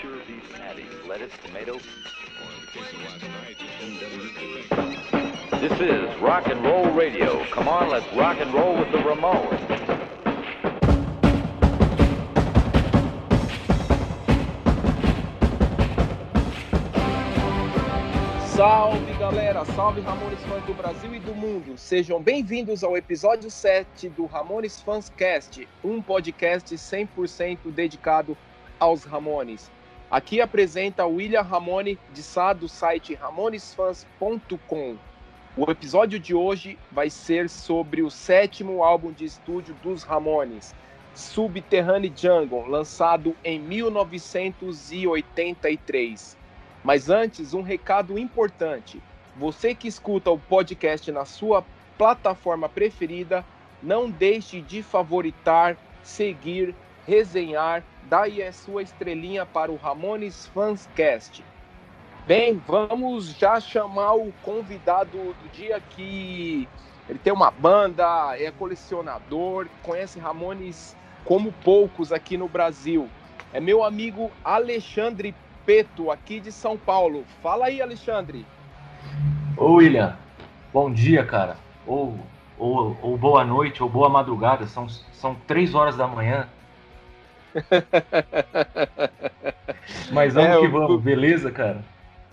pure beef patty, lettuce, tomato. This is rock and roll radio. Come on, let's rock and roll with the Ramones. Salve galera, salve Ramones fãs do Brasil e do mundo. Sejam bem-vindos ao episódio 7 do Ramones Fans Cast, um podcast 100% dedicado aos Ramones. Aqui apresenta William Ramone de Sá do site ramonesfans.com. O episódio de hoje vai ser sobre o sétimo álbum de estúdio dos Ramones, Subterranean Jungle, lançado em 1983. Mas antes, um recado importante. Você que escuta o podcast na sua plataforma preferida, não deixe de favoritar, seguir, resenhar, dar aí a sua estrelinha para o Ramones Fanscast. Bem, vamos já chamar o convidado do dia que ele tem uma banda, é colecionador, conhece Ramones como poucos aqui no Brasil. É meu amigo Alexandre Peto, aqui de São Paulo. Fala aí, Alexandre. Ô, William. Bom dia, cara. Ou, ou, ou boa noite, ou boa madrugada. São, são três horas da manhã. Mas vamos é, que vamos, beleza, cara?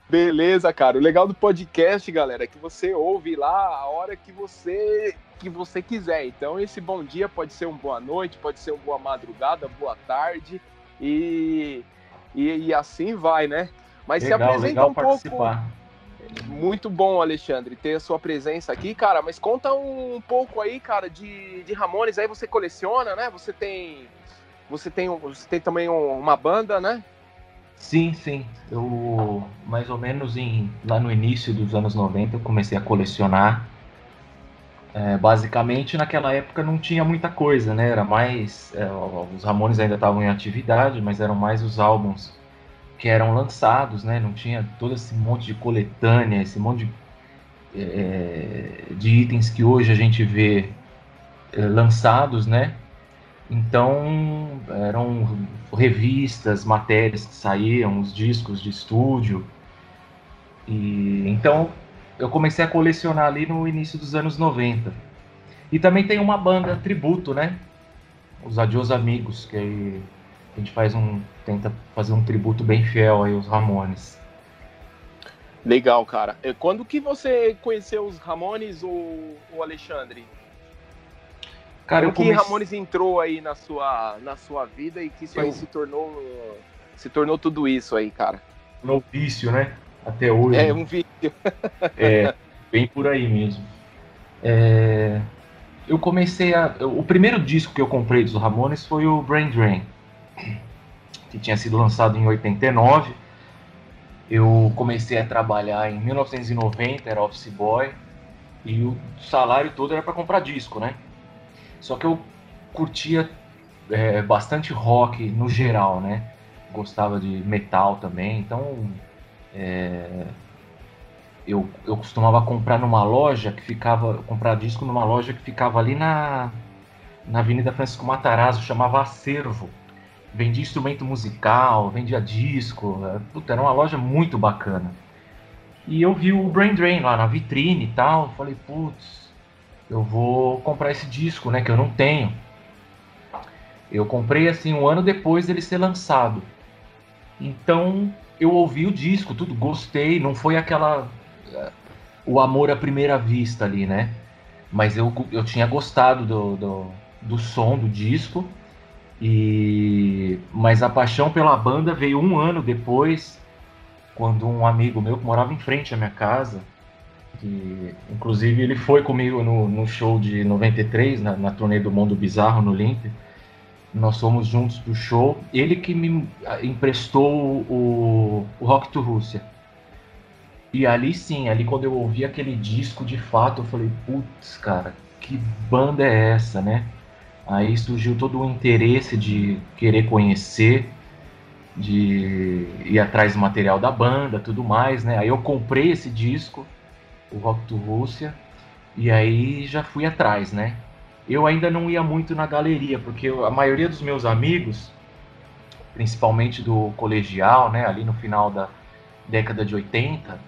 Beleza, cara. O legal do podcast, galera, é que você ouve lá a hora que você que você quiser. Então, esse bom dia pode ser um boa noite, pode ser uma boa madrugada, boa tarde e, e, e assim vai, né? Mas legal, se apresenta um participar. pouco. Muito bom, Alexandre, ter a sua presença aqui, cara. Mas conta um pouco aí, cara, de, de Ramones. Aí você coleciona, né? Você tem você tem, você tem também uma banda, né? Sim, sim. Eu, mais ou menos em, lá no início dos anos 90, eu comecei a colecionar. É, basicamente, naquela época não tinha muita coisa, né? Era mais. É, os Ramones ainda estavam em atividade, mas eram mais os álbuns que eram lançados, né? Não tinha todo esse monte de coletânea, esse monte de, é, de itens que hoje a gente vê é, lançados, né? Então, eram revistas, matérias que saíam, os discos de estúdio. E então, eu comecei a colecionar ali no início dos anos 90. E também tem uma banda tributo, né? Os Adios Amigos, que aí a gente faz um tenta fazer um tributo bem fiel aí aos Ramones. Legal, cara. Quando que você conheceu os Ramones ou o Alexandre? Cara, o que comece... Ramones entrou aí na sua, na sua vida e que isso eu... aí se tornou se tornou tudo isso aí, cara? No vício, né? Até hoje. É, um vício. é, bem por aí mesmo. É... Eu comecei a. O primeiro disco que eu comprei dos Ramones foi o Brain Drain, que tinha sido lançado em 89. Eu comecei a trabalhar em 1990, era office boy, e o salário todo era para comprar disco, né? Só que eu curtia é, bastante rock no geral, né? Gostava de metal também, então é, eu, eu costumava comprar numa loja que ficava, comprar disco numa loja que ficava ali na, na Avenida Francisco Matarazzo, chamava Acervo. Vendia instrumento musical, vendia disco, é, puta, era uma loja muito bacana. E eu vi o Brain Drain lá na vitrine e tal, falei, putz, eu vou comprar esse disco, né, que eu não tenho. Eu comprei assim um ano depois dele ser lançado. Então eu ouvi o disco, tudo gostei, não foi aquela uh, o amor à primeira vista ali, né? Mas eu, eu tinha gostado do, do, do som do disco e mas a paixão pela banda veio um ano depois, quando um amigo meu que morava em frente à minha casa que inclusive ele foi comigo no, no show de 93, na, na turnê do Mundo Bizarro no Limp. Nós fomos juntos pro show. Ele que me emprestou o, o Rock to Rússia. E ali sim, ali quando eu ouvi aquele disco de fato, eu falei, putz, cara, que banda é essa, né? Aí surgiu todo o interesse de querer conhecer, de ir atrás do material da banda, tudo mais, né? Aí eu comprei esse disco o Rock to Rússia, e aí já fui atrás, né? Eu ainda não ia muito na galeria, porque a maioria dos meus amigos principalmente do colegial, né, ali no final da década de 80,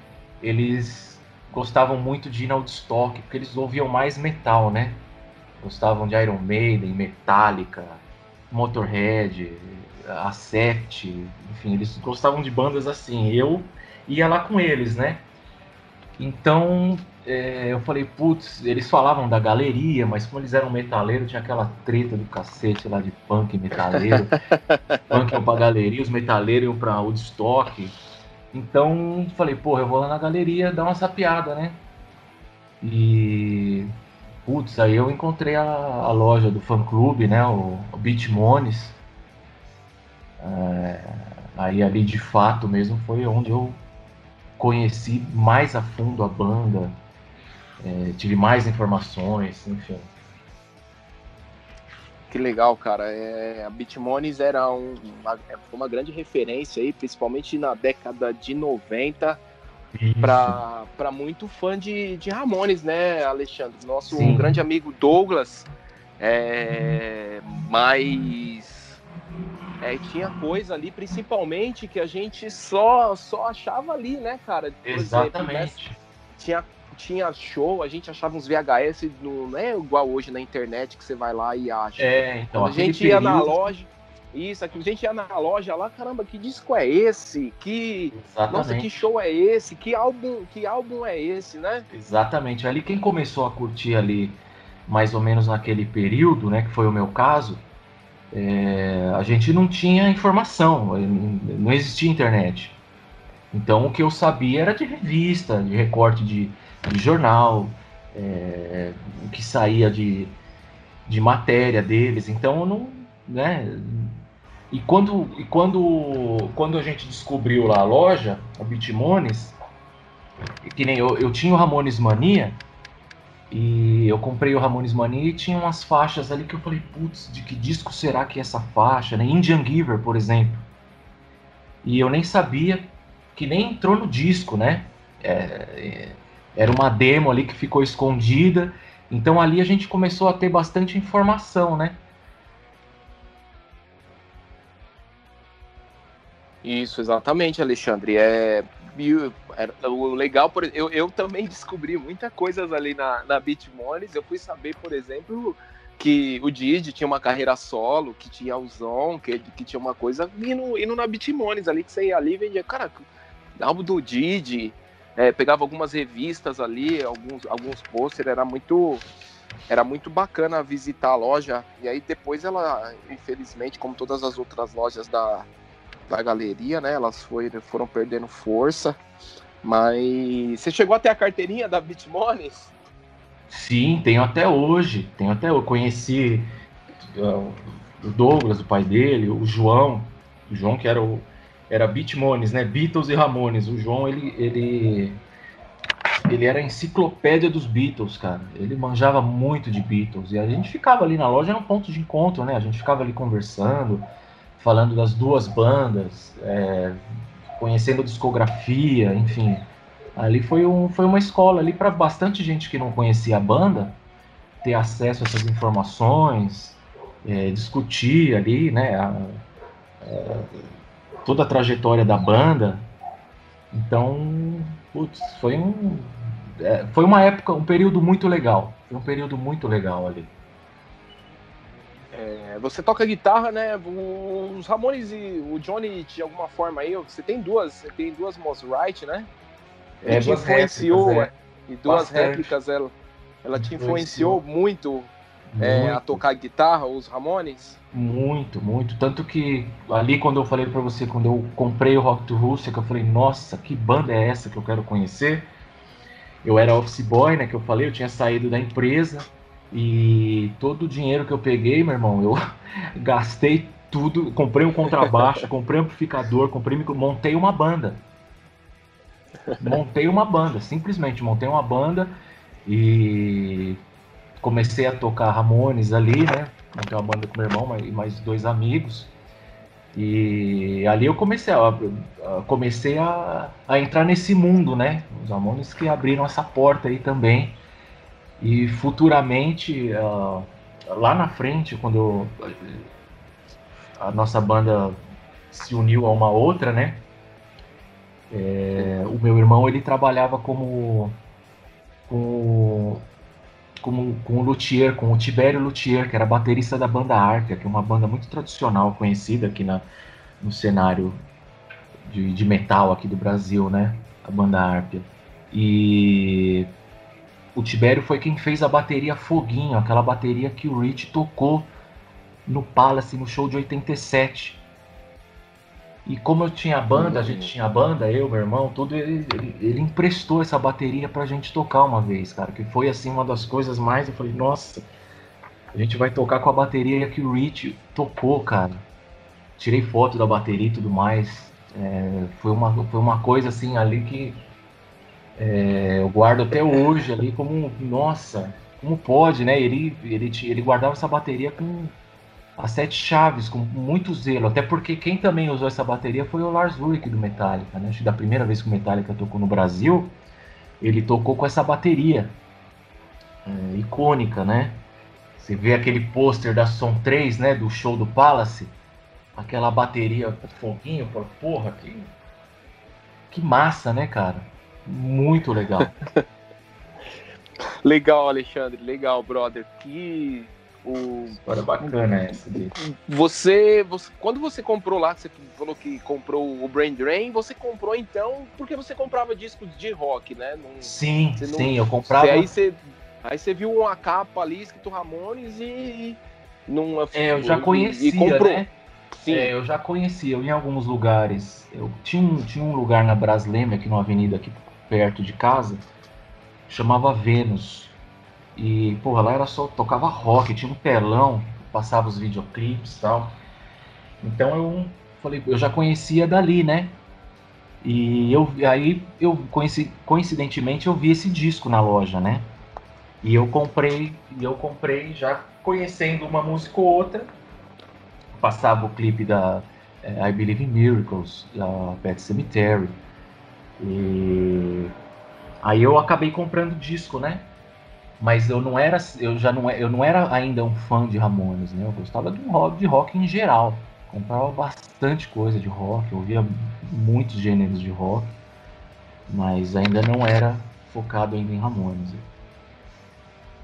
eles gostavam muito de ir Woodstock, porque eles ouviam mais metal, né? Gostavam de Iron Maiden, Metallica, Motorhead, Acept, enfim, eles gostavam de bandas assim. Eu ia lá com eles, né? Então é, eu falei, putz, eles falavam da galeria, mas como eles eram metaleiros, tinha aquela treta do cacete lá de punk metaleiro. punk iam pra galeria, os metaleiros iam pra Woodstock. Então falei, porra, eu vou lá na galeria dar uma sapiada, né? E. Putz, aí eu encontrei a, a loja do fã clube, né? O, o Beach Mones. É, aí ali de fato mesmo foi onde eu conheci mais a fundo a banda, é, tive mais informações, enfim. Que legal, cara. É, a Bitmones era um, uma, uma grande referência aí, principalmente na década de 90 para muito fã de, de Ramones, né, Alexandre? Nosso grande amigo Douglas, é, mas é, tinha coisa ali, principalmente, que a gente só, só achava ali, né, cara? Por Exatamente. Exemplo, né? Tinha tinha show, a gente achava uns VHS, no, não é igual hoje na internet que você vai lá e acha. É, então. Quando a gente período... ia na loja. Isso, aqui, a gente ia na loja lá, caramba, que disco é esse? Que. Exatamente. Nossa, que show é esse? Que álbum, que álbum é esse, né? Exatamente. Ali quem começou a curtir ali, mais ou menos naquele período, né? Que foi o meu caso, é, a gente não tinha informação, não existia internet. Então o que eu sabia era de revista, de recorte de, de jornal, é, o que saía de, de matéria deles. Então não, né? E quando, e quando, quando a gente descobriu lá a loja, a Bitmones, que nem eu, eu tinha o Ramones Mania, e eu comprei o Ramones Mania e tinha umas faixas ali que eu falei, putz, de que disco será que é essa faixa? Né? Indian Giver, por exemplo. E eu nem sabia que nem entrou no disco, né? É, é era uma demo ali que ficou escondida. Então ali a gente começou a ter bastante informação, né? Isso, exatamente, Alexandre. É, é o legal, por eu, eu também descobri muitas coisas ali na, na Bitmones. Eu fui saber, por exemplo, que o Didi tinha uma carreira solo, que tinha o Zon, que, que tinha uma coisa indo, indo na Bitmones ali, que você ia ali e vendia. Cara, álbum do Didi, é, pegava algumas revistas ali, alguns, alguns pôster, era muito era muito bacana visitar a loja. E aí depois ela, infelizmente, como todas as outras lojas da, da galeria, né, elas foi, foram perdendo força. Mas você chegou até a carteirinha da Bitmones? Sim, tenho até hoje. Tenho até eu conheci uh, o Douglas, o pai dele, o João, o João que era o era Bitmones, né? Beatles e Ramones. O João, ele, ele, ele era a enciclopédia dos Beatles, cara. Ele manjava muito de Beatles. E a gente ficava ali na loja, era um ponto de encontro, né? A gente ficava ali conversando, falando das duas bandas, é, conhecendo discografia, enfim. Ali foi, um, foi uma escola ali para bastante gente que não conhecia a banda ter acesso a essas informações, é, discutir ali, né? A, a, é, toda a trajetória da banda. Então, putz, foi um é, foi uma época, um período muito legal. Foi um período muito legal ali. É, você toca guitarra, né? Os Ramones e o Johnny de alguma forma aí, você tem duas, você tem duas Mosrite, né? É, te influenciou réplicas, é. e duas Bastante. réplicas ela, ela te influenciou, influenciou muito é, a tocar guitarra, os Ramones? Muito, muito. Tanto que ali quando eu falei para você, quando eu comprei o Rock to Russia, que eu falei, nossa, que banda é essa que eu quero conhecer? Eu era office boy, né, que eu falei, eu tinha saído da empresa e todo o dinheiro que eu peguei, meu irmão, eu gastei tudo, comprei um contrabaixo, comprei um amplificador, comprei montei uma banda. Montei uma banda, simplesmente montei uma banda e comecei a tocar Ramones ali, né? Montei uma banda com meu irmão e mais dois amigos. E ali eu comecei a comecei a, a, entrar nesse mundo, né? Os Ramones que abriram essa porta aí também. E futuramente, uh, lá na frente, quando a nossa banda se uniu a uma outra, né? É, o meu irmão ele trabalhava como com, com, com o luthier, com o Tibério Luthier, que era baterista da banda Arca, que é uma banda muito tradicional, conhecida aqui na, no cenário de, de metal aqui do Brasil, né? A banda Arpia. E o Tibério foi quem fez a bateria Foguinho, aquela bateria que o Rich tocou no Palace no show de 87. E como eu tinha banda, a gente tinha banda, eu, meu irmão, tudo, ele, ele, ele, emprestou essa bateria pra gente tocar uma vez, cara. Que foi assim uma das coisas mais. Eu falei, nossa, a gente vai tocar com a bateria que o Rich tocou, cara. Tirei foto da bateria e tudo mais. É, foi, uma, foi uma coisa assim ali que é, eu guardo até hoje ali como, nossa, como pode, né? Ele, ele, ele guardava essa bateria com as sete chaves, com muito zelo. Até porque quem também usou essa bateria foi o Lars Ulrich do Metallica, né? Acho que da primeira vez que o Metallica tocou no Brasil, ele tocou com essa bateria é, icônica, né? Você vê aquele pôster da Som 3, né? Do show do Palace, aquela bateria foguinho, porra, que, que massa, né, cara? Muito legal. legal, Alexandre, legal, brother. Que o História bacana essa. Você, você, quando você comprou lá, você falou que comprou o Brain Drain, você comprou então porque você comprava discos de rock, né? Não, sim, não, sim, eu comprava. Você, aí você, aí você viu uma capa ali escrito Ramones e não. É, eu já conhecia, e comprou. né? Sim. É, eu já conhecia, eu ia em alguns lugares. Eu tinha um, tinha um lugar na Brasleme, aqui numa avenida aqui perto de casa, chamava Vênus. E, porra, lá era só, tocava rock, tinha um telão, passava os videoclipes e tal. Então eu falei, eu já conhecia dali, né? E eu, aí eu coincidentemente eu vi esse disco na loja, né? E eu comprei, e eu comprei já conhecendo uma música ou outra. Passava o clipe da é, I Believe in Miracles, da Pet Cemetery. E aí eu acabei comprando disco, né? Mas eu não era, eu já não, eu não era ainda um fã de Ramones, né? Eu gostava de rock, de rock em geral. Comprava bastante coisa de rock, ouvia muitos gêneros de rock, mas ainda não era focado ainda em Ramones.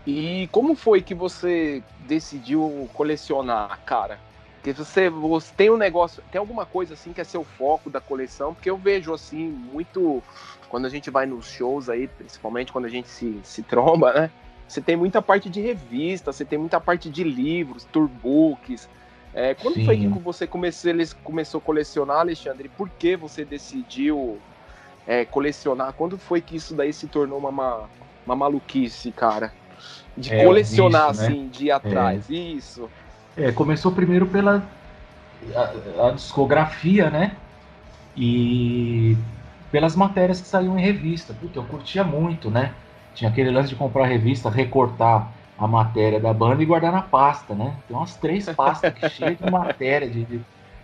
E como foi que você decidiu colecionar, cara? Porque você, você tem um negócio, tem alguma coisa assim que é seu foco da coleção, porque eu vejo assim muito quando a gente vai nos shows aí, principalmente quando a gente se, se tromba, né? Você tem muita parte de revista, você tem muita parte de livros, tourbooks. É, quando Sim. foi que você começou, começou a colecionar, Alexandre? Por que você decidiu é, colecionar? Quando foi que isso daí se tornou uma, uma maluquice, cara? De é, colecionar, né? assim, de ir atrás. É. Isso. É, começou primeiro pela a, a, discografia, né? E pelas matérias que saíam em revista. Puta, eu curtia muito, né? Tinha aquele lance de comprar revista, recortar a matéria da banda e guardar na pasta, né? Tem umas três pastas que cheias de matéria de, de,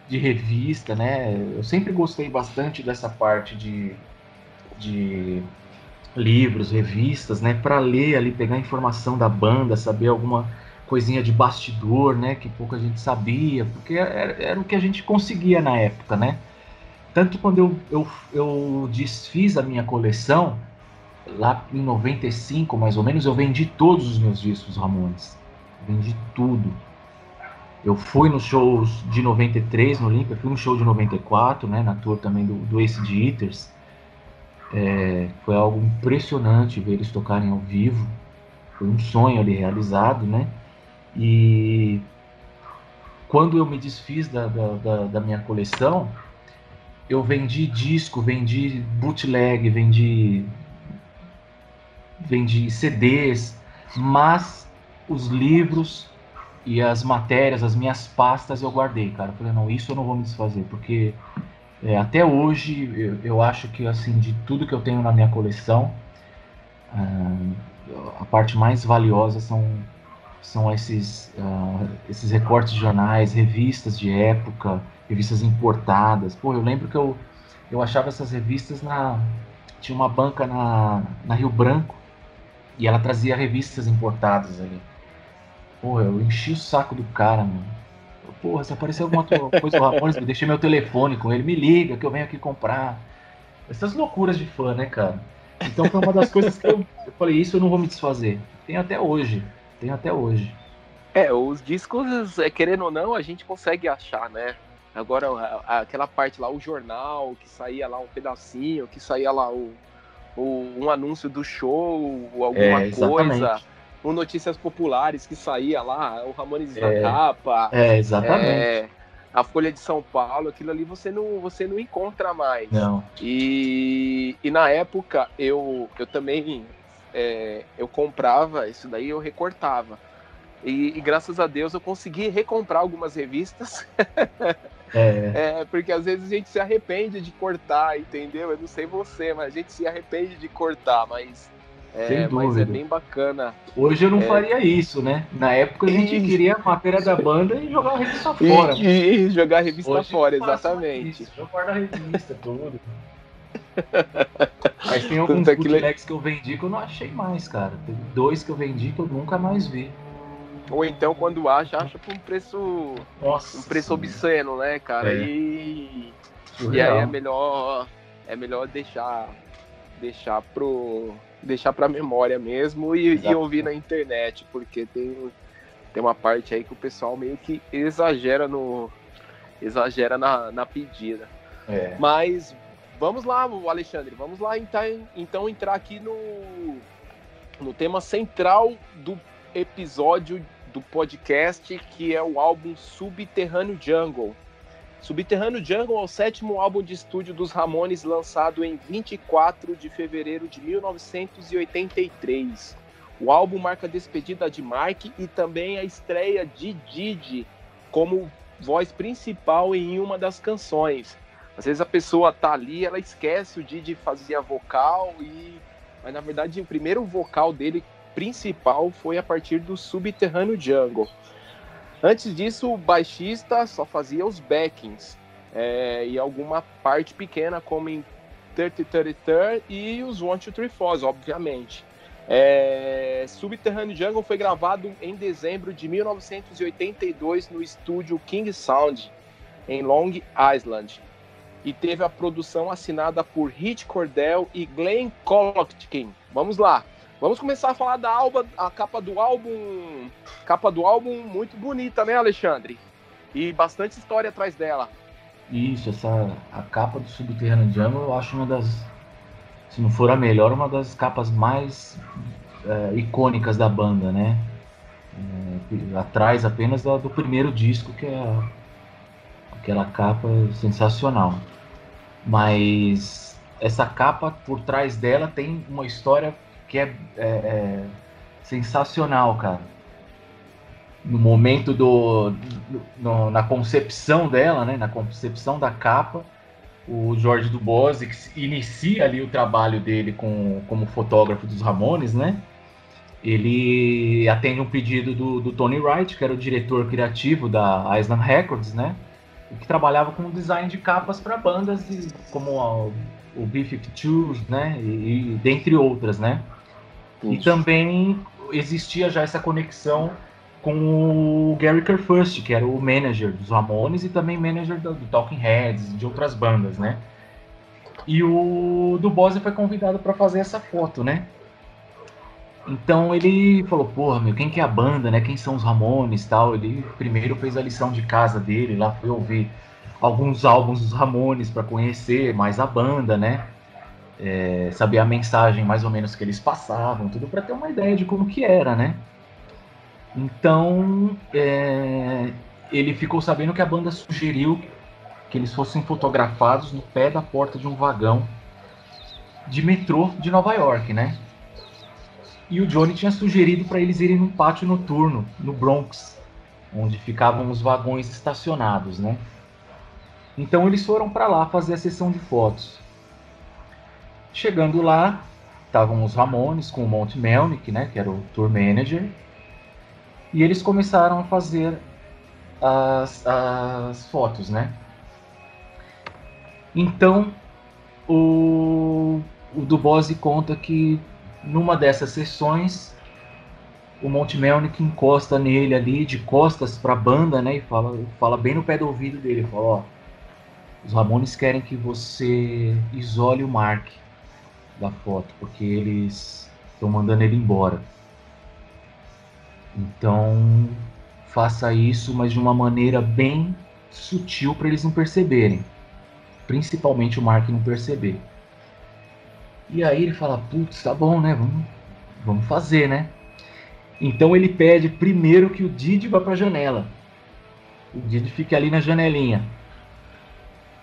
de, revista, né? Eu sempre gostei bastante dessa parte de, de livros, revistas, né? Para ler ali, pegar informação da banda, saber alguma coisinha de bastidor, né, que pouca gente sabia, porque era, era, o que a gente conseguia na época, né? Tanto quando eu, eu, eu desfiz a minha coleção, lá em 95 mais ou menos, eu vendi todos os meus discos Ramones. Vendi tudo. Eu fui nos shows de 93 no Olympia, fui no show de 94, né, na tour também do, do Ace de Eaters. É, foi algo impressionante ver eles tocarem ao vivo. Foi um sonho ali realizado, né? E quando eu me desfiz da, da, da, da minha coleção, eu vendi disco, vendi bootleg, vendi vendi CDs, mas os livros e as matérias, as minhas pastas eu guardei, cara. Eu falei, não, isso eu não vou me desfazer, porque é, até hoje eu, eu, acho que assim de tudo que eu tenho na minha coleção, ah, a parte mais valiosa são são esses, uh, esses recortes de jornais, revistas de época, revistas importadas. Pô, eu lembro que eu, eu achava essas revistas na. Tinha uma banca na, na Rio Branco e ela trazia revistas importadas ali. Pô, eu enchi o saco do cara, mano. Eu porra, se aparecer alguma coisa do Ramones, me deixei meu telefone com ele, me liga que eu venho aqui comprar. Essas loucuras de fã, né, cara? Então foi uma das coisas que eu, eu falei, isso eu não vou me desfazer. Tem até hoje. Tem até hoje. É, os discos, é, querendo ou não, a gente consegue achar, né? Agora, aquela parte lá, o jornal, que saía lá um pedacinho, que saía lá o, o um anúncio do show, alguma é, coisa, um Notícias Populares que saía lá, o Ramones é, na capa. É, exatamente. É, a Folha de São Paulo, aquilo ali você não, você não encontra mais. Não. E, e na época eu, eu também é, eu comprava, isso daí eu recortava. E, e, graças a Deus eu consegui recomprar algumas revistas. É. é. porque às vezes a gente se arrepende de cortar, entendeu? Eu não sei você, mas a gente se arrepende de cortar, mas é, mas é bem bacana. Hoje eu não é... faria isso, né? Na época a gente e... queria a matéria da banda e jogar a revista fora. E, e jogar a revista Hoje fora, exatamente. Isso, eu guardo a revista, tudo. Mas tem alguns bootlegs que eu vendi que eu não achei mais, cara. Teve dois que eu vendi que eu nunca mais vi. Ou então quando acha, acha por um preço. Nossa. Um preço obsceno, né, cara? É. E. E aí é melhor. É melhor deixar. Deixar pro. Deixar pra memória mesmo e, e ouvir na internet, porque tem, tem uma parte aí que o pessoal meio que exagera no. Exagera na, na pedida. É. Mas vamos lá, Alexandre, vamos lá então, então entrar aqui no, no tema central do episódio do podcast, que é o álbum Subterrâneo Jungle. Subterrâneo Jungle é o sétimo álbum de estúdio dos Ramones, lançado em 24 de fevereiro de 1983. O álbum marca a despedida de Mark e também a estreia de Didi como voz principal em uma das canções. Às vezes a pessoa tá ali, ela esquece o Didi fazia vocal e mas na verdade o primeiro vocal dele principal foi a partir do Subterrâneo Jungle. Antes disso, o baixista só fazia os backings é, e alguma parte pequena, como em 30 30 30 e os One Two Three Fours, obviamente. É, Subterrâneo Jungle foi gravado em dezembro de 1982 no estúdio King Sound, em Long Island, e teve a produção assinada por Rich Cordell e Glenn Colotkin. Vamos lá! Vamos começar a falar da alba, a capa do álbum, capa do álbum muito bonita, né, Alexandre? E bastante história atrás dela. Isso, essa a capa do Subterrâneo Jungle eu acho uma das, se não for a melhor, uma das capas mais é, icônicas da banda, né? É, atrás apenas do, do primeiro disco que é aquela capa sensacional. Mas essa capa por trás dela tem uma história que é, é, é sensacional, cara. No momento do. No, na concepção dela, né? Na concepção da capa, o Jorge que inicia ali o trabalho dele com, como fotógrafo dos Ramones, né? Ele atende um pedido do, do Tony Wright, que era o diretor criativo da Island Records, né? Que trabalhava com design de capas para bandas como a, o B-52, né? E, e dentre outras, né? Isso. E também existia já essa conexão com o Gary Kerfust, que era o manager dos Ramones e também manager do, do Talking Heads, de outras bandas, né? E o do Bose foi convidado para fazer essa foto, né? Então ele falou, porra, meu, quem que é a banda, né? Quem são os Ramones tal? Ele primeiro fez a lição de casa dele, lá foi ouvir alguns álbuns dos Ramones para conhecer mais a banda, né? é, saber a mensagem mais ou menos que eles passavam, tudo para ter uma ideia de como que era, né? Então é, ele ficou sabendo que a banda sugeriu que eles fossem fotografados no pé da porta de um vagão de metrô de Nova York, né? E o Johnny tinha sugerido para eles irem num pátio noturno no Bronx, onde ficavam os vagões estacionados, né? Então eles foram para lá fazer a sessão de fotos. Chegando lá, estavam os Ramones com o Monte Melnick, né, que era o tour manager, e eles começaram a fazer as, as fotos, né? Então, o, o Dubose conta que numa dessas sessões o Monte Melnick encosta nele ali, de costas para a banda, né? E fala, fala bem no pé do ouvido dele, fala, ó, os Ramones querem que você isole o Mark da foto, porque eles estão mandando ele embora. Então, faça isso, mas de uma maneira bem sutil para eles não perceberem. Principalmente o Mark não perceber. E aí ele fala, putz, tá bom, né? Vamos, vamos fazer, né? Então ele pede primeiro que o Didi vá para a janela. O Didi fique ali na janelinha.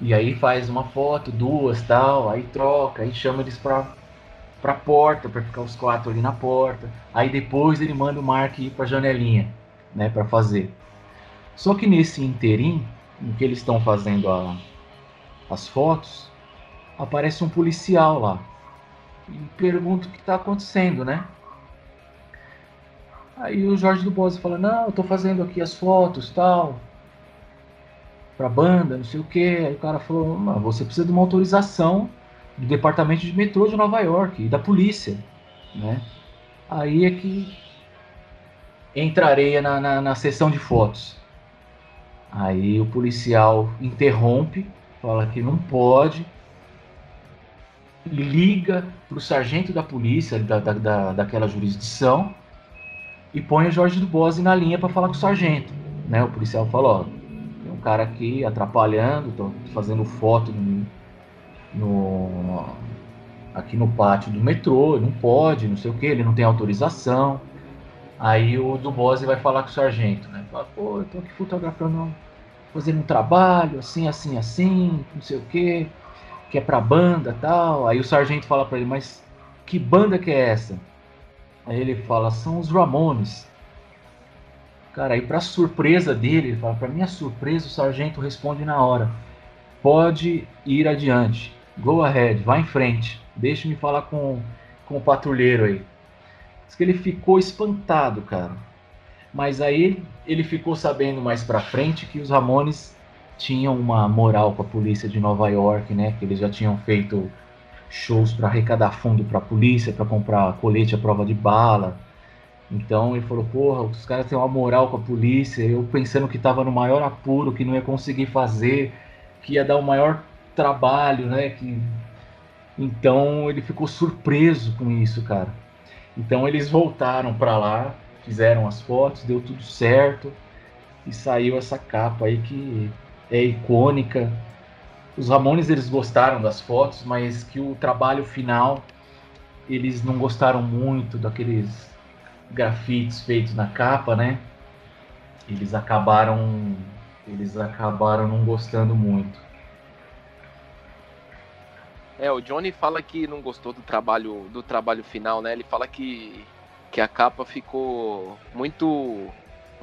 E aí faz uma foto, duas, tal, aí troca, aí chama eles para para porta, para ficar os quatro ali na porta. Aí depois ele manda o Mark ir para a janelinha, né, para fazer. Só que nesse interim, em que eles estão fazendo a, as fotos, aparece um policial lá. E pergunta o que está acontecendo, né? Aí o Jorge do Bose fala: Não, eu tô fazendo aqui as fotos tal, pra banda, não sei o que. Aí o cara falou: você precisa de uma autorização do departamento de metrô de Nova York e da polícia, né? Aí é que entrarei na, na, na sessão de fotos. Aí o policial interrompe, fala que não pode, liga para o sargento da polícia da, da, da, daquela jurisdição e põe o Jorge do Bose na linha para falar com o sargento. Né? O policial fala, ó, tem um cara aqui atrapalhando, tô fazendo foto no, no, aqui no pátio do metrô, não pode, não sei o que, ele não tem autorização. Aí o do Bose vai falar com o sargento, né? Fala, pô, eu tô aqui fotografando, fazendo um trabalho, assim, assim, assim, não sei o que, que é pra banda tal. Aí o sargento fala para ele, mas que banda que é essa? Aí ele fala, são os Ramones. Cara, aí pra surpresa dele, ele fala, pra minha surpresa, o sargento responde na hora. Pode ir adiante. Go ahead, vá em frente. Deixe-me falar com, com o patrulheiro aí. Diz que ele ficou espantado, cara. Mas aí ele ficou sabendo mais pra frente que os Ramones tinham uma moral com a polícia de Nova York, né? Que eles já tinham feito shows para arrecadar fundo para a polícia, para comprar colete à prova de bala. Então ele falou: Porra, os caras têm uma moral com a polícia. Eu pensando que estava no maior apuro, que não ia conseguir fazer, que ia dar o maior trabalho, né? Que... Então ele ficou surpreso com isso, cara. Então eles voltaram para lá, fizeram as fotos, deu tudo certo e saiu essa capa aí que é icônica os Ramones eles gostaram das fotos, mas que o trabalho final eles não gostaram muito daqueles grafites feitos na capa, né? Eles acabaram eles acabaram não gostando muito. É, o Johnny fala que não gostou do trabalho do trabalho final, né? Ele fala que que a capa ficou muito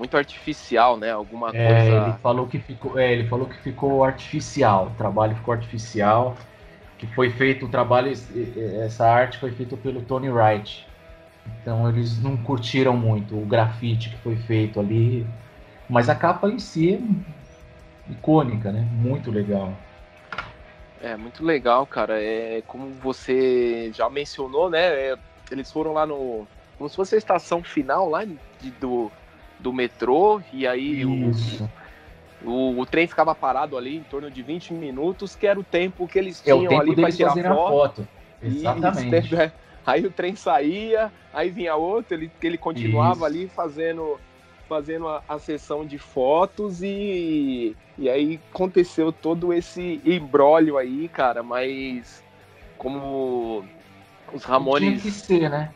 muito artificial, né? Alguma é, coisa. Ele falou que ficou, é, ele falou que ficou artificial. O trabalho ficou artificial. Que foi feito o trabalho, essa arte foi feita pelo Tony Wright. Então eles não curtiram muito o grafite que foi feito ali, mas a capa em si é icônica, né? Muito legal. É muito legal, cara. É como você já mencionou, né? É, eles foram lá no como se fosse a estação final lá de, do do metrô, e aí o, o, o, trem ficava parado ali em torno de 20 minutos, que era o tempo que eles tinham é o tempo ali para tirar foto. foto. Exatamente. E, aí o trem saía, aí vinha outro, ele, ele continuava Isso. ali fazendo fazendo a, a, sessão de fotos e, e aí aconteceu todo esse embrólio aí, cara, mas como os Ramones... Tinha que ser, né?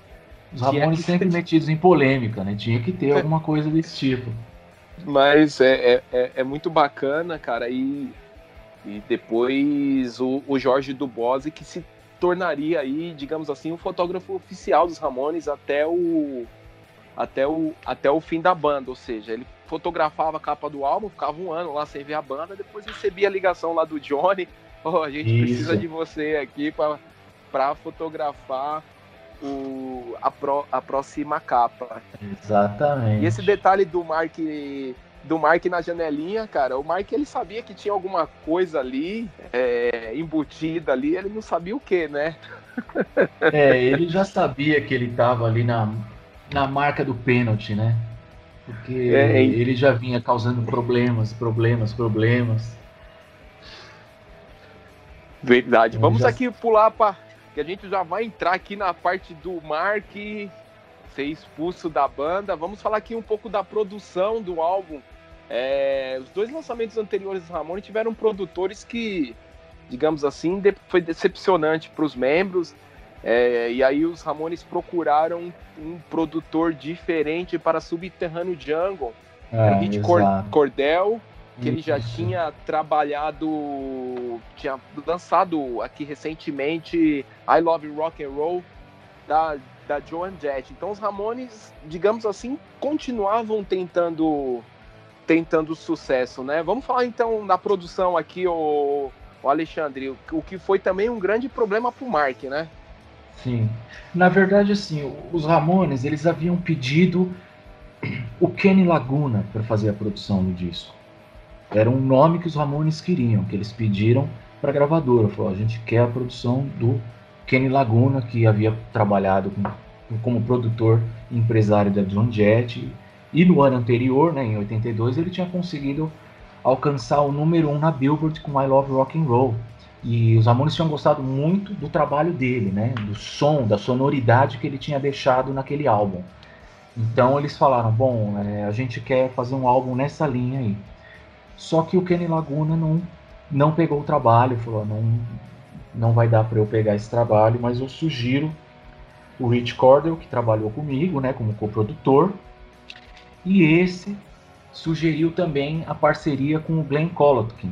Os Ramones sempre metidos em polêmica, né? Tinha que ter alguma coisa desse tipo. Mas é, é, é muito bacana, cara. E, e depois o, o Jorge Dubose que se tornaria aí, digamos assim, o fotógrafo oficial dos Ramones até o até o, até o fim da banda, ou seja, ele fotografava a capa do álbum, ficava um ano lá sem ver a banda, depois recebia a ligação lá do Johnny, oh, a gente Isso. precisa de você aqui para fotografar o, a, pro, a próxima capa. Exatamente. E esse detalhe do Mark do Mark na janelinha, cara, o Mark ele sabia que tinha alguma coisa ali é, embutida ali, ele não sabia o que, né? é, ele já sabia que ele estava ali na na marca do pênalti, né? Porque é, ele já vinha causando problemas, problemas, problemas. Verdade. Vamos já... aqui pular para que a gente já vai entrar aqui na parte do Mark ser expulso da banda. Vamos falar aqui um pouco da produção do álbum. É, os dois lançamentos anteriores do Ramon tiveram produtores que, digamos assim, foi decepcionante para os membros. É, e aí os Ramones procuraram um produtor diferente para Subterrâneo Jungle, é, Hit Cordell, que ele já tinha trabalhado, tinha lançado aqui recentemente I Love Rock and Roll da, da Joan Jett. Então os Ramones, digamos assim, continuavam tentando tentando sucesso, né? Vamos falar então da produção aqui, o, o Alexandre, o, o que foi também um grande problema para o Mark, né? Sim. Na verdade, assim, os Ramones, eles haviam pedido o Kenny Laguna para fazer a produção do disco. Era um nome que os Ramones queriam, que eles pediram para a gravadora. Falou, a gente quer a produção do Kenny Laguna, que havia trabalhado com, como produtor e empresário da John Jett. E no ano anterior, né, em 82, ele tinha conseguido alcançar o número 1 um na Billboard com I Love Rock and Roll. E os Ramones tinham gostado muito do trabalho dele, né? Do som, da sonoridade que ele tinha deixado naquele álbum. Então eles falaram, bom, é, a gente quer fazer um álbum nessa linha aí. Só que o Kenny Laguna não, não pegou o trabalho, falou, não, não vai dar para eu pegar esse trabalho, mas eu sugiro o Rich Cordell, que trabalhou comigo, né, como coprodutor, e esse sugeriu também a parceria com o Glenn Colotkin,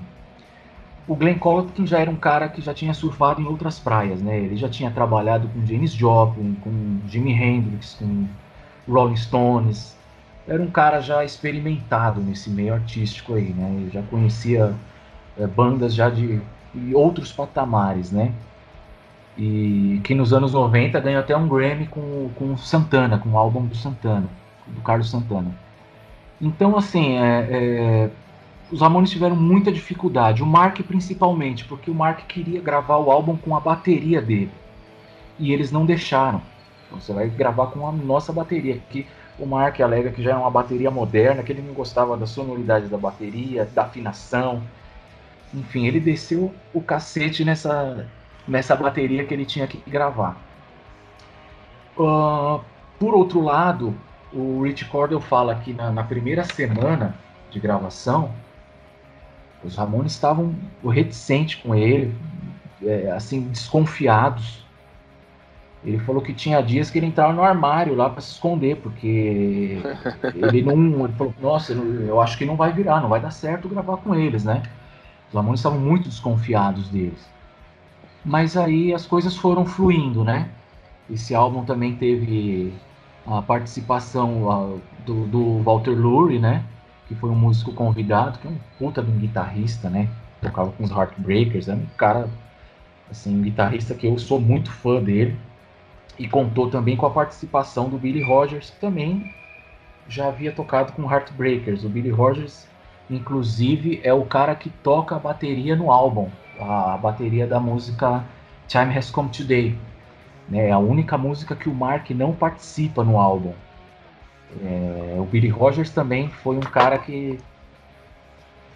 o Glenn Colkin já era um cara que já tinha surfado em outras praias, né? Ele já tinha trabalhado com James Joplin, com Jimi Hendrix, com Rolling Stones. Era um cara já experimentado nesse meio artístico aí, né? Já conhecia é, bandas já de, de outros patamares, né? E que nos anos 90 ganhou até um Grammy com, com Santana, com o álbum do Santana, do Carlos Santana. Então, assim, é, é os Ramones tiveram muita dificuldade, o Mark principalmente, porque o Mark queria gravar o álbum com a bateria dele. E eles não deixaram. Então você vai gravar com a nossa bateria, que o Mark alega que já é uma bateria moderna, que ele não gostava da sonoridade da bateria, da afinação. Enfim, ele desceu o cacete nessa, nessa bateria que ele tinha que gravar. Uh, por outro lado, o Rich Cordell fala que na, na primeira semana de gravação, os Ramones estavam reticentes com ele, é, assim, desconfiados. Ele falou que tinha dias que ele entrava no armário lá para se esconder, porque ele não. Ele falou, nossa, eu acho que não vai virar, não vai dar certo gravar com eles, né? Os Ramones estavam muito desconfiados deles. Mas aí as coisas foram fluindo, né? Esse álbum também teve a participação do, do Walter Lurie, né? que foi um músico convidado, que é um puta de um guitarrista, né? Tocava com os Heartbreakers, é um cara, assim, um guitarrista que eu sou muito fã dele. E contou também com a participação do Billy Rogers, que também já havia tocado com Heartbreakers. O Billy Rogers, inclusive, é o cara que toca a bateria no álbum, a bateria da música Time Has Come Today. Né? É a única música que o Mark não participa no álbum. É, o Billy Rogers também foi um cara que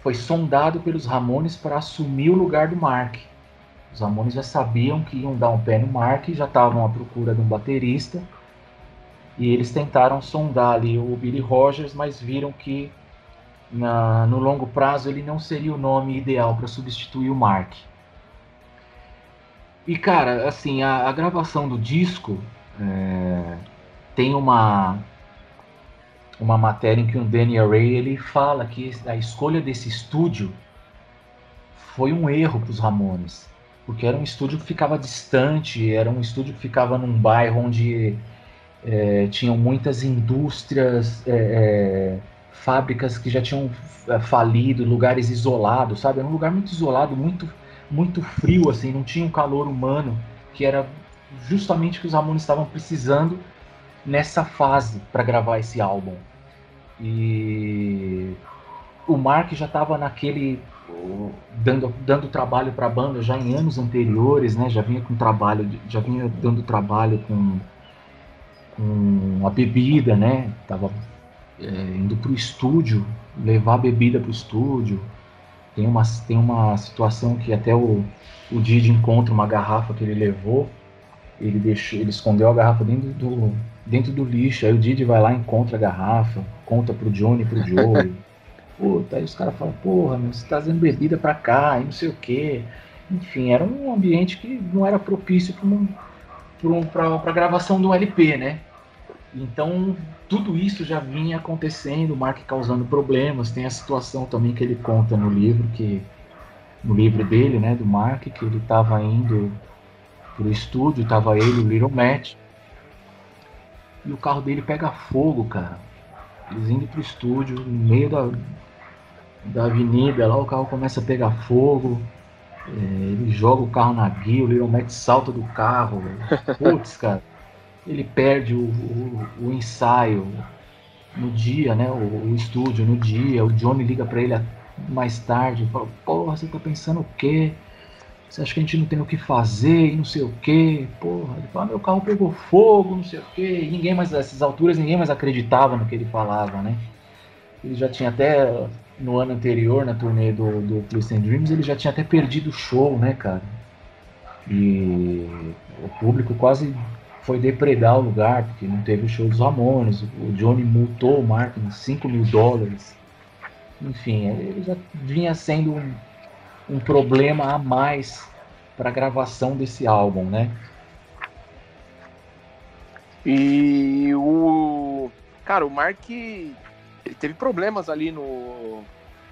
foi sondado pelos Ramones para assumir o lugar do Mark. Os Ramones já sabiam que iam dar um pé no Mark, já estavam à procura de um baterista. E eles tentaram sondar ali o Billy Rogers, mas viram que na, no longo prazo ele não seria o nome ideal para substituir o Mark. E cara, assim, a, a gravação do disco é, tem uma uma matéria em que o Danny Array ele fala que a escolha desse estúdio foi um erro para os Ramones, porque era um estúdio que ficava distante, era um estúdio que ficava num bairro onde é, tinham muitas indústrias, é, é, fábricas que já tinham é, falido, lugares isolados, sabe? Era um lugar muito isolado, muito muito frio, assim, não tinha um calor humano, que era justamente o que os Ramones estavam precisando nessa fase para gravar esse álbum. E o Mark já estava naquele dando, dando trabalho para a banda já em anos anteriores, né? Já vinha com trabalho, já vinha dando trabalho com com a bebida, né? Tava é, indo pro estúdio, levar a bebida pro estúdio. Tem uma, tem uma situação que até o, o Didi encontra uma garrafa que ele levou, ele deixou, ele escondeu a garrafa dentro do, dentro do lixo, aí o Didi vai lá, encontra a garrafa, conta pro Johnny pro Joey. Puta, aí os caras falam, porra, meu, você tá trazendo bebida pra cá, e não sei o quê. Enfim, era um ambiente que não era propício para um, um, a gravação de um LP, né? Então, tudo isso já vinha acontecendo, o Mark causando problemas. Tem a situação também que ele conta no livro, que no livro dele, né, do Mark, que ele estava indo pro estúdio, tava ele, o Little Matt, e o carro dele pega fogo, cara. Eles indo pro estúdio, no meio da, da avenida, lá o carro começa a pegar fogo. É, ele joga o carro na guia, o Little Matt salta do carro. Putz, cara. Ele perde o, o, o, ensaio no dia, né? O, o, estúdio no dia. O Johnny liga para ele mais tarde e fala: Porra, você tá pensando o quê? Você acha que a gente não tem o que fazer e não sei o quê? Porra, ele fala: Meu carro pegou fogo, não sei o quê. E ninguém mais, nessas alturas, ninguém mais acreditava no que ele falava, né? Ele já tinha até no ano anterior, na turnê do, do Please Dreams, ele já tinha até perdido o show, né, cara? E o público quase foi depredar o lugar, porque não teve o show dos Ramones. O Johnny multou o Martin 5 mil dólares. Enfim, ele já vinha sendo um, um problema a mais para a gravação desse álbum, né? E o. Cara, o Mark ele teve problemas ali no.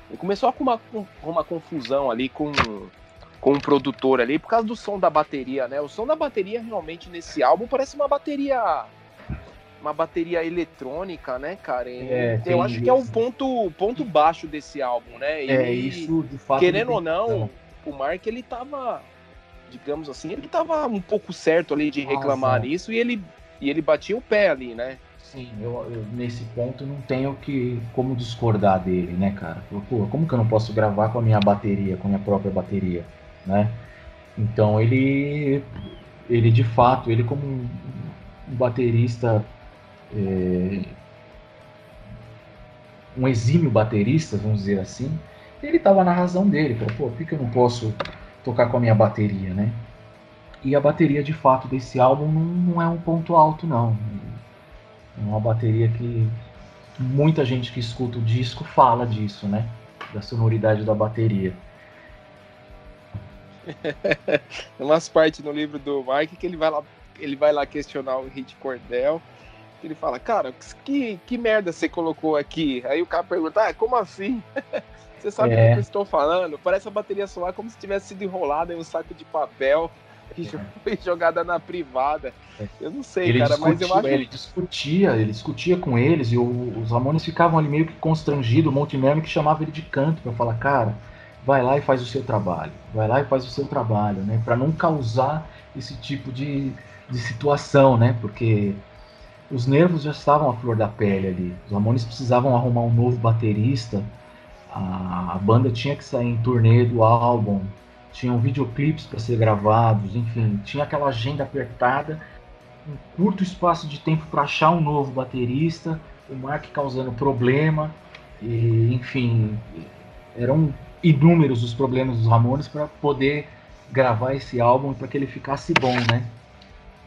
Ele começou com uma, com uma confusão ali com, com um produtor ali por causa do som da bateria, né? O som da bateria realmente nesse álbum parece uma bateria. Uma bateria eletrônica, né, cara? É, eu acho isso. que é o ponto, ponto baixo desse álbum, né? E, é, isso de fato. Querendo ou não, o Mark ele tava, digamos assim, ele tava um pouco certo ali de reclamar Nossa. nisso e ele, e ele batia o pé ali, né? Sim, eu, eu, nesse ponto não tenho que como discordar dele, né, cara? Pô, como que eu não posso gravar com a minha bateria, com a minha própria bateria, né? Então ele, ele de fato, ele como um, baterista, é, um exímio baterista, vamos dizer assim, ele estava na razão dele, pô, por que eu não posso tocar com a minha bateria, né? E a bateria de fato desse álbum não, não é um ponto alto, não é uma bateria que muita gente que escuta o disco fala disso, né? Da sonoridade da bateria. Tem umas partes no livro do Mike que ele vai lá, ele vai lá questionar o Hit Cordell. Ele fala, cara, que, que merda você colocou aqui? Aí o cara pergunta, ah, como assim? você sabe é. o que eu estou falando? Parece a bateria solar como se tivesse sido enrolada em um saco de papel que foi jogada na privada. Eu não sei, ele cara, mas eu acho. Ele discutia, ele discutia com eles e o, os Ramones ficavam ali meio que constrangidos. O Monte que chamava ele de canto para falar, cara, vai lá e faz o seu trabalho, vai lá e faz o seu trabalho, né? Para não causar esse tipo de, de situação, né? Porque os nervos já estavam à flor da pele ali. Os Ramones precisavam arrumar um novo baterista. A, a banda tinha que sair em turnê do álbum tinham videoclipes para ser gravados, enfim, tinha aquela agenda apertada, um curto espaço de tempo para achar um novo baterista, o Mark causando problema, e, enfim, eram inúmeros os problemas dos Ramones para poder gravar esse álbum para que ele ficasse bom, né?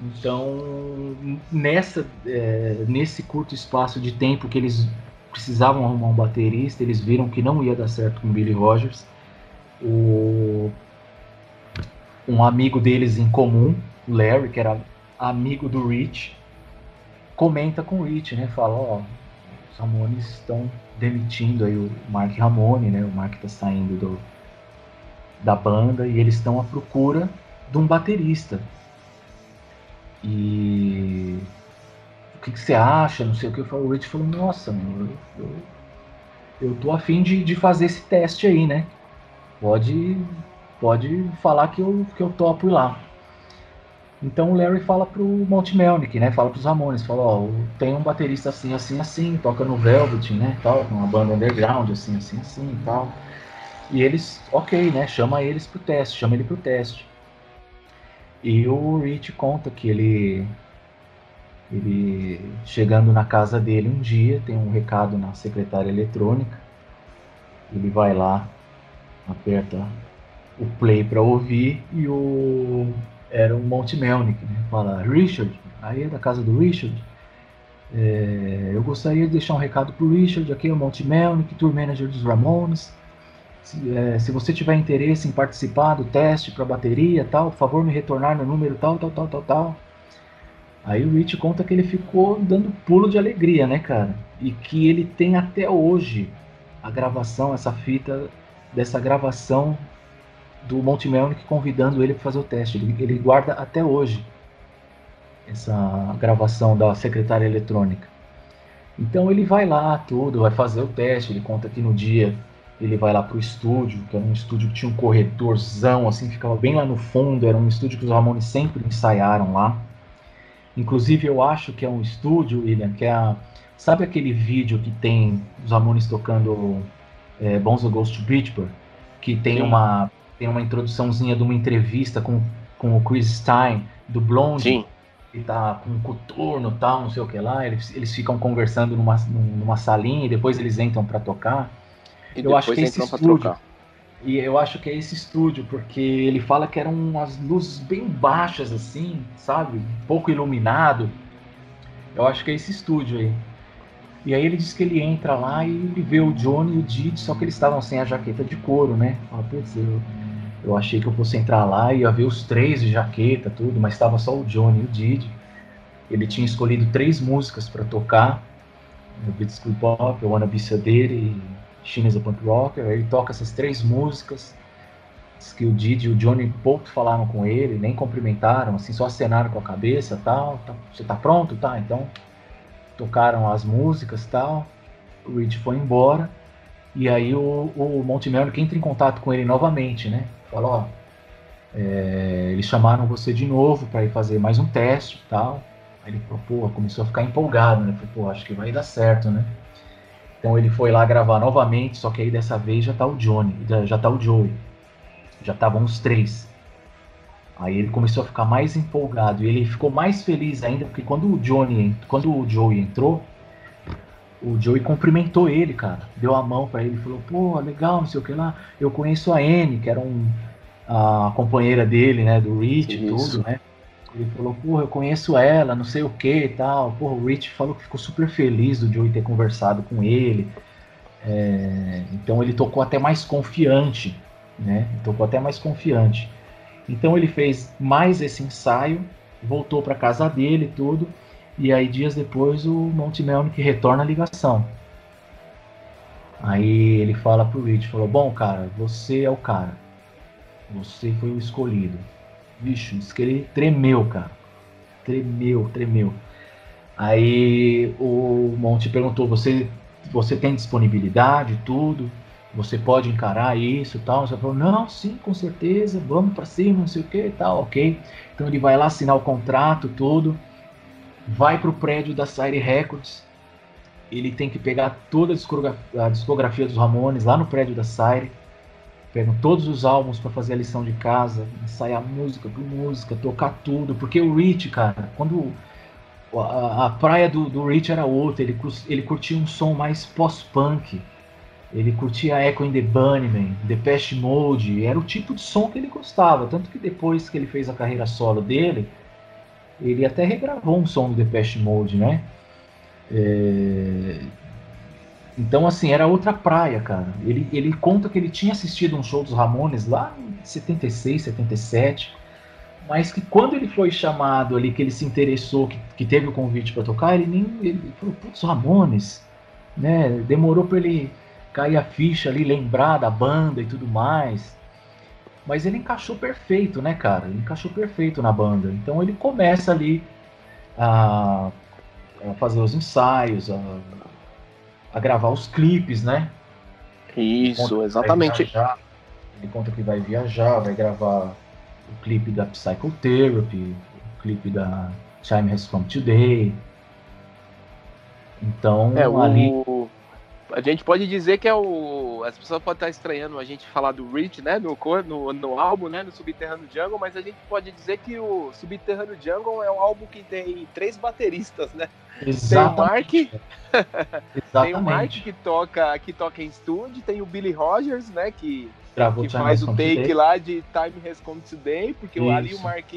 Então, nessa, é, nesse curto espaço de tempo que eles precisavam arrumar um baterista, eles viram que não ia dar certo com o Billy Rogers. O um amigo deles em comum, Larry, que era amigo do Rich, comenta com o Rich, né? Fala, ó, os Ramones estão demitindo aí o Mark Ramone, né? O Mark tá saindo do, da banda e eles estão à procura de um baterista. E o que, que você acha? Não sei o que. O Rich falou, nossa, meu, eu, eu, eu tô afim de, de fazer esse teste aí, né? Pode pode falar que eu, que eu topo ir lá. Então o Larry fala pro Monte Melnick, né? Fala pros Ramones, fala, ó, tem um baterista assim, assim, assim, toca no Velvet, né? Tal, uma banda underground, assim, assim, assim e tal. E eles, ok, né? Chama eles pro teste, chama ele pro teste. E o Rich conta que ele Ele chegando na casa dele um dia, tem um recado na secretária eletrônica. Ele vai lá, aperta o play para ouvir e o era o Monte Melnick, né? Fala, Richard, aí é da casa do Richard. É, eu gostaria de deixar um recado pro Richard, aqui é o Monte Melnick, tour manager dos Ramones. Se, é, se, você tiver interesse em participar do teste para bateria, tal, por favor me retornar no número tal, tal, tal, tal, tal. Aí o Rich conta que ele ficou dando pulo de alegria, né, cara? E que ele tem até hoje a gravação, essa fita dessa gravação do Monte Melnick convidando ele para fazer o teste. Ele, ele, guarda até hoje essa gravação da secretária eletrônica. Então ele vai lá, tudo, vai fazer o teste. Ele conta que no dia ele vai lá pro estúdio, que era um estúdio que tinha um corredorzão, assim, ficava bem lá no fundo. Era um estúdio que os Ramones sempre ensaiaram lá. Inclusive eu acho que é um estúdio, William, que é a, sabe aquele vídeo que tem os Ramones tocando é, Bonzo Ghost to Bridgeport, que tem Sim. uma tem uma introduçãozinha de uma entrevista com, com o Chris Stein, do Blonde. Sim. Ele tá com um coturno tal, não sei o que lá. Eles, eles ficam conversando numa, numa salinha e depois eles entram para tocar. E eu acho que é esse estúdio. E eu acho que é esse estúdio, porque ele fala que eram umas luzes bem baixas, assim, sabe? Pouco iluminado. Eu acho que é esse estúdio aí. E aí ele diz que ele entra lá e ele vê o Johnny e o Didi, só que eles estavam sem a jaqueta de couro, né? Fala, putz, eu, eu achei que eu fosse entrar lá e ia ver os três de jaqueta, tudo, mas estava só o Johnny e o Didi. Ele tinha escolhido três músicas para tocar: o Beat School Pop, o Wanna Be Sedated e Chinese Punk Rocker. Ele toca essas três músicas. Diz que o Didi e o Johnny pouco falaram com ele, nem cumprimentaram, assim, só acenaram com a cabeça tal. Tá, você tá pronto? Tá, então tocaram as músicas tal. O Rich foi embora. E aí o, o Monte Melnick entra em contato com ele novamente, né? Fala, ó, é, eles chamaram você de novo para ir fazer mais um teste e tal. Aí ele falou, pô, começou a ficar empolgado, né? Falei, pô, acho que vai dar certo, né? Então ele foi lá gravar novamente, só que aí dessa vez já tá o Johnny, já, tá o Joey. Já estavam os três. Aí ele começou a ficar mais empolgado e ele ficou mais feliz ainda porque quando o Johnny, quando o Joey entrou, o Joey cumprimentou ele, cara. Deu a mão para ele, falou: "Pô, legal, não sei o que lá. Eu conheço a Anne, que era um a companheira dele, né, do Rich e tudo, né? Ele falou, porra, eu conheço ela, não sei o que e tal. Porra, o Rich falou que ficou super feliz do Joey ter conversado com ele. É, então ele tocou até mais confiante, né? Tocou até mais confiante. Então ele fez mais esse ensaio, voltou para casa dele e tudo, e aí dias depois o Monte Melnick retorna a ligação. Aí ele fala pro Rich, falou, bom cara, você é o cara. Você foi o escolhido. Bicho, diz que ele tremeu, cara. Tremeu, tremeu. Aí o Monte perguntou, você, você tem disponibilidade, tudo? você pode encarar isso e tal. Você falou, não, sim, com certeza, vamos para cima, não sei o que e tal, ok. Então ele vai lá assinar o contrato, tudo, vai para o prédio da Sire Records, ele tem que pegar toda a discografia, a discografia dos Ramones lá no prédio da Sire, pegam todos os álbuns para fazer a lição de casa, ensaiar música por música, tocar tudo, porque o Rich, cara, quando a, a praia do, do Rich era outra, ele, ele curtia um som mais pós-punk, ele curtia Echo in the Bunnymen, Depeche Mode, era o tipo de som que ele gostava. Tanto que depois que ele fez a carreira solo dele, ele até regravou um som do Depeche Mode, né? É... Então, assim, era outra praia, cara. Ele, ele conta que ele tinha assistido um show dos Ramones lá em 76, 77, mas que quando ele foi chamado ali, que ele se interessou, que, que teve o convite para tocar, ele nem. Ele falou, putz, Ramones, né? Demorou para ele cair a ficha ali, lembrar da banda e tudo mais. Mas ele encaixou perfeito, né, cara? Ele encaixou perfeito na banda. Então ele começa ali a, a fazer os ensaios, a, a, gravar os clipes, né? Isso, exatamente. Ele conta que vai viajar, vai gravar o clipe da Psychotherapy, o clipe da Time Has Come Today. Então, é, ali... o a gente pode dizer que é o. As pessoas podem estar estranhando a gente falar do Rich, né? No, no, no álbum, né? No Subterrâneo Jungle, mas a gente pode dizer que o Subterrâneo Jungle é um álbum que tem três bateristas, né? Exatamente. Tem o Mark, tem o Mark que toca, que toca em estúdio, tem o Billy Rogers, né? Que, que faz o take Today. lá de Time Has Come Today, porque Isso. ali o Mark.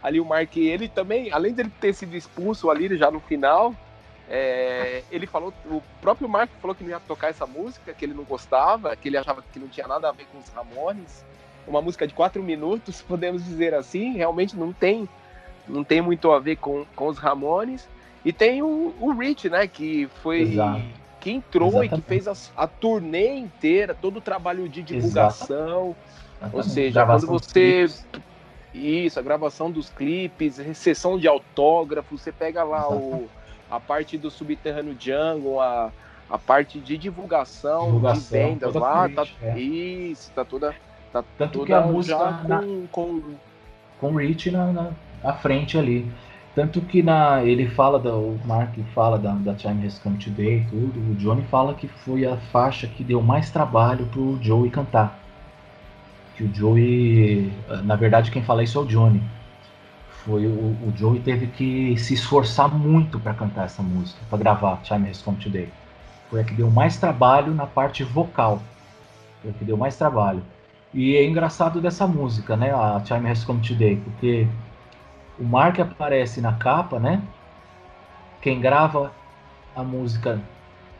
Ali o Mark, ele também, além dele ter sido expulso ali já no final, é, ele falou, o próprio Mark falou que não ia tocar essa música, que ele não gostava, que ele achava que não tinha nada a ver com os Ramones. Uma música de quatro minutos, podemos dizer assim, realmente não tem, não tem muito a ver com, com os Ramones. E tem o, o Rich, né, que foi Exato. que entrou Exatamente. e que fez a, a, turnê inteira, todo o trabalho de divulgação. Exatamente. Ou seja, gravação quando você isso, a gravação dos clipes, sessão de autógrafos, você pega lá o a parte do Subterrâneo Jungle, a, a parte de divulgação, divulgação de vendas lá, tá, é. isso, tá toda. Tá Tanto toda que a música com, na, com, com Rich na, na, na, frente ali. Tanto que na, ele fala, da, o Mark fala da, da Time Has Come Today tudo, o Johnny fala que foi a faixa que deu mais trabalho pro Joey cantar. Que o Joey, na verdade quem fala isso é o Johnny foi o, o Joey teve que se esforçar muito para cantar essa música, para gravar Time Has Come Today. Foi a que deu mais trabalho na parte vocal. Foi a que deu mais trabalho. E é engraçado dessa música, né? A Time Has Come Today, porque o Mark aparece na capa, né? Quem grava a música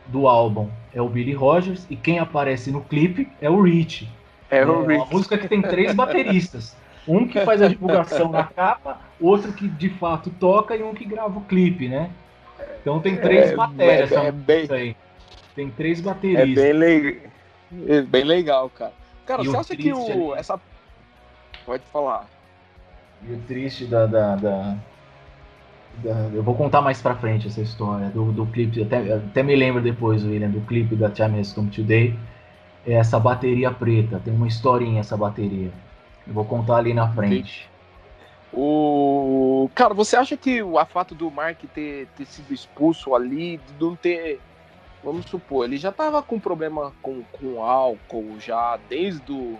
do álbum é o Billy Rogers e quem aparece no clipe é o Rich. É, o Rich. É uma música que tem três bateristas. Um que faz a divulgação na capa, outro que de fato toca e um que grava o clipe, né? Então tem três é, matérias. É, é bem, tem três baterias. É bem, le... é bem legal, cara. Cara, e você acha que o. Essa. Pode falar. E o triste da, da, da, da, Eu vou contar mais pra frente essa história do, do clipe. Até, até me lembro depois, William, do clipe da Time Has Come Today. É essa bateria preta. Tem uma historinha essa bateria. Eu vou contar ali na frente. O cara, você acha que o fato do Mark ter, ter sido expulso ali, de não ter, vamos supor, ele já tava com problema com, com álcool já desde o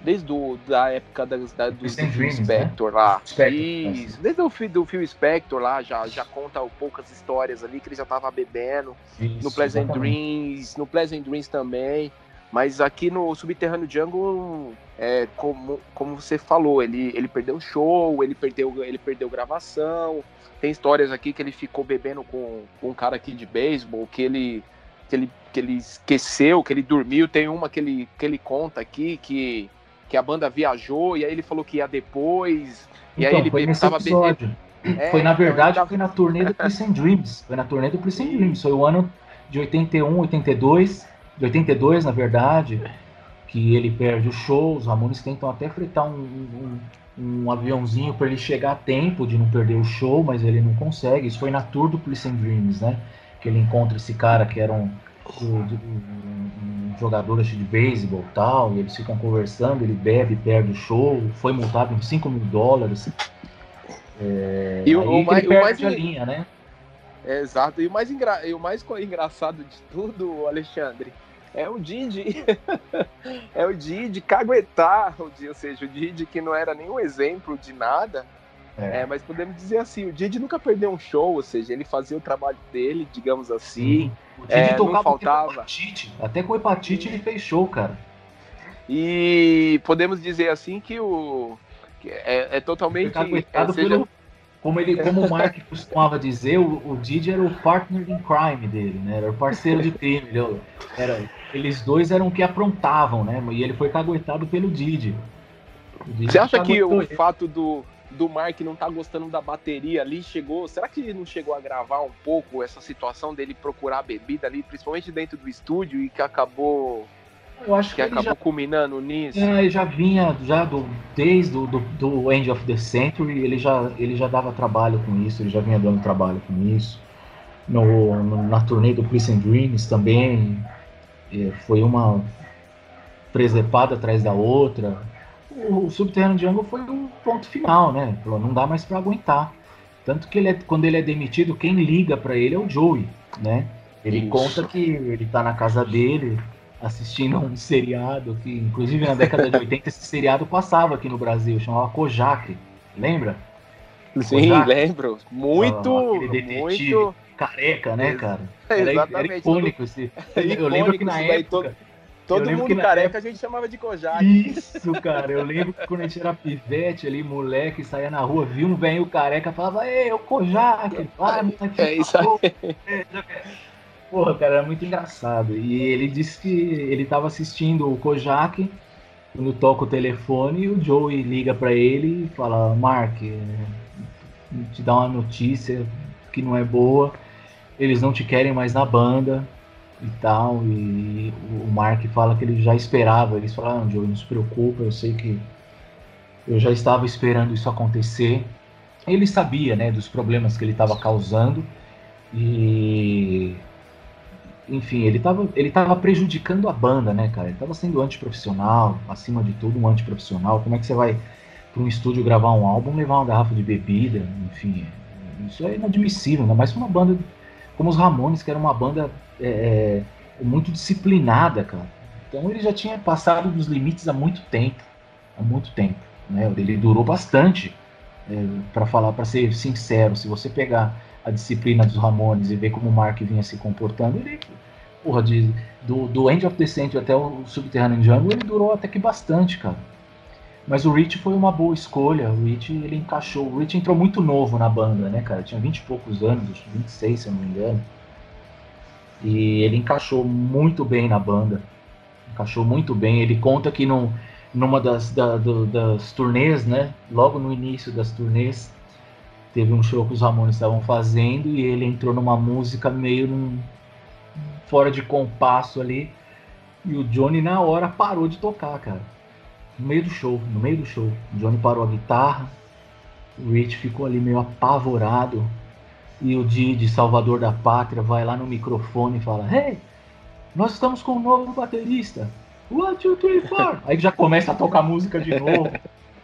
desde do, da época da, da do, do Phil Spector né? lá. Spector, Isso, desde o do Phil Spector lá, já, já conta poucas histórias ali que ele já tava bebendo. Isso, no Pleasant exatamente. Dreams, no Pleasant Dreams também. Mas aqui no Subterrâneo Jungle, é, como, como você falou, ele, ele perdeu show, ele perdeu, ele perdeu gravação. Tem histórias aqui que ele ficou bebendo com, com um cara aqui de beisebol, que ele, que, ele, que ele esqueceu, que ele dormiu. Tem uma que ele, que ele conta aqui que, que a banda viajou e aí ele falou que ia depois. E então, aí ele foi tava bebendo. É, foi na então, verdade, tava... foi na turnê do Prison Dreams. Foi na turnê do Prison Dreams. Foi o ano de 81, 82 de 82, na verdade, que ele perde o show, os Ramones tentam até fretar um, um, um aviãozinho para ele chegar a tempo de não perder o show, mas ele não consegue. Isso foi na tour do Police and Dreams, né? Que ele encontra esse cara que era um, um, jogador de beisebol e tal, e eles ficam conversando, ele bebe, perde o show, foi multado em 5 mil dólares. É, e o, o mais, o mais a linha, né? É, exato. E o mais, engra... e o mais engraçado de tudo, Alexandre, é o Didi. é o Didi caguetar, ou seja, o Didi que não era nenhum exemplo de nada. É. é. mas podemos dizer assim, o Didi nunca perdeu um show, ou seja, ele fazia o trabalho dele, digamos assim. Uhum. O Didi é, tocava não faltava. Com hepatite. Até com hepatite ele fez show, cara. E podemos dizer assim que o que é, é totalmente. É, seja, pelo, como, ele, como o Mark costumava dizer, o, o Didi era o partner in crime dele, né? Era o parceiro de crime. Ele, era, eles dois eram que aprontavam, né? E ele foi caguetado pelo Didi. Didi Você acha que o ele. fato do, do Mark não tá gostando da bateria ali chegou. Será que ele não chegou a gravar um pouco essa situação dele procurar bebida ali, principalmente dentro do estúdio, e que acabou eu acho que, que acabou já, culminando nisso. É, ele já vinha já do, desde do, do, do, End of the Century, ele já, ele já dava trabalho com isso, ele já vinha dando trabalho com isso. No, no na turnê do Prison Dreams também foi uma presepada atrás da outra. O, o Subterrâneo Jungle foi um ponto final, né? Não dá mais para aguentar. Tanto que ele é, quando ele é demitido, quem liga para ele é o Joey, né? Ele Isso. conta que ele tá na casa dele assistindo um seriado que, inclusive na década de 80, esse seriado passava aqui no Brasil, chamava Kojak. Lembra? Sim, Kojak? lembro. Muito, ah, muito careca, né, cara? Era, Exatamente. Era icônico esse. Eu lembro que na época. Todo mundo careca época... a gente chamava de Kojak. Isso, cara. Eu lembro que quando a gente era pivete ali, moleque, saía na rua, via um velho careca, falava, ei, o Kojak. Ah, é isso aí. É, Porra, cara, era muito engraçado. E ele disse que ele tava assistindo o Kojak quando toca o telefone e o Joey liga para ele e fala: Mark, é, te dá uma notícia que não é boa, eles não te querem mais na banda e tal. E o Mark fala que ele já esperava. Eles falaram: ah, Joey, não se preocupa, eu sei que eu já estava esperando isso acontecer. Ele sabia, né, dos problemas que ele estava causando e enfim, ele estava ele tava prejudicando a banda, né, cara? Ele estava sendo antiprofissional, acima de tudo um antiprofissional. Como é que você vai para um estúdio gravar um álbum, levar uma garrafa de bebida, enfim, isso é inadmissível, ainda mais para uma banda como os Ramones, que era uma banda é, é, muito disciplinada, cara. Então ele já tinha passado dos limites há muito tempo, há muito tempo, né? Ele durou bastante, é, para falar, para ser sincero, se você pegar a disciplina dos Ramones e ver como o Mark vinha se comportando, ele, porra, de, do, do End of the Century até o Subterranean Jungle, ele durou até que bastante, cara. Mas o Rich foi uma boa escolha, o Rich ele encaixou, o Rich entrou muito novo na banda, né, cara, tinha 20 e poucos anos, 26 se eu não me engano. E ele encaixou muito bem na banda, encaixou muito bem, ele conta que num, numa das, da, do, das turnês, né, logo no início das turnês, teve um show que os Ramones estavam fazendo e ele entrou numa música meio num, fora de compasso ali. E o Johnny na hora parou de tocar, cara. No meio do show, no meio do show. O Johnny parou a guitarra. O Rich ficou ali meio apavorado. E o Didi, Salvador da Pátria, vai lá no microfone e fala: Hey, nós estamos com um novo baterista. One, two, three, four. Aí já começa a tocar música de novo.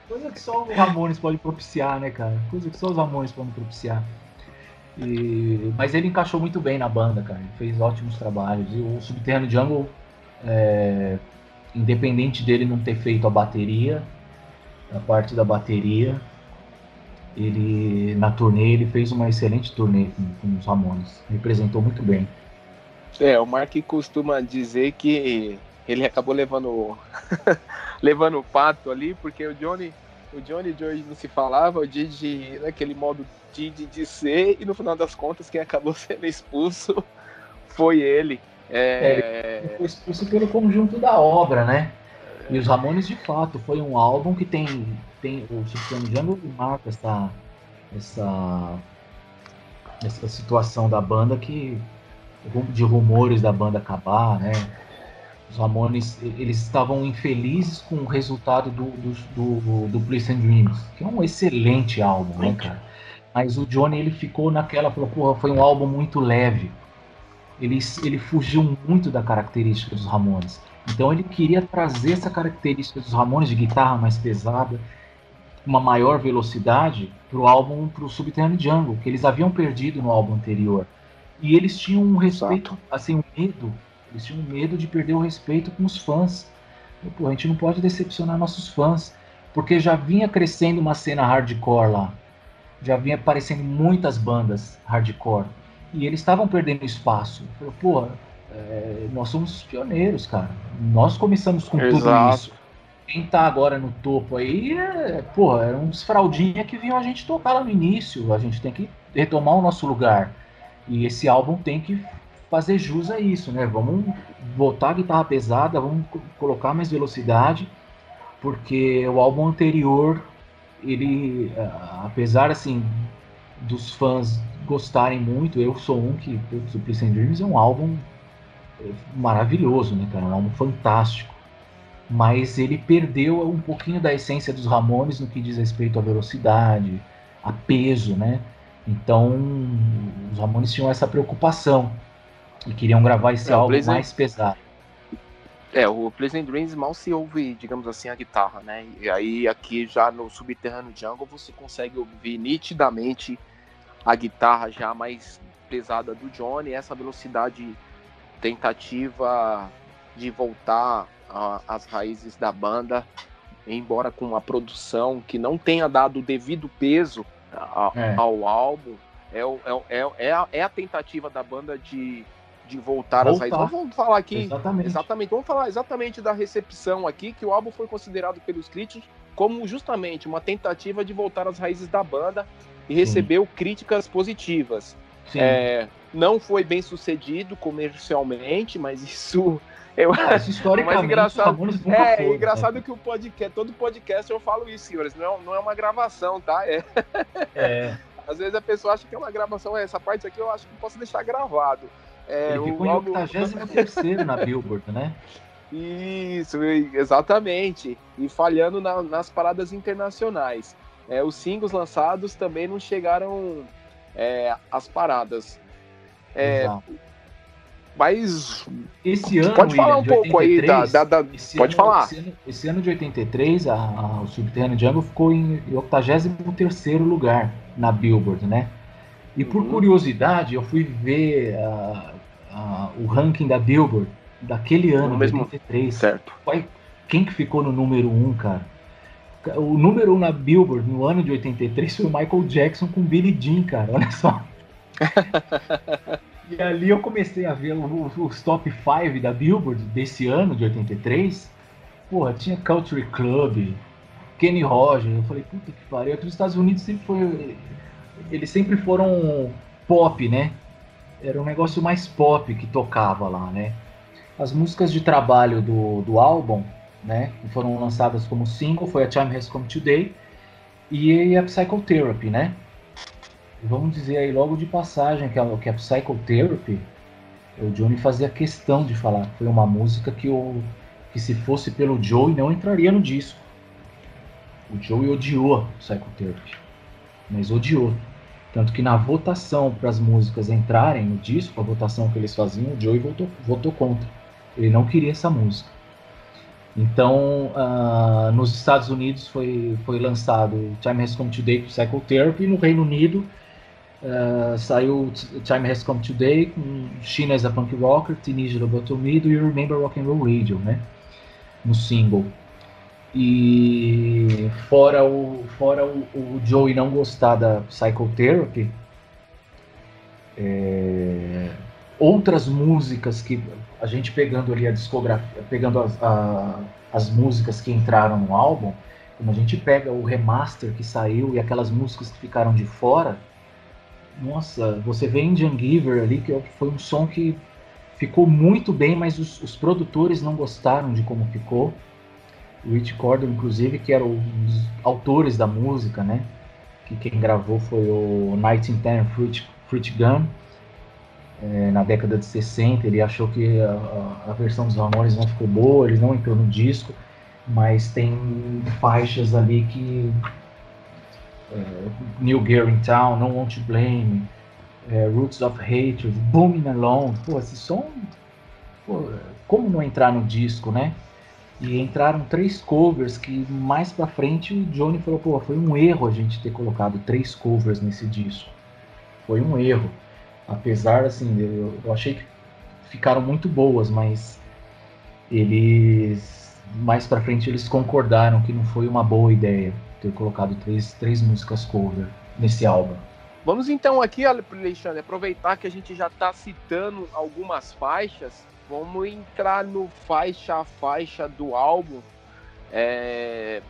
Coisa que só o Ramones pode propiciar, né, cara? Coisa que só os Ramones podem propiciar. E... Mas ele encaixou muito bem na banda, cara. Ele fez ótimos trabalhos. E o Subterrâneo Jungle, é... independente dele não ter feito a bateria, a parte da bateria, ele na turnê ele fez uma excelente turnê com, com os Ramones. Representou muito bem. É, o Mark costuma dizer que ele acabou levando levando o pato ali, porque o Johnny, o Johnny de hoje não se falava, o Didi naquele modo Didi de ser, e no final das contas quem acabou sendo expulso foi ele. É... é ele foi expulso pelo conjunto da obra, né? E os Ramones de fato foi um álbum que tem tem o Subterrâneo Jungle marca essa essa essa situação da banda que de rumores da banda acabar, né? Os Ramones, eles estavam infelizes com o resultado do, do, do, do Bliss and Dreams, que é um excelente álbum, né, cara? Mas o Johnny, ele ficou naquela, falou, porra, foi um álbum muito leve. Ele, ele fugiu muito da característica dos Ramones. Então ele queria trazer essa característica dos Ramones de guitarra mais pesada, uma maior velocidade para o álbum, para o Subterranean Jungle, que eles haviam perdido no álbum anterior. E eles tinham um respeito, assim, um medo eles tinham medo de perder o respeito com os fãs. Pô, a gente não pode decepcionar nossos fãs, porque já vinha crescendo uma cena hardcore lá. Já vinha aparecendo muitas bandas hardcore. E eles estavam perdendo espaço. Falei, pô, é, nós somos os pioneiros, cara. Nós começamos com Exato. tudo isso. Quem tá agora no topo aí, é, porra, eram uns fraldinha que vinham a gente tocar lá no início. A gente tem que retomar o nosso lugar. E esse álbum tem que fazer jus a isso, né? Vamos botar a guitarra pesada, vamos colocar mais velocidade, porque o álbum anterior, ele, apesar assim dos fãs gostarem muito, eu sou um que o Supplice and Dreams é um álbum é, maravilhoso, né, cara? Um álbum fantástico. Mas ele perdeu um pouquinho da essência dos Ramones no que diz respeito à velocidade, a peso, né? Então, os Ramones tinham essa preocupação e queriam gravar esse é, álbum mais pesado. É, o Pleasant Dreams mal se ouve, digamos assim, a guitarra, né? E aí aqui já no Subterrâneo Jungle você consegue ouvir nitidamente a guitarra já mais pesada do Johnny, essa velocidade tentativa de voltar às raízes da banda, embora com uma produção que não tenha dado o devido peso a, é. ao álbum, é, é, é, é, a, é a tentativa da banda de de voltar, voltar. às raízes. Vamos falar aqui. Exatamente. exatamente. Vamos falar exatamente da recepção aqui, que o álbum foi considerado pelos críticos como justamente uma tentativa de voltar às raízes da banda e Sim. recebeu críticas positivas. É, não foi bem sucedido comercialmente, mas isso eu acho historicamente mais engraçado. É, foi, engraçado né? que o podcast, todo podcast eu falo isso, senhores, não é, não é uma gravação, tá? É. é. Às vezes a pessoa acha que é uma gravação, essa parte aqui eu acho que posso deixar gravado. É, Ele ficou em 83 na Billboard, né? Isso, exatamente. E falhando na, nas paradas internacionais. É, os singles lançados também não chegaram é, às paradas. É, mas. Esse ano. Pode falar um pouco 83, aí da. da, da pode ano, falar. Esse ano, esse ano, de 83, a, a, o Subterrâneo Jungle ficou em 83 lugar na Billboard, né? E por uhum. curiosidade, eu fui ver uh, uh, o ranking da Billboard daquele ano, no mesmo 83. Certo. Quem que ficou no número 1, um, cara? O número 1 um na Billboard no ano de 83 foi o Michael Jackson com Billie Jean, cara. Olha só. e ali eu comecei a ver os top 5 da Billboard desse ano, de 83. Porra, tinha Country Club, Kenny Rogers. Eu falei, puta que pariu. Aqui nos Estados Unidos sempre foi. Eles sempre foram pop, né? Era um negócio mais pop que tocava lá, né? As músicas de trabalho do, do álbum, né, que foram lançadas como single, foi a Time Has Come Today e a Psychotherapy, né? Vamos dizer aí logo de passagem que a, que a Psychotherapy, o Johnny fazia questão de falar foi uma música que, o, que se fosse pelo Joey não entraria no disco. O Joey odiou a Psychotherapy, mas odiou. Tanto que na votação para as músicas entrarem no disco, a votação que eles faziam, o Joey votou, votou contra. Ele não queria essa música. Então, uh, nos Estados Unidos foi, foi lançado Time Has Come Today com Psychotherapy, no Reino Unido uh, saiu Time Has Come Today com China as a Punk Rocker, Teenage Lobotomy e Remember Rock and Roll Radio, né? No single. E fora o, fora o, o Joey não gostar da Psychotherapy, é, outras músicas que a gente pegando ali a discografia, pegando as, a, as músicas que entraram no álbum, quando a gente pega o remaster que saiu e aquelas músicas que ficaram de fora, nossa, você vê Indian Giver ali, que foi um som que ficou muito bem, mas os, os produtores não gostaram de como ficou. Rich Cordon, inclusive, que era um dos autores da música, né? Que quem gravou foi o Night in Fruit, Fruit Gun, é, na década de 60. Ele achou que a, a, versão dos Ramones não ficou boa, ele não entrou no disco, mas tem faixas ali que. É, New Gear in Town, No Want to Blame, é, Roots of Hatred, Booming Alone. Pô, esse som. Pô, como não entrar no disco, né? E entraram três covers que mais pra frente o Johnny falou, pô, foi um erro a gente ter colocado três covers nesse disco. Foi um erro. Apesar, assim, eu, eu achei que ficaram muito boas, mas eles mais pra frente eles concordaram que não foi uma boa ideia ter colocado três, três músicas cover nesse álbum. Vamos então aqui, Alexandre, aproveitar que a gente já está citando algumas faixas Vamos entrar no faixa a faixa do álbum. É,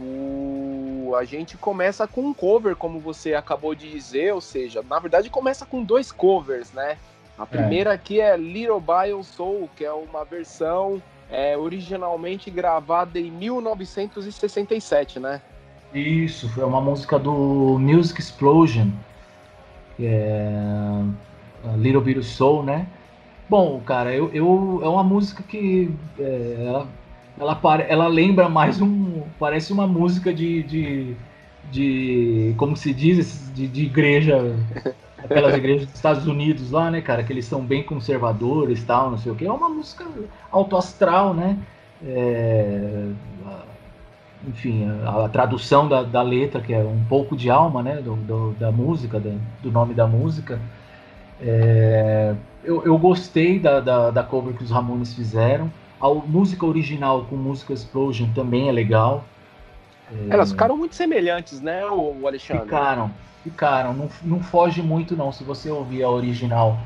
o, a gente começa com um cover, como você acabou de dizer, ou seja, na verdade começa com dois covers, né? A primeira é. aqui é Little Bio Soul, que é uma versão é, originalmente gravada em 1967, né? Isso, foi uma música do Music Explosion, que é Little Bit of Soul, né? Bom, cara, eu, eu é uma música que é, ela, ela, ela lembra mais um. Parece uma música de. de, de como se diz, de, de igreja. Aquelas igrejas dos Estados Unidos lá, né, cara? Que eles são bem conservadores tal, não sei o que. É uma música autoastral, né? É, enfim, a, a tradução da, da, letra, que é um pouco de alma, né? Do, do da música, do nome da música É, eu, eu, gostei da, da, da, cover que os Ramones fizeram. A música original com música Explosion também é legal. É, Elas ficaram muito semelhantes, né, o Alexandre? Ficaram, ficaram. Não, não foge muito, não. Se você ouvir a original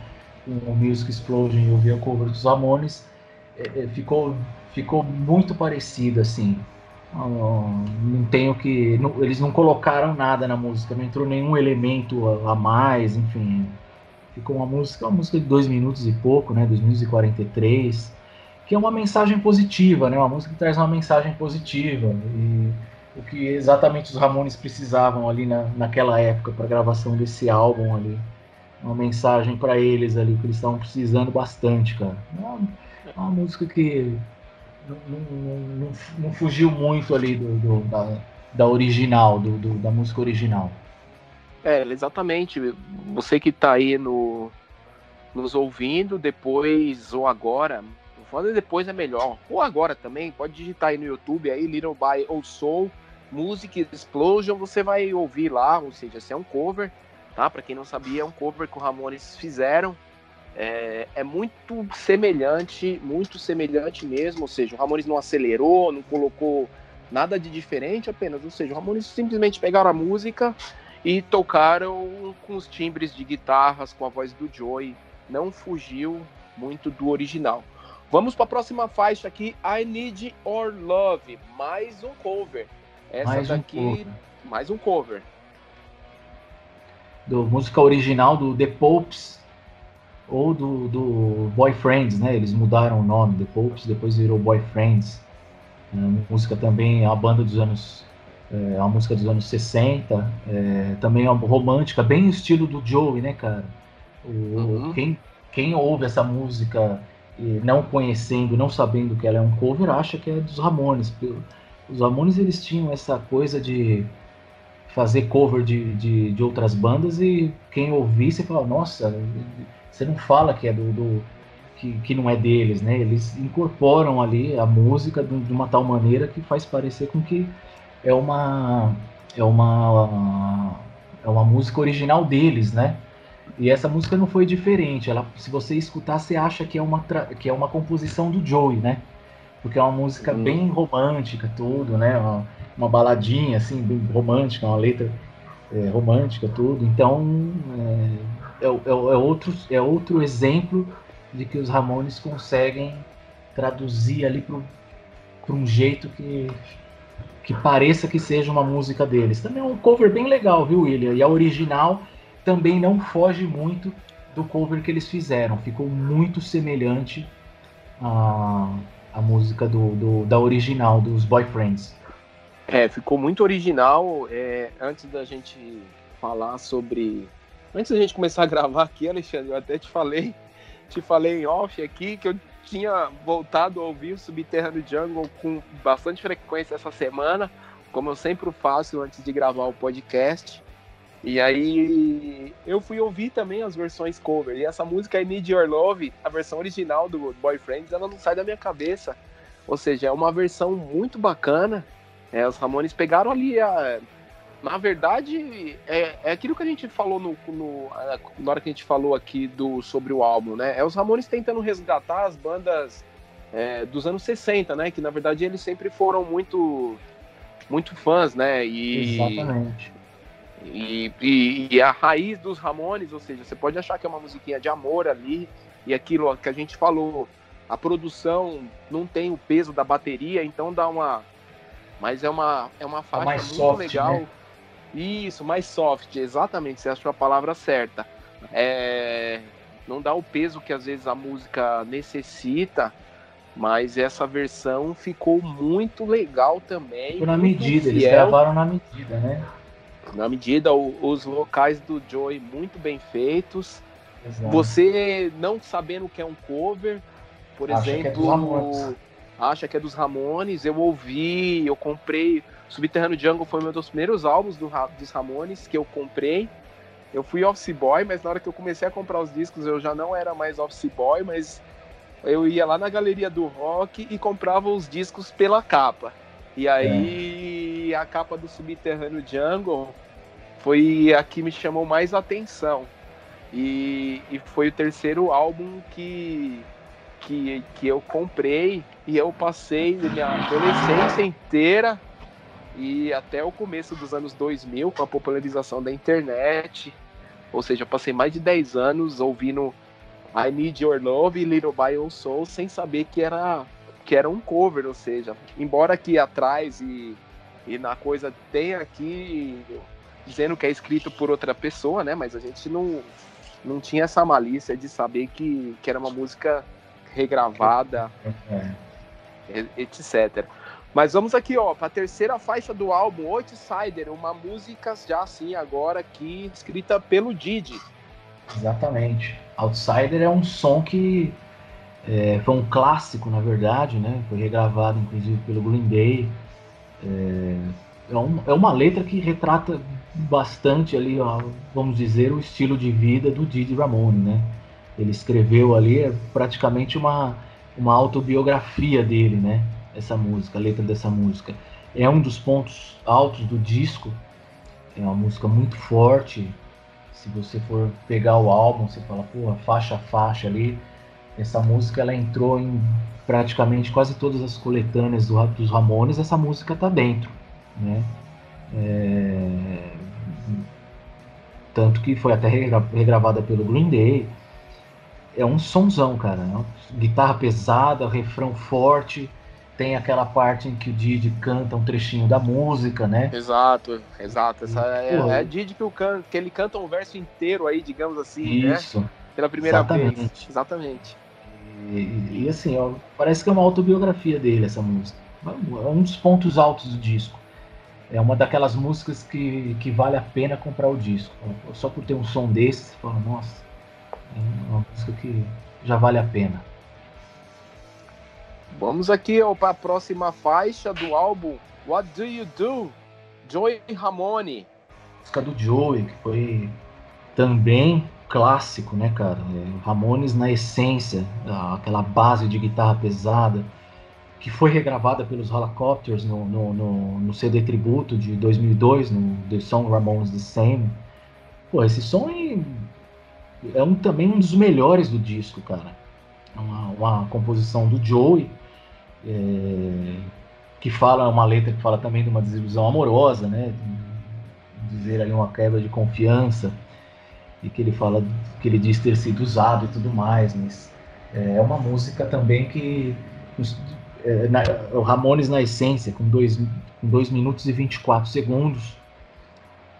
com o Music Explosion e ouvir a cover dos Ramones, é, é, ficou, ficou muito parecido, assim. Não, não tenho que. Não, eles não colocaram nada na música, não entrou nenhum elemento a, a, mais, enfim. Ficou uma música, uma música de dois minutos e pouco, né? 2 minutos e 43, que é uma mensagem positiva, né? Uma música que traz uma mensagem positiva. E o que exatamente os Ramones precisavam ali na, naquela época para gravação desse álbum ali. Uma mensagem para eles ali, que eles estavam precisando bastante, cara. É uma, é uma música que não, não, não, não, fugiu muito ali do, do da, da original, do, do, da música original. É, exatamente. Você que está aí no, nos ouvindo, depois ou agora, falando depois é melhor, ou agora também, pode digitar aí no YouTube aí, Little By ou Soul, Music Explosion, você vai ouvir lá, ou seja, se é um cover, tá? Para quem não sabia, é um cover que o Ramones fizeram. É, é, muito semelhante, muito semelhante mesmo, ou seja, o Ramones não acelerou, não colocou nada de diferente apenas, ou seja, o Ramones simplesmente pegaram a música e tocaram com os timbres de guitarras, com a voz do Joey, não fugiu muito do original. Vamos para a próxima faixa aqui, I Need Your Love, mais um cover. Essa mais daqui, um mais um cover. Do música original do The Popes ou do, do Boyfriends, né? Eles mudaram o nome, The Popes, depois virou Boyfriends. É, música também, uma banda dos anos. É uma música dos anos 60, é, também é uma romântica, bem estilo do Joey, né, cara? O, uhum. quem, quem ouve essa música e não conhecendo, não sabendo que ela é um cover, acha que é dos Ramones. Os Ramones eles tinham essa coisa de fazer cover de, de, de outras bandas e quem ouvisse fala, nossa, você não fala que é do, do que, que não é deles, né? Eles incorporam ali a música de, de uma tal maneira que faz parecer com que é uma é uma é uma música original deles, né? E essa música não foi diferente. Ela, se você escutar, você acha que é uma que é uma composição do Joey, né? porque é uma música uhum. bem romântica, tudo, né? Uma, uma, baladinha, assim, bem romântica, uma letra é, romântica, tudo. Então, é, é, é, é, outro, é outro exemplo de que os Ramones conseguem traduzir ali para um jeito que, que pareça que seja uma música deles. Também é um cover bem legal, viu, William? E a original também não foge muito do cover que eles fizeram. Ficou muito semelhante a a música do, do, da original, dos Boyfriends. É, ficou muito original. É, antes da gente falar sobre. Antes da gente começar a gravar aqui, Alexandre, eu até te falei, te falei em off aqui que eu tinha voltado a ouvir o Subterrâneo Jungle com bastante frequência essa semana, como eu sempre faço antes de gravar o podcast. E aí eu fui ouvir também as versões cover. E essa música I Need Your Love, a versão original do Boyfriends, ela não sai da minha cabeça. Ou seja, é uma versão muito bacana. É, os Ramones pegaram ali a. Na verdade, é, é aquilo que a gente falou no, no, na hora que a gente falou aqui do, sobre o álbum, né? É os Ramones tentando resgatar as bandas é, dos anos 60, né? Que na verdade eles sempre foram muito muito fãs, né? E, Exatamente. E, e, e, a raiz dos Ramones, ou seja, você pode achar que é uma musiquinha de amor ali, e aquilo que a gente falou, a produção não tem o peso da bateria, então dá uma. Mas é uma, é uma faixa é muito soft, legal. Né? Isso, mais soft, exatamente, você achou a palavra certa. É, não dá o peso que às vezes a música necessita, mas essa versão ficou muito legal também. Ficou na medida, fiel. eles gravaram na medida, né? Na medida, o, os locais do Joey muito bem feitos. Exato. Você não sabendo que é um cover, por acha exemplo, que é acha que é dos Ramones. Eu ouvi, eu comprei. Subterrâneo Jungle foi um dos primeiros álbuns do, dos Ramones que eu comprei. Eu fui office boy, mas na hora que eu comecei a comprar os discos eu já não era mais office boy, mas eu ia lá na galeria do rock e comprava os discos pela capa. E aí é. a capa do Subterrâneo Jungle foi a que me chamou mais atenção. E, e foi o terceiro álbum que, que, que eu comprei e eu passei minha adolescência inteira e até o começo dos anos 2000 com a popularização da internet. Ou seja, eu passei mais de 10 anos ouvindo I Need Your Love e Little by Your Soul sem saber que era que era um cover, ou seja, embora aqui atrás e, e na coisa tenha aqui dizendo que é escrito por outra pessoa, né? Mas a gente não, não tinha essa malícia de saber que, que era uma música regravada, é. etc. Mas vamos aqui, ó, para a terceira faixa do álbum, Outsider, uma música já assim agora aqui escrita pelo Didi. Exatamente. Outsider é um som que é, foi um clássico, na verdade, né? Foi regravado, inclusive, pelo Green Day. É, é, um, é uma letra que retrata bastante ali, ó, vamos dizer, o estilo de vida do Didi Ramone, né? Ele escreveu ali é praticamente uma, uma autobiografia dele, né? Essa música, a letra dessa música. É um dos pontos altos do disco. É uma música muito forte, se você for pegar o álbum, você fala, porra, faixa a faixa ali. Essa música ela entrou em praticamente quase todas as coletâneas do, dos Ramones, essa música tá dentro, né? É... Tanto que foi até regravada pelo Green Day. É um sonzão, cara. É guitarra pesada, refrão forte tem aquela parte em que o Didi canta um trechinho da música, né? Exato, exato. Essa é, é a Didi que, que ele canta um verso inteiro aí, digamos assim, né? Isso. Né? Pela primeira Exatamente. vez. Exatamente. E, e, assim, ó, parece que é uma autobiografia dele essa música. É um dos pontos altos do disco. É uma daquelas músicas que, que vale a pena comprar o disco. Só por ter um som desse, você fala, nossa, é uma música que já vale a pena. Vamos aqui para a próxima faixa do álbum What Do You Do? Joey Ramone. Música do Joey, que foi também clássico, né, cara? É, Ramones na essência, aquela base de guitarra pesada, que foi regravada pelos Helicopters no, no, no, no CD tributo de 2002, no The Song Ramones the Same. Pô, esse som é, é um, também um dos melhores do disco, cara. Uma, uma composição do Joey é, que fala uma letra que fala também de uma desilusão amorosa, né? Dizer ali uma quebra de confiança e que ele fala que ele diz ter sido usado e tudo mais, mas é uma música também que é, na, o Ramones na essência com dois com 2 minutos e 24 segundos,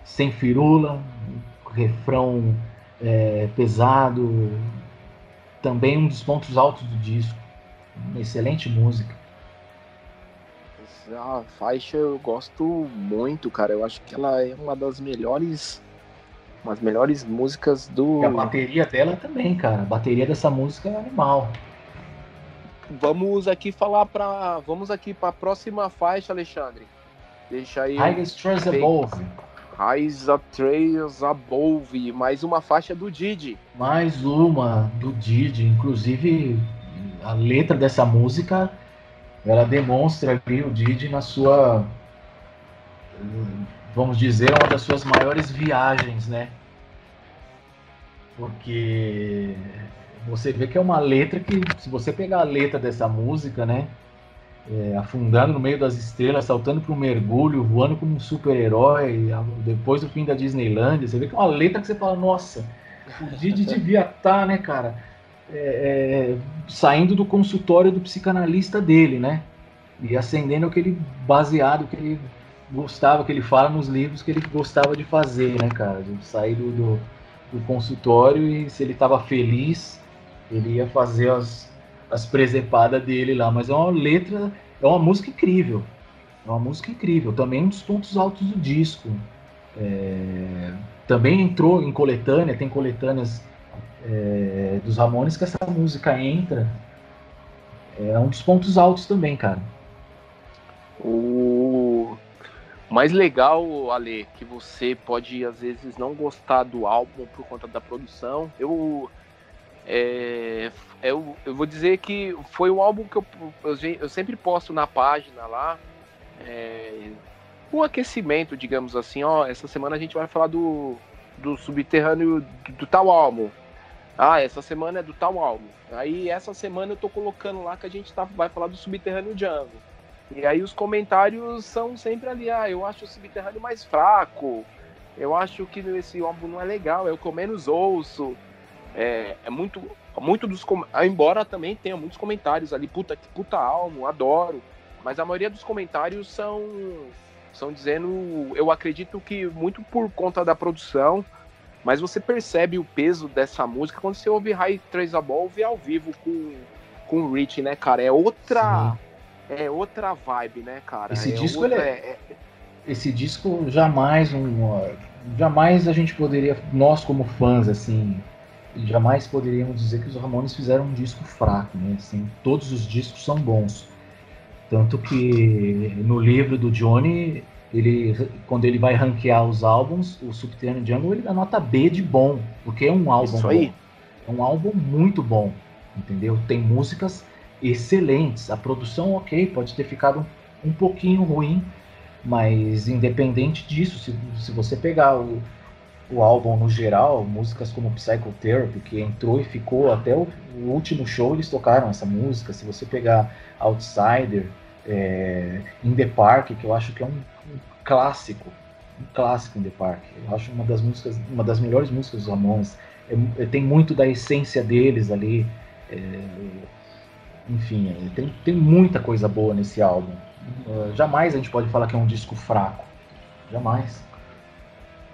sem firula, refrão é, pesado, também um dos pontos altos do disco. Uma excelente música. A faixa eu gosto muito, cara. Eu acho que ela é uma das melhores. Umas melhores músicas do. E a bateria dela também, cara. A bateria dessa música é animal. Vamos aqui falar para, vamos aqui para a próxima faixa, Alexandre. Deixa aí. Highest Trails Above. Highest Trails Above, mais uma faixa do Didi. Mais uma do Didi, inclusive a letra dessa música ela demonstra ali o Didi na sua vamos dizer uma das suas maiores viagens né porque você vê que é uma letra que se você pegar a letra dessa música né é, afundando no meio das estrelas, saltando para um mergulho, voando como um super-herói, depois do fim da Disneylandia, você vê que é uma letra que você fala, nossa, o Didi devia estar, tá, né, cara? É, é, saindo do consultório do psicanalista dele, né? E acendendo aquele baseado que ele gostava, que ele fala nos livros que ele gostava de fazer, né, cara? De sair do, do, do consultório e se ele estava feliz, ele ia fazer as, as presepadas dele lá. Mas é uma letra, é uma música incrível. É uma música incrível. Também um dos pontos altos do disco. É, também entrou em coletânea, tem coletâneas é, dos Ramones que essa música entra. É um dos pontos altos também, cara. O mais legal, Ale, que você pode às vezes não gostar do álbum por conta da produção. Eu é, eu, eu vou dizer que foi um álbum que eu, eu, eu sempre posto na página lá. É, um aquecimento, digamos assim. Ó, essa semana a gente vai falar do do subterrâneo do tal álbum. Ah, essa semana é do tal álbum. Aí essa semana eu tô colocando lá que a gente tá, vai falar do Subterrâneo Django. E aí os comentários são sempre ali, ah, eu acho o Subterrâneo mais fraco, eu acho que esse álbum não é legal, é o que eu menos ouço. É, é muito, muito dos embora também tenha muitos comentários ali, puta que puta álbum, adoro. Mas a maioria dos comentários são são dizendo, eu acredito que muito por conta da produção, mas você percebe o peso dessa música quando você ouve High Traceable ao vivo com, com o Rich, né, cara? É outra. Sim. É outra vibe, né, cara? Esse é disco outra, é, é... Esse disco jamais um. Jamais a gente poderia, nós como fãs, assim, jamais poderíamos dizer que os Ramones fizeram um disco fraco, né? Assim, todos os discos são bons. Tanto que no livro do Johnny, ele, quando ele vai ranquear os álbuns, o Subterranean Jungle ele dá nota B de bom, porque é um álbum Isso aí. bom. É um álbum muito bom, entendeu? Tem músicas excelentes. A produção, ok, pode ter ficado um, um pouquinho ruim, mas independente disso, se, se você pegar o, o álbum no geral, músicas como Psychotherapy, que entrou e ficou até o, o último show, eles tocaram essa música. Se você pegar Outsider, é, In the Park, que eu acho que é um clássico, um clássico em The Park. Eu acho uma das músicas, uma das melhores músicas dos Ramones. É, é tem muito da essência deles ali. É, enfim, é, tem, tem muita coisa boa nesse álbum. Uh, jamais a gente pode falar que é um disco fraco. Jamais.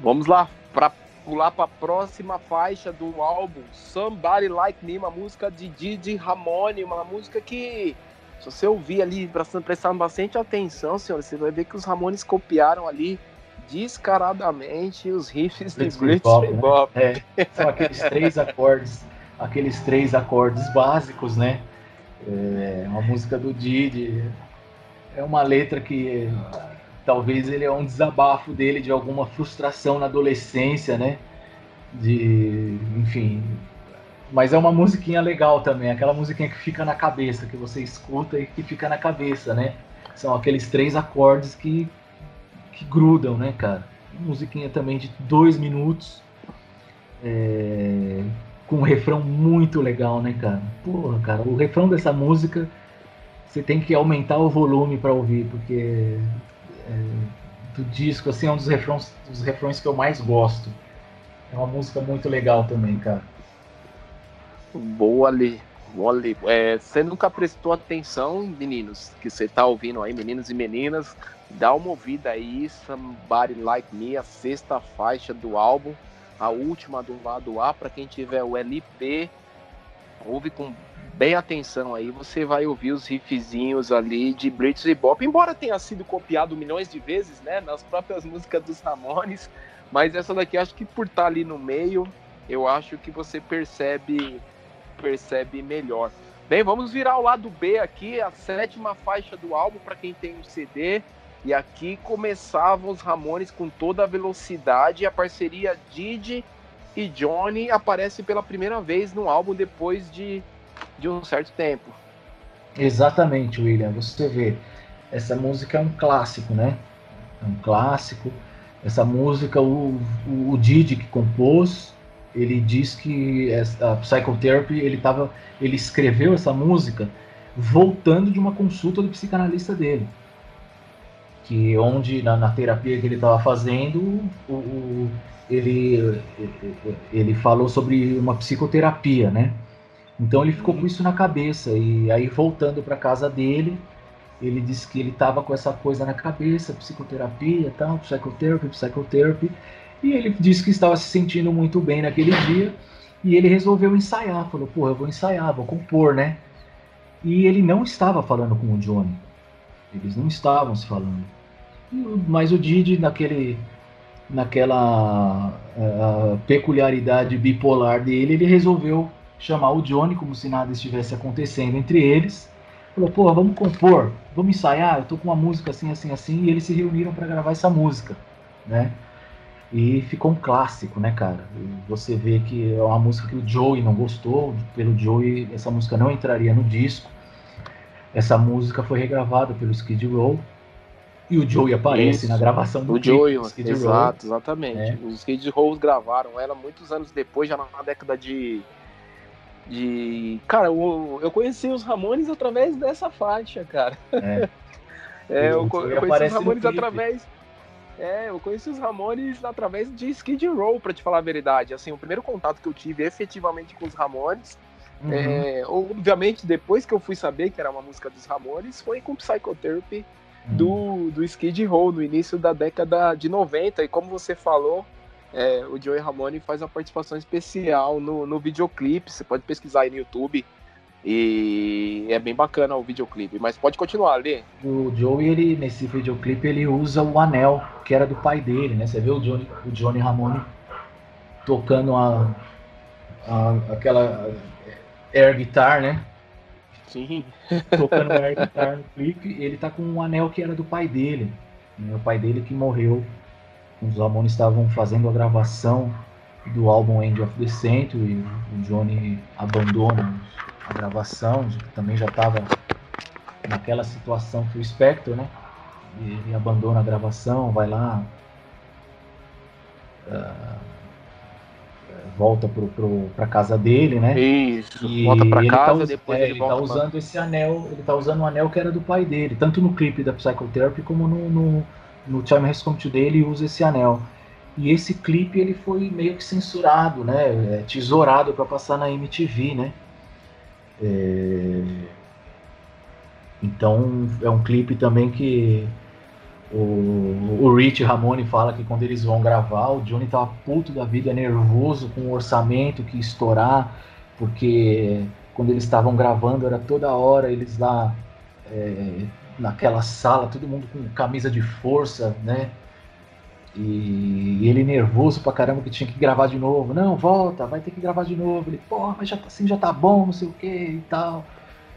Vamos lá, para pular para a próxima faixa do álbum, Somebody Like Me, uma música de Didi Ramone, uma música que se você ouvir ali, prestar bastante atenção, senhor, você vai ver que os Ramones copiaram ali descaradamente os riffs de Blitz Bob. Né? É, são aqueles três acordes, aqueles três acordes básicos, né? É uma música do Didi. É uma letra que talvez ele é um desabafo dele de alguma frustração na adolescência, né? De, enfim, mas é uma musiquinha legal também, aquela musiquinha que fica na cabeça, que você escuta e que fica na cabeça, né? São aqueles três acordes que, que grudam, né, cara? Musiquinha também de dois minutos, é, com um refrão muito legal, né, cara? Porra, cara, o refrão dessa música você tem que aumentar o volume para ouvir, porque é, do disco, assim, é um dos refrões, dos refrões que eu mais gosto. É uma música muito legal também, cara. Boa ali. Ali. É, você nunca prestou atenção, meninos, que você tá ouvindo aí, meninos e meninas, dá uma ouvida aí, Somebody Like Me, a sexta faixa do álbum, a última do lado A, para quem tiver o LP, ouve com bem atenção aí, você vai ouvir os riffzinhos ali de Brits e Bop, embora tenha sido copiado milhões de vezes, né, nas próprias músicas dos Ramones, mas essa daqui acho que por estar tá ali no meio, eu acho que você percebe percebe melhor. Bem, vamos virar o lado B aqui, a sétima faixa do álbum para quem tem um CD. E aqui começavam os Ramones com toda a velocidade. A parceria Didi e Johnny aparece pela primeira vez no álbum depois de, de um certo tempo. Exatamente, William. Você vê, essa música é um clássico, né? É um clássico. Essa música, o, o, o Didi que compôs, ele diz que a Psychotherapy, ele tava, ele escreveu essa música voltando de uma consulta do psicanalista dele. Que onde na, na terapia que ele estava fazendo, o, o, ele, ele falou sobre uma psicoterapia, né? Então ele ficou com isso na cabeça e aí voltando para casa dele, ele disse que ele estava com essa coisa na cabeça, psicoterapia, tal, psychotherapy, psychotherapy, e ele disse que estava se sentindo muito bem naquele dia e ele resolveu ensaiar. Falou, pô, eu vou ensaiar, vou compor, né? E ele não estava falando com o Johnny. Eles não estavam se falando. Mas o Didi, naquele, naquela uh, peculiaridade bipolar dele, ele resolveu chamar o Johnny como se nada estivesse acontecendo entre eles. Falou, pô, vamos compor, vamos ensaiar, eu tô com uma música assim, assim, assim, e eles se reuniram para gravar essa música, né? E ficou um clássico, né, cara? Você vê que é uma música que o Joey não gostou, pelo Joey essa música não entraria no disco. Essa música foi regravada pelo Skid Row E o Joey aparece Isso. na gravação do O Joey, do Skid Row. exato, exatamente. É. Os Skid Row gravaram ela muitos anos depois, já na década de. de... Cara, eu, eu conheci os Ramones através dessa faixa, cara. É. É, eu, eu conheci os Ramones através. É, eu conheci os Ramones através de Skid Row, pra te falar a verdade. Assim, o primeiro contato que eu tive efetivamente com os Ramones, Uhum. é, obviamente, depois que eu fui saber que era uma música dos Ramones, foi com Psychotherapy Uhum. do, do Skid Row no início da década de 90. E como você falou, é, o Joey Ramone faz uma participação especial no, no videoclipe. Você pode pesquisar aí no YouTube. E é bem bacana o videoclipe. Mas pode continuar, Lê. O Joey, ele, nesse videoclipe, ele usa o anel que era do pai dele, né? Você vê o Johnny, o Johnny Ramone tocando a, a- aquela air guitar, né? Sim. Tocando air guitar no clipe, ele tá com um anel que era do pai dele. né? O pai dele que morreu. Os Ramones estavam fazendo a gravação do álbum End of the Century. O Johnny abandona a gravação, também já estava naquela situação que o Spector, né? E Ele abandona a gravação, vai lá, ah, volta pra casa dele, né? Isso. E volta pra ele tá casa, us- depois é, ele, ele tá pra- usando esse anel, ele tá usando o anel que era do pai dele, tanto no clipe da Psychotherapy como no, no, no Time Has Come Today ele usa esse anel. E esse clipe ele foi meio que censurado, né? é, Tesourado para passar na MTV, né? É, Então é um clipe também que o, o Rich Ramone fala que quando eles vão gravar, o Johnny tava puto da vida, nervoso com o orçamento que estourar, porque quando eles estavam gravando era toda hora eles lá é, naquela sala, todo mundo com camisa de força, né? E ele nervoso pra caramba que tinha que gravar de novo. Não, volta, vai ter que gravar de novo. Ele, porra, mas já tá, assim já tá bom, não sei o que e tal.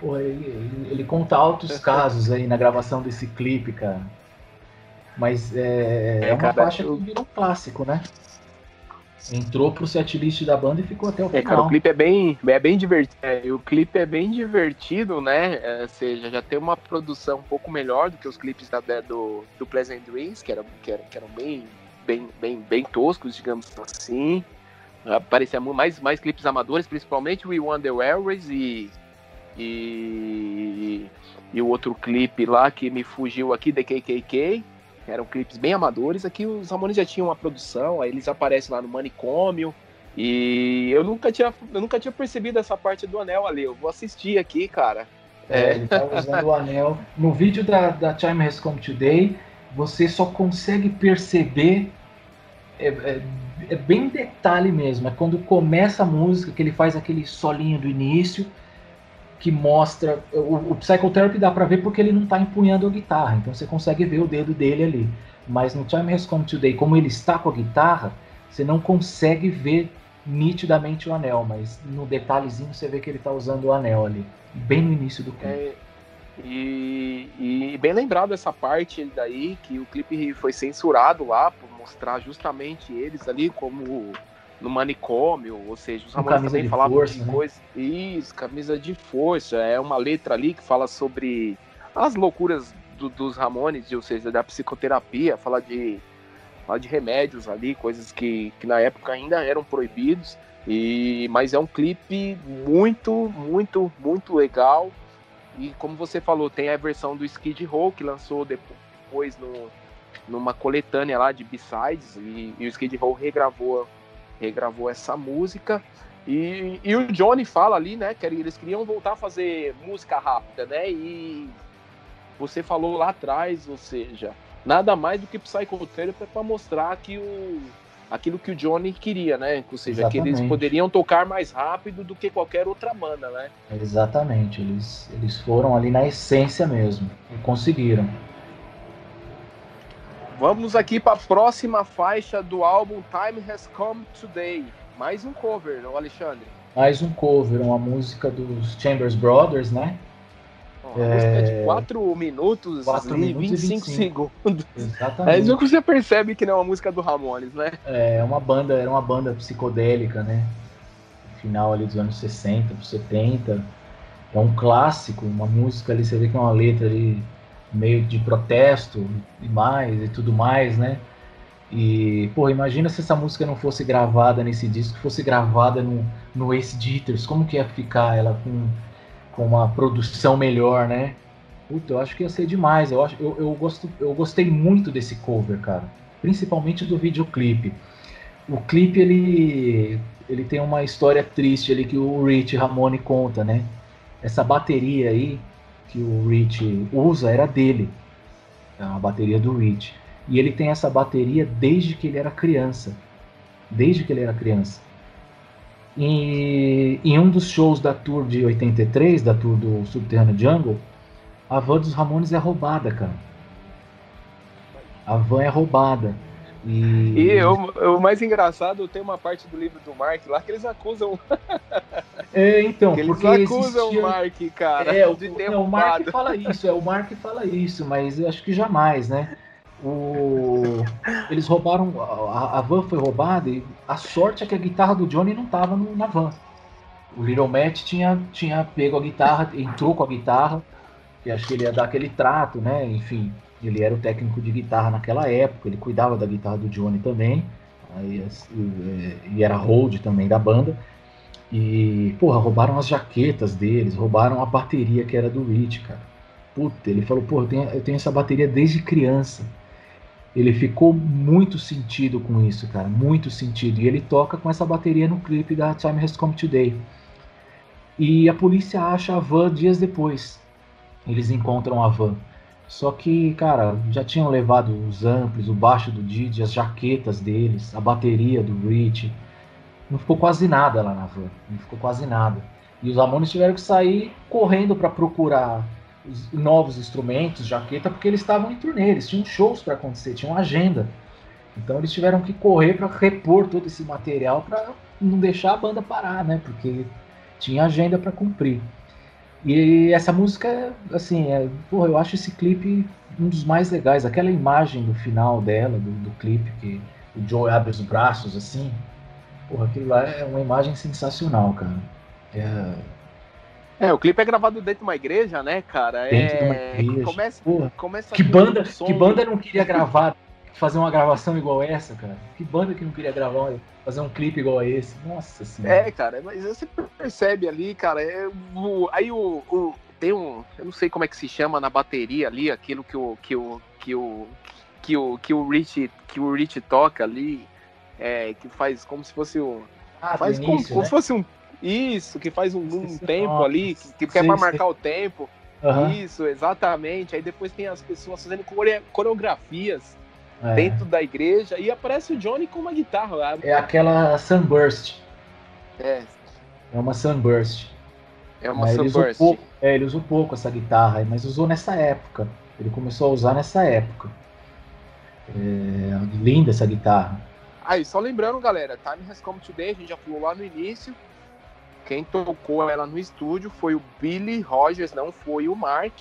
Ele, ele, ele conta altos casos aí na gravação desse clipe, cara. Mas é, é, É, uma cara, faixa eu- que virou um clássico, né? Entrou pro setlist da banda e ficou até o É, final. cara, o clipe é bem, é bem divertido. o clipe é bem divertido, né? É, ou seja, já tem uma produção um pouco melhor do que os clipes da, do, do Pleasant Dreams, que eram, que eram, que eram bem, bem, bem, bem toscos, digamos assim. Aparecia mais, mais clipes amadores, principalmente We Won the Airways e, e, e o outro clipe lá que me fugiu aqui, The KKK. Eram clipes bem amadores. Aqui os Ramones já tinham uma produção, aí eles aparecem lá no manicômio. E eu nunca tinha, eu nunca tinha percebido essa parte do anel ali. Eu vou assistir aqui, cara. É, ele tá usando o anel. No vídeo da, da Time Has Come Today, você só consegue perceber. É, é- é bem detalhe mesmo. É quando começa a música, que ele faz aquele solinho do início, que mostra. O, o Psychotherapy dá pra ver porque ele não tá empunhando a guitarra, então você consegue ver o dedo dele ali. Mas no Time Has Come Today, como ele está com a guitarra, você não consegue ver nitidamente o anel, mas no detalhezinho você vê que ele tá usando o anel ali, bem no início do clipe. É, e, e bem lembrado essa parte daí, que o clipe foi censurado lá, por mostrar justamente eles ali como no manicômio, ou seja, os Ramones também falavam força, de né? coisa. Isso, camisa de força. É uma letra ali que fala sobre as loucuras do- dos Ramones, ou seja, da psicoterapia, fala de, fala de remédios ali, coisas que, que na época ainda eram proibidos. E, mas é um clipe muito, muito, muito legal. E como você falou, tem a versão do Skid Row que lançou depois no, numa coletânea lá de B-sides e, e o Skid Row regravou, regravou essa música. E, e o Johnny fala ali, né, que eles queriam voltar a fazer música rápida, né? E você falou lá atrás, ou seja, nada mais do que Psychotherapy para mostrar que o aquilo que o Johnny queria, né? Ou seja, que eles Exatamente. poderiam tocar mais rápido do que qualquer outra banda, né? Exatamente, eles, eles foram ali na essência mesmo e conseguiram. Vamos aqui para a próxima faixa do álbum Time Has Come Today. Mais um cover, não, Alexandre? Mais um cover, uma música dos Chambers Brothers, né? É de É. 4 minutos e minutos e 25 25. segundos. Exatamente. você percebe que não é uma música do Ramones, né? É uma banda, era uma banda psicodélica, né? Final ali dos anos 60 para 70. É um clássico, uma música ali, você vê que é uma letra ali meio de protesto e mais e tudo mais, né? E, pô, imagina se essa música não fosse gravada nesse disco, fosse gravada no, no Ace Jitters, como que ia ficar ela com, com uma produção melhor, né? Puta, eu acho que ia ser demais. Eu, acho, eu, eu, gosto, eu gostei muito desse cover, cara. Principalmente do videoclipe. O clipe, ele, ele tem uma história triste ali que o Rich Ramone conta, né? Essa bateria aí que o Rich usa era dele. É uma bateria do Rich. E ele tem essa bateria desde que ele era criança. Desde que ele era criança. E em um dos shows da tour de 83, da tour do Subterrâneo Jungle, a van dos Ramones é roubada, cara. A van é roubada. E, e o, o, mais engraçado, tem uma parte do livro do Mark lá que eles acusam. É, então, eles acusam existia... o Mark, cara, é, de ter não, O Mark fala isso, é, o Mark fala isso, mas eu acho que jamais, né? O... Eles roubaram, a, a, van foi roubada e a sorte é que a guitarra do Johnny não tava no, na van. O Little Matt tinha, tinha pego a guitarra, entrou com a guitarra, e acho que ele ia dar aquele trato, né? Enfim, ele era o técnico de guitarra naquela época, ele cuidava da guitarra do Johnny também, aí, e era hold também da banda. E, porra, roubaram as jaquetas deles, roubaram a bateria que era do Rich, cara. Puta, ele falou, porra, eu tenho, eu tenho essa bateria desde criança. Ele ficou muito sentido com isso, cara, muito sentido. E ele toca com essa bateria no clipe da Time Has Come Today. E a polícia acha a van dias depois. Eles encontram a van. Só que, cara, já tinham levado os amplos, o baixo do Didi, as jaquetas deles, a bateria do Rich. Não ficou quase nada lá na van. Não ficou quase nada. E os Ramones tiveram que sair correndo para procurar os novos instrumentos, jaqueta, porque eles estavam em turnê, eles tinham shows para acontecer, tinham agenda. Então eles tiveram que correr para repor todo esse material para não deixar a banda parar, né? Porque tinha agenda para cumprir. E essa música, assim, é, porra, eu acho esse clipe um dos mais legais. Aquela imagem do final dela, do, do clipe, que o Joe abre os braços assim, porra, aquilo lá é uma imagem sensacional, cara. É, é, o clipe é gravado dentro de uma igreja, né, cara? Dentro é... de uma igreja. Começa, Porra, começa que banda, que banda não queria gravar, fazer uma gravação igual essa, cara? Que banda que não queria gravar, fazer um clipe igual a esse? Nossa senhora. É, cara, mas você percebe ali, cara, é, o, aí o, o, tem um, eu não sei como é que se chama na bateria ali, aquilo que o que o que o que o que o Rich que o Rich toca ali, é, que faz como se fosse um ah, faz início, como, né? como se fosse um isso, que faz um, um tempo ali, que, que é pra marcar o tempo. Uhum. Isso, exatamente. Aí depois tem as pessoas fazendo coreografias É. dentro da igreja e aparece o Johnny com uma guitarra lá. É aquela Sunburst. É, É uma Sunburst. é uma Mas ele usou Sunburst. pouco, é, ele usou pouco essa guitarra, mas usou nessa época. Ele começou a usar nessa época. É, linda essa guitarra. Aí, só lembrando, galera, Time Has Come Today, a gente já falou lá no início. Quem tocou ela no estúdio foi o Billy Rogers, não foi o Mark.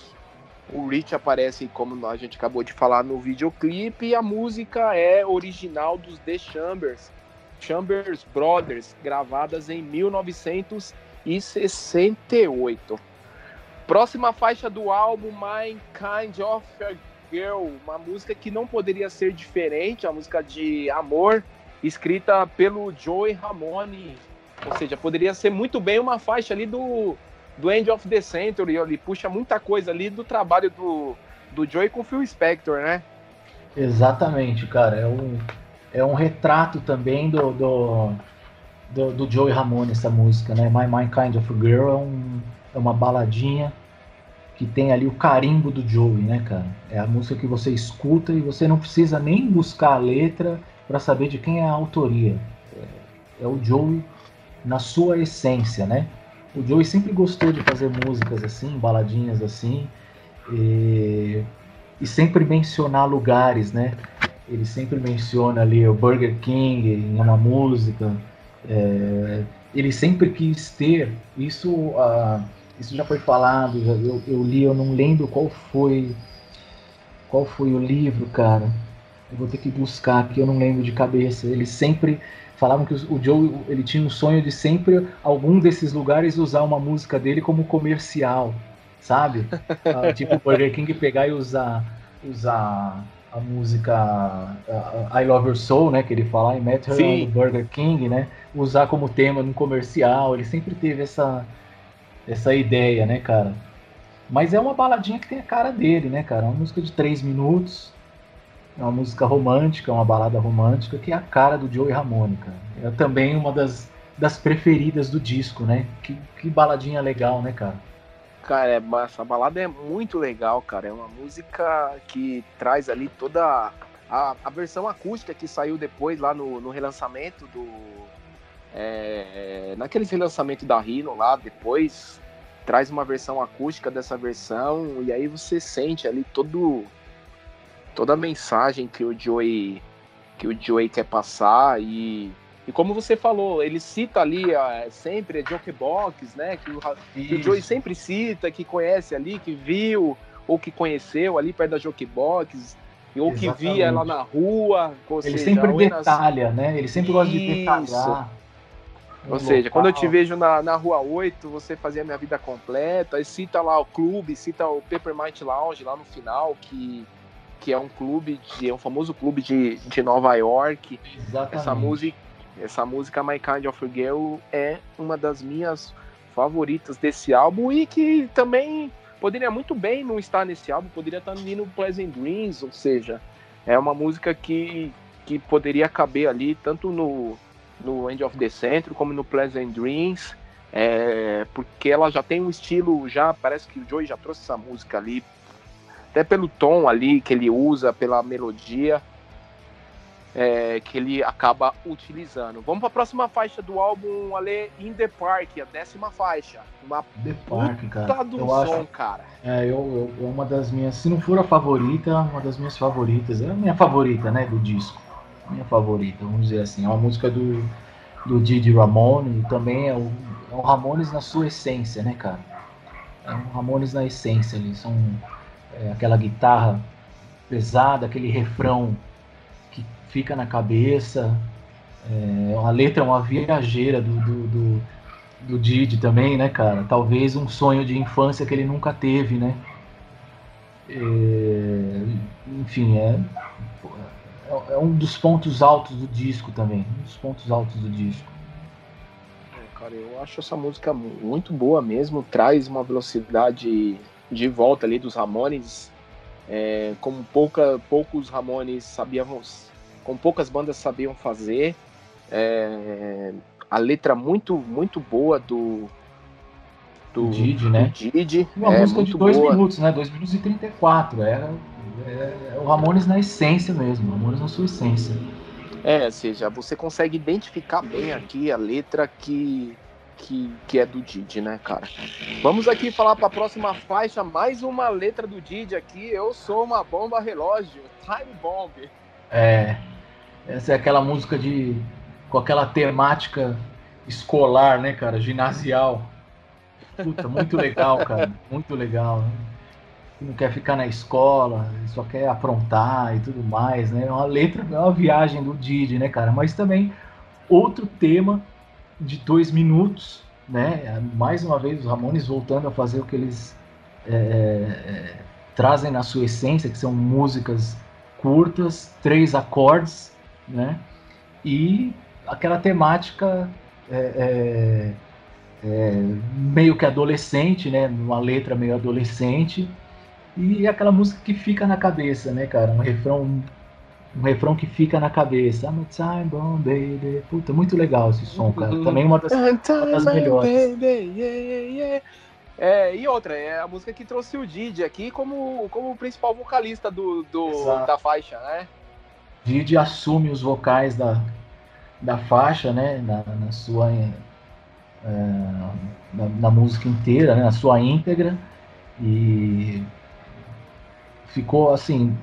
O Rich aparece, como a gente acabou de falar, no videoclipe. E a música é original dos The Chambers, Chambers Brothers, gravadas em 1968. Próxima faixa do álbum, My Kind of a Girl, uma música que não poderia ser diferente, a música de amor, escrita pelo Joey Ramone. Ou seja, poderia ser muito bem uma faixa ali do, do End of the Century, ele puxa muita coisa ali do trabalho do, do Joey com o Phil Spector, né? Exatamente, cara. É um, é um retrato também do, do, do, do Joey Ramone, essa música, né? My My Kind of Girl é, um, é uma baladinha que tem ali o carimbo do Joey, né, cara? É a música que você escuta e você não precisa nem buscar a letra para saber de quem é a autoria. É, é o Joey na sua essência, né? O Joey sempre gostou de fazer músicas assim, baladinhas assim, e, e sempre mencionar lugares, né? Ele sempre menciona ali o Burger King em uma música. é, ele sempre quis ter isso. ah, isso já foi falado. eu, eu li, eu não lembro qual foi. Qual foi o livro, cara? Eu vou ter que buscar aqui, eu não lembro de cabeça. Ele sempre falavam que o Joe ele tinha um sonho de sempre algum desses lugares usar uma música dele como comercial. sabe? Ah, tipo o Burger King pegar e usar, usar a música uh, I Love Your Soul, né? Que ele fala, I Met Her Sim. on Burger King, né? Usar como tema no comercial. Ele sempre teve essa, essa ideia, né, cara? Mas é uma baladinha que tem a cara dele, né, cara? Uma música de três minutos. É uma música romântica, uma balada romântica, que é a cara do Joey Ramone, cara. É também uma das, das preferidas do disco, né? Que, que baladinha legal, né, cara? Cara, é, essa balada é muito legal, cara. É uma música que traz ali toda a, a versão acústica que saiu depois lá no, no relançamento do. É, naqueles relançamento da Rhino lá, depois traz uma versão acústica dessa versão e aí você sente ali todo toda a mensagem que o Joey que o Joey quer passar e e como você falou, ele cita ali uh, sempre a Jokebox, né? Que o, que o Joey sempre cita, que conhece ali, que viu ou que conheceu ali perto da Jokebox, ou Exatamente. que via ela na rua. ele seja, sempre detalha, nas... né? Ele sempre Isso. gosta de detalhar. Ou seja, local. quando eu te vejo na, na rua 8, você fazia minha vida completa, e cita lá o clube, cita o Peppermint Lounge lá no final, que, que é um clube, de, é um famoso clube de, de Nova York. Exatamente. Essa música, essa música My Kind of Girl é uma das minhas favoritas desse álbum e que também poderia muito bem não estar nesse álbum, poderia estar no Pleasant Dreams, ou seja, é uma música que, que poderia caber ali tanto no, no End of the Century como no Pleasant Dreams, é, porque ela já tem um estilo, já parece que o Joey já trouxe essa música ali, até pelo tom ali que ele usa, pela melodia, é, que ele acaba utilizando. Vamos para a próxima faixa do álbum, Ale, In The Park, a décima faixa. Uma The Park, cara. do eu som, acho, cara. É, eu, eu, é uma das minhas, se não for a favorita, uma das minhas favoritas. É a minha favorita, né, do disco. Minha favorita, vamos dizer assim. É uma música do, do Didi Ramone, e também é o, é o Ramones na sua essência, né, cara? É um Ramones na essência ali. São é, aquela guitarra pesada, aquele refrão fica na cabeça. É, a letra é uma viajeira do, do, do, do Didi também, né, cara? Talvez um sonho de infância que ele nunca teve, né? É, enfim, é, é, um dos pontos altos do disco também. Um dos pontos altos do disco. É, cara, eu acho essa música muito boa mesmo. Traz uma velocidade de volta ali dos Ramones. É, como pouca, poucos Ramones sabiam, com poucas bandas sabiam fazer. É, a letra muito, muito boa do. Do Didi, né? Didi. Uma é, música de dois boa. minutos, né? 2 minutos e 34. Era, é, o Ramones na essência mesmo, Ramones na sua essência. É, ou seja, você consegue identificar bem aqui a letra que, que, que é do Didi, né, cara? Vamos aqui falar para a próxima faixa, mais uma letra do Didi aqui. Eu sou uma bomba relógio, Time Bomb. É, essa é aquela música de com aquela temática escolar, né, cara? Ginasial. Puta, muito legal, cara. Muito legal. Né? Não quer ficar na escola, só quer aprontar e tudo mais, né? É uma letra, é uma viagem do Didi, né, cara? Mas também outro tema de dois minutos, né? Mais uma vez os Ramones voltando a fazer o que eles é, é, trazem na sua essência, que são músicas curtas, três acordes né? E aquela temática é, é, é, meio que adolescente, né? Uma letra meio adolescente e aquela música que fica na cabeça, né, cara? Um refrão, um refrão que fica na cabeça. I'm a time bomb, baby. Puta, muito legal esse som, cara. Também uma das, uma das melhores. Baby, yeah, yeah. É, e outra, é a música que trouxe o Didi aqui como, como principal vocalista do, do da faixa, né? Didi assume os vocais da, da faixa, né, na, na sua é, na, na, música inteira, né, na sua íntegra e ficou assim,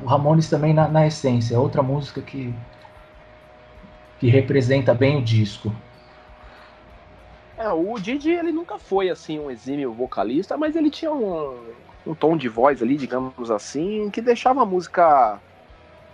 o Ramones também na, na essência, outra música que que representa bem o disco. É, o Didi ele nunca foi assim um exímio vocalista, mas ele tinha um, um tom de voz ali, digamos assim, que deixava a música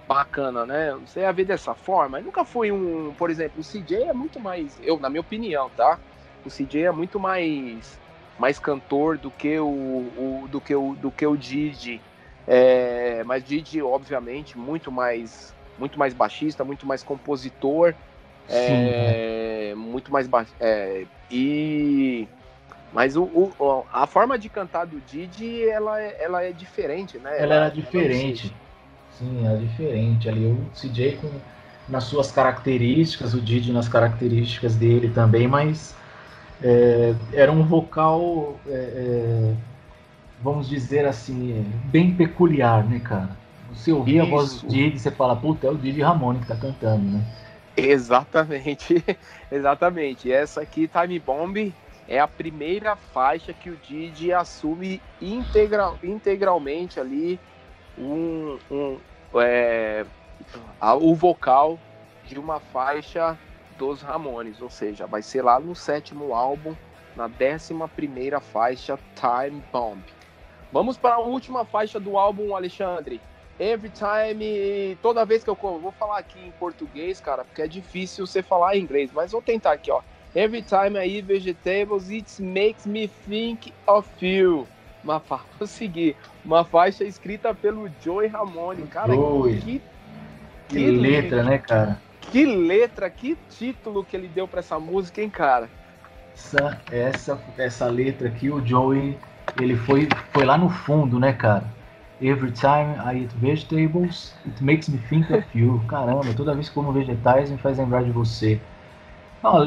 bacana, né? Você ia ver dessa forma. Nunca foi um, por exemplo, o CJ é muito mais, eu na minha opinião, tá? O CJ é muito mais mais cantor do que o, o do que o do que o Didi. É, mas Didi, obviamente, muito mais muito mais baixista, muito mais compositor, é, muito mais ba é, e mas o, o, a forma de cantar do Didi ela, é, ela é diferente, né? Ela, ela é diferente. Sim, é diferente. Ali o CJ com nas suas características, o Didi nas características dele também, mas é, era um vocal, é, é, vamos dizer assim, bem peculiar, né, cara? Você ouvia Isso. a voz do Didi, você fala, puta, é o Didi Ramone que tá cantando, né? Exatamente, exatamente. Essa aqui, Time Bomb, é a primeira faixa que o Didi assume integral, integralmente ali um, um é, a, o vocal de uma faixa dos Ramones, ou seja, vai ser lá no sétimo álbum, na décima primeira faixa, Time Bomb. Vamos para a última faixa do álbum, Alexandre. Every time, toda vez que eu vou falar aqui em português, cara, porque é difícil você falar em inglês, mas vou tentar aqui, ó. Every time I eat vegetables, it makes me think of you. Uma seguir. Uma faixa escrita pelo Joey Ramone, cara. Joey. Que que, letra, né, cara? Que letra, que título que ele deu para essa música, hein, cara? Essa, essa, essa letra aqui, o Joey, ele foi, foi lá no fundo, né, cara? Every time I eat vegetables, it makes me think of you. Caramba, toda vez que como vegetais me faz lembrar de você.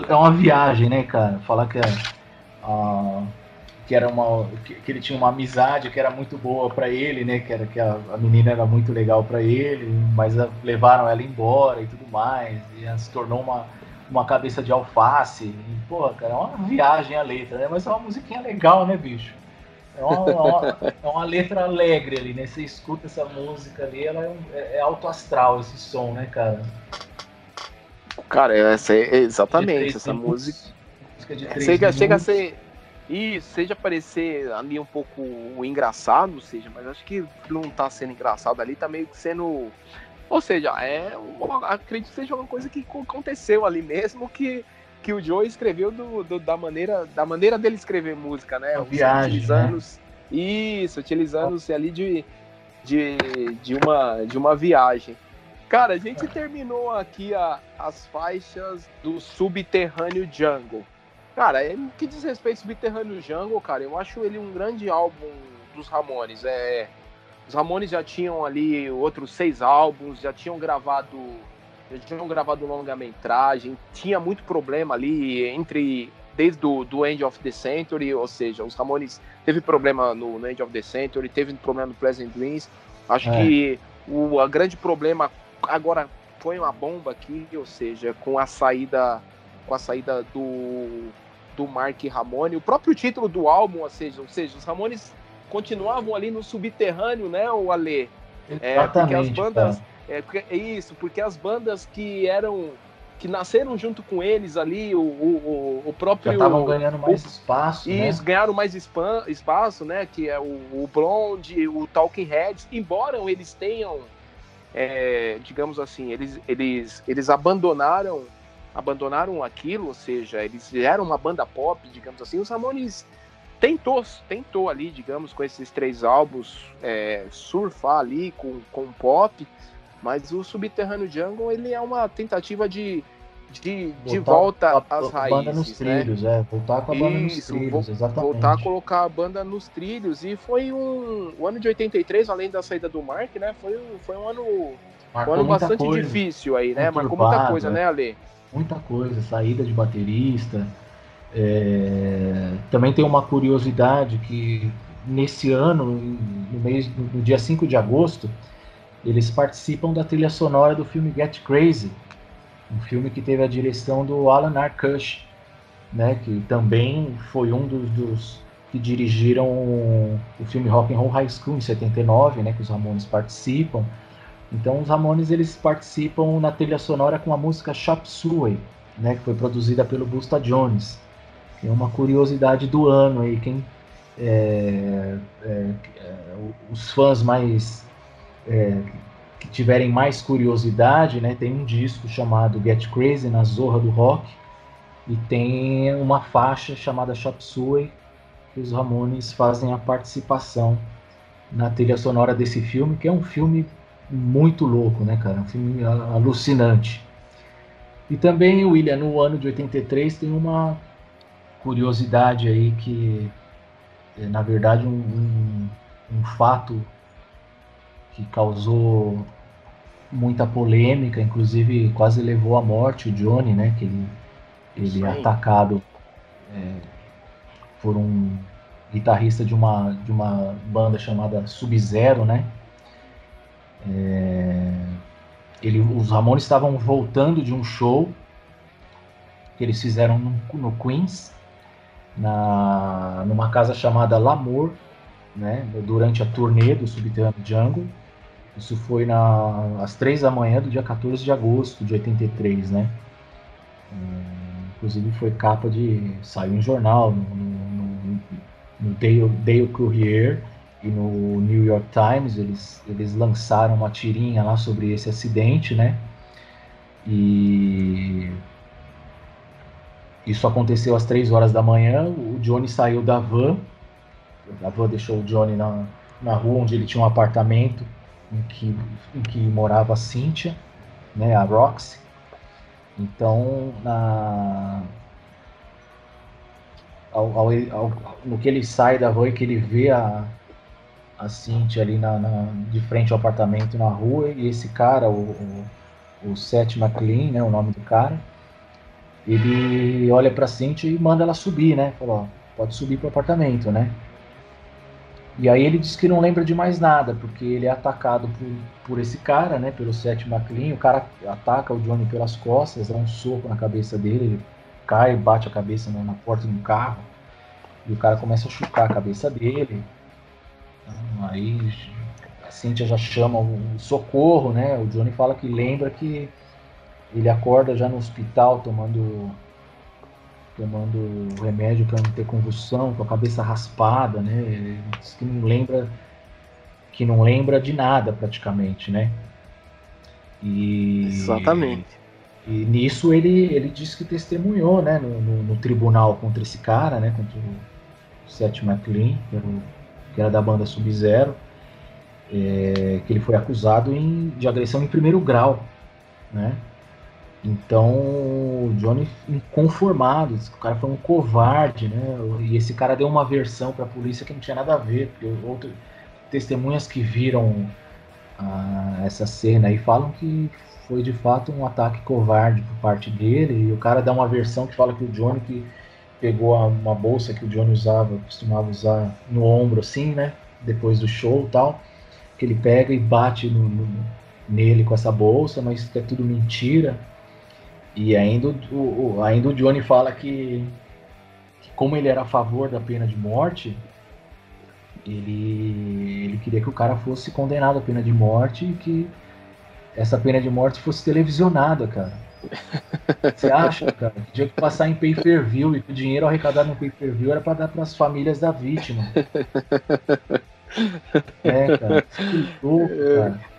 É uma viagem, né, cara? Falar que é, uh, que era uma que, que, ele tinha uma amizade que era muito boa para ele, né? Que era que a, a menina era muito legal para ele, mas a, levaram ela embora e tudo mais, e ela se tornou uma uma cabeça de alface. E, porra, cara, é uma viagem a letra, né? Mas é uma musiquinha legal, né, bicho? É uma, é uma, é uma letra alegre ali, né? Você escuta essa música ali, ela é, é alto astral esse som, né, cara? Cara, essa é exatamente essa música. música chega, chega a ser e seja parecer ali um pouco engraçado, seja, mas acho que não tá sendo engraçado ali, tá meio que sendo. Ou seja, é. Acredito que seja uma coisa que aconteceu ali mesmo, que, que o Joe escreveu do, do da, maneira, da maneira dele escrever música, né? Uma viagem, utilizando, né? Isso, utilizando-se ali de, de, de, uma, de uma viagem. Cara, a gente terminou aqui a, as faixas do Subterrâneo Jungle. Cara, é, que diz respeito ao Subterrâneo Jungle, cara, eu acho ele um grande álbum dos Ramones. É, os Ramones já tinham ali outros seis álbuns, já tinham gravado, já tinham gravado longa-metragem, tinha muito problema ali entre desde do, do End of the Century, ou seja, os Ramones teve problema no, no End of the Century, teve problema no Pleasant Dreams. Acho é. que o a grande problema agora foi uma bomba aqui, ou seja, com a saída com a saída do do Mark Ramone, o próprio título do álbum, ou seja, ou seja, os Ramones continuavam ali no subterrâneo, né, o Alê? É, porque as bandas. É, é, isso, porque as bandas que eram. que nasceram junto com eles ali, o, o, o próprio. Estavam ganhando mais o, espaço. Né? Isso, né? ganharam mais span, espaço, né? Que é o, o Blonde, o Talking Heads, embora eles tenham. É, digamos assim, eles, eles, eles abandonaram abandonaram aquilo, ou seja, eles eram uma banda pop, digamos assim. Os Ramones tentou, tentou ali, digamos, com esses três álbuns, é, surfar ali com, com pop, mas o Subterrâneo Jungle ele é uma tentativa de, de, de volta a, às raízes. Banda nos né? trilhos, é, voltar com a banda Isso, nos trilhos, exatamente. Voltar a colocar a banda nos trilhos. E foi um. O ano de 83, além da saída do Mark, né? Foi, foi um ano. um ano bastante coisa, difícil aí, né? Marcou muita coisa, né, Ale? muita coisa, saída de baterista. É... Também tem uma curiosidade que nesse ano, no, mês, no dia 5 de agosto, eles participam da trilha sonora do filme Get Crazy, um filme que teve a direção do Alan Arkush, né, que também foi um dos, dos que dirigiram o filme Rock and Roll High School em 79, né, que os Ramones participam. Então os Ramones eles participam na trilha sonora com a música Chop Suey, né, que foi produzida pelo Busta Jones. É uma curiosidade do ano aí, quem é, é, é, os fãs mais é, que tiverem mais curiosidade, né, tem um disco chamado Get Crazy na Zorra do Rock e tem uma faixa chamada Chop Suey que os Ramones fazem a participação na trilha sonora desse filme, que é um filme muito louco, né, cara? Um filme alucinante. E também, William, no ano de 83 tem uma curiosidade aí que é, na verdade, um, um, um fato que causou muita polêmica, inclusive quase levou à morte o Johnny, né? Que ele, ele é atacado é, por um guitarrista de uma, de uma banda chamada Sub-Zero, né? É, ele, os Ramones estavam voltando de um show que eles fizeram no, no Queens na, numa casa chamada Lamour, né, durante a turnê do Subterrâneo Jungle. Isso foi na, às três da manhã do dia 14 de agosto de 83, né? Hum, inclusive foi capa de. saiu em jornal, no, no, no Dale, Dale Courier e no New York Times. Eles, eles lançaram uma tirinha lá sobre esse acidente, né? E isso aconteceu às três horas da manhã. O Johnny saiu da van. A van deixou o Johnny na, na rua onde ele tinha um apartamento em que, em que morava a Cynthia, né, a Roxy. Então, na, ao, ao, ao, no que ele sai da van e que ele vê a, a Cynthia ali na, na, de frente ao apartamento na rua, e esse cara, o, o, o Seth McLean, né, o nome do cara, ele olha pra Cintia e manda ela subir, né? Falou, pode subir pro apartamento, né? E aí ele diz que não lembra de mais nada, porque ele é atacado por, por esse cara, né? Pelo Seth McLean. O cara ataca o Johnny pelas costas, dá um soco na cabeça dele, ele cai, bate a cabeça na, na porta do carro. E o cara começa a chutar a cabeça dele. Então, aí a Cynthia já chama o socorro, né? O Johnny fala que lembra que ele acorda já no hospital tomando tomando remédio para não ter convulsão, com a cabeça raspada, né? Ele diz que não lembra que não lembra de nada praticamente, né? E exatamente. E nisso ele ele disse que testemunhou, né, no, no, no tribunal contra esse cara, né, contra o Seth MacLean, que era, o, que era da banda Sub-Zero, é, que ele foi acusado em, de agressão em primeiro grau, né? Então, o Johnny inconformado, o cara foi um covarde, né? E esse cara deu uma versão para a polícia que não tinha nada a ver, porque outras testemunhas que viram ah, essa cena aí falam que foi de fato um ataque covarde por parte dele, e o cara dá uma versão que fala que o Johnny que pegou uma bolsa que o Johnny usava, costumava usar no ombro assim, né? Depois do show tal, que ele pega e bate no, no, nele com essa bolsa, mas que é tudo mentira e ainda o, o, ainda o Johnny fala que, que, como ele era a favor da pena de morte, ele, ele queria que o cara fosse condenado à pena de morte e que essa pena de morte fosse televisionada, cara. Você acha, cara, que tinha que passar em pay-per-view e que o dinheiro arrecadado no pay-per-view era para dar para as famílias da vítima. É, cara, que louco, cara.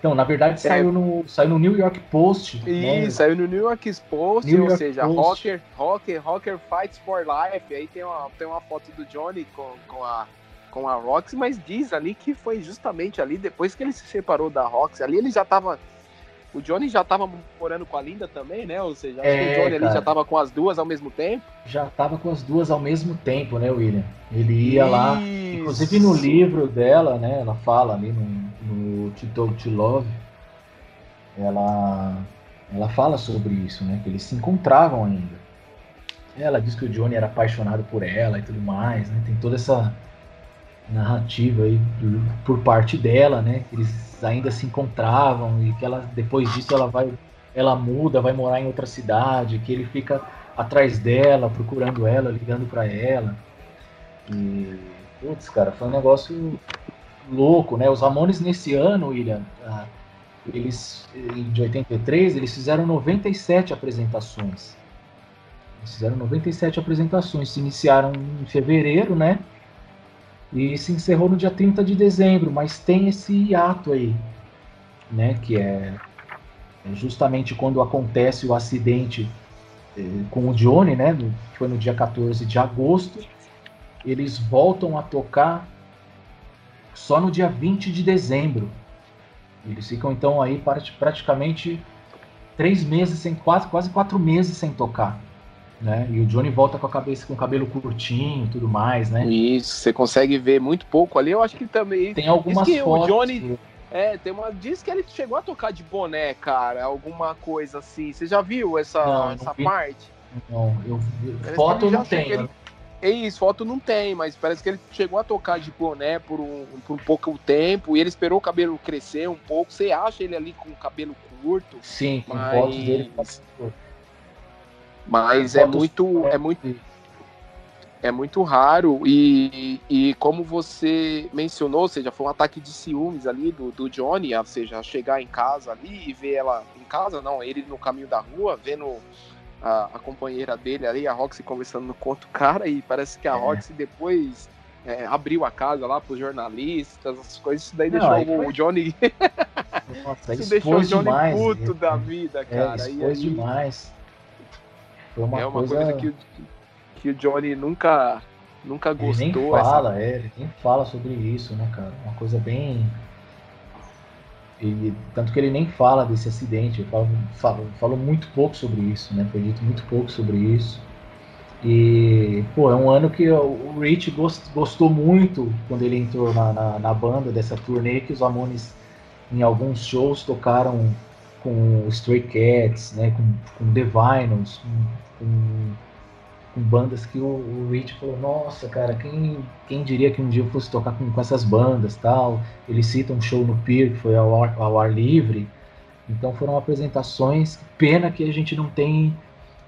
Então, na verdade, é. saiu, no, saiu no New York Post. Né? Isso, saiu no New York Post, New ou York seja, Post. Rocker, Rocker, Rocker Fights for Life. Aí tem uma, tem uma foto do Johnny com, com, a, com a Roxy, mas diz ali que foi justamente ali, depois que ele se separou da Roxy, ali ele já tava. O Johnny já tava morando com a Linda também, né? Ou seja, é, o Johnny cara, ali já tava com as duas ao mesmo tempo. Já tava com as duas ao mesmo tempo, né, William? Ele ia Isso. lá. Inclusive no livro dela, né? Ela fala ali no no Tito to Love, ela, ela fala sobre isso, né? Que eles se encontravam ainda. Ela diz que o Johnny era apaixonado por ela e tudo mais, né? Tem toda essa narrativa aí por parte dela, né? Eles ainda se encontravam e que ela depois disso ela vai, ela muda, vai morar em outra cidade, que ele fica atrás dela, procurando ela, ligando para ela. E putz, cara, foi um negócio louco, né? Os Ramones nesse ano, William, ah, eles de 83, eles fizeram 97 apresentações. Eles fizeram 97 apresentações, se iniciaram em fevereiro, né? E se encerrou no dia 30 de dezembro, mas tem esse hiato aí, né? Que é, é justamente quando acontece o acidente eh, com o Johnny, né? No, foi no dia 14 de agosto eles voltam a tocar só no dia 20 de dezembro. Eles ficam então aí praticamente três meses sem quase quase quatro meses sem tocar, né? E o Johnny volta com a cabeça com o cabelo curtinho, tudo mais, né? Isso, você consegue ver muito pouco ali. Eu acho que também tem algumas que fotos. O Johnny é, tem uma diz que ele chegou a tocar de boné, cara, alguma coisa assim. Você já viu essa Não, essa não vi. parte? Não, eu, foto ele não tem. chega- né? É isso, foto não tem, mas parece que ele chegou a tocar de boné por um, por um pouco tempo e ele esperou o cabelo crescer um pouco. Você acha ele ali com o cabelo curto, Sim, Mas- fotos dele. Mas é muito, é muito, é muito raro e, e como você mencionou, ou seja, foi um ataque de ciúmes ali do, do Johnny, ou seja, chegar em casa ali e ver ela em casa, não, ele no caminho da rua, vendo a, a companheira dele ali, a Roxy conversando no conto cara e parece que a É. Roxy depois é, abriu a casa lá para os jornalistas, as coisas, isso daí Não, deixou aí o foi- Johnny, Nossa, isso deixou o Johnny demais. puto é, da vida, é, cara. e expôs aí- demais. Foi uma, é uma coisa, coisa, que, o- que o Johnny nunca, nunca ele nem gostou. essa- fala, é, ele nem fala sobre isso, né, cara? Uma coisa bem. Ele, tanto que ele nem fala desse acidente, ele fala, fala- falou muito pouco sobre isso, né? Foi dito muito pouco sobre isso. E, pô, é um ano que o o Rich gost- gostou muito quando ele entrou na, na, na banda dessa turnê, que os Ramones, em alguns shows, tocaram com Stray Cats, né? Com, com The Vinyls, com, com, com bandas que o, o Rich falou, nossa, cara, quem, quem diria que um dia eu fosse tocar com, com essas bandas tal. Ele cita um show no Pier, que foi ao ar, ao ar livre. Então foram apresentações, pena que a gente não tem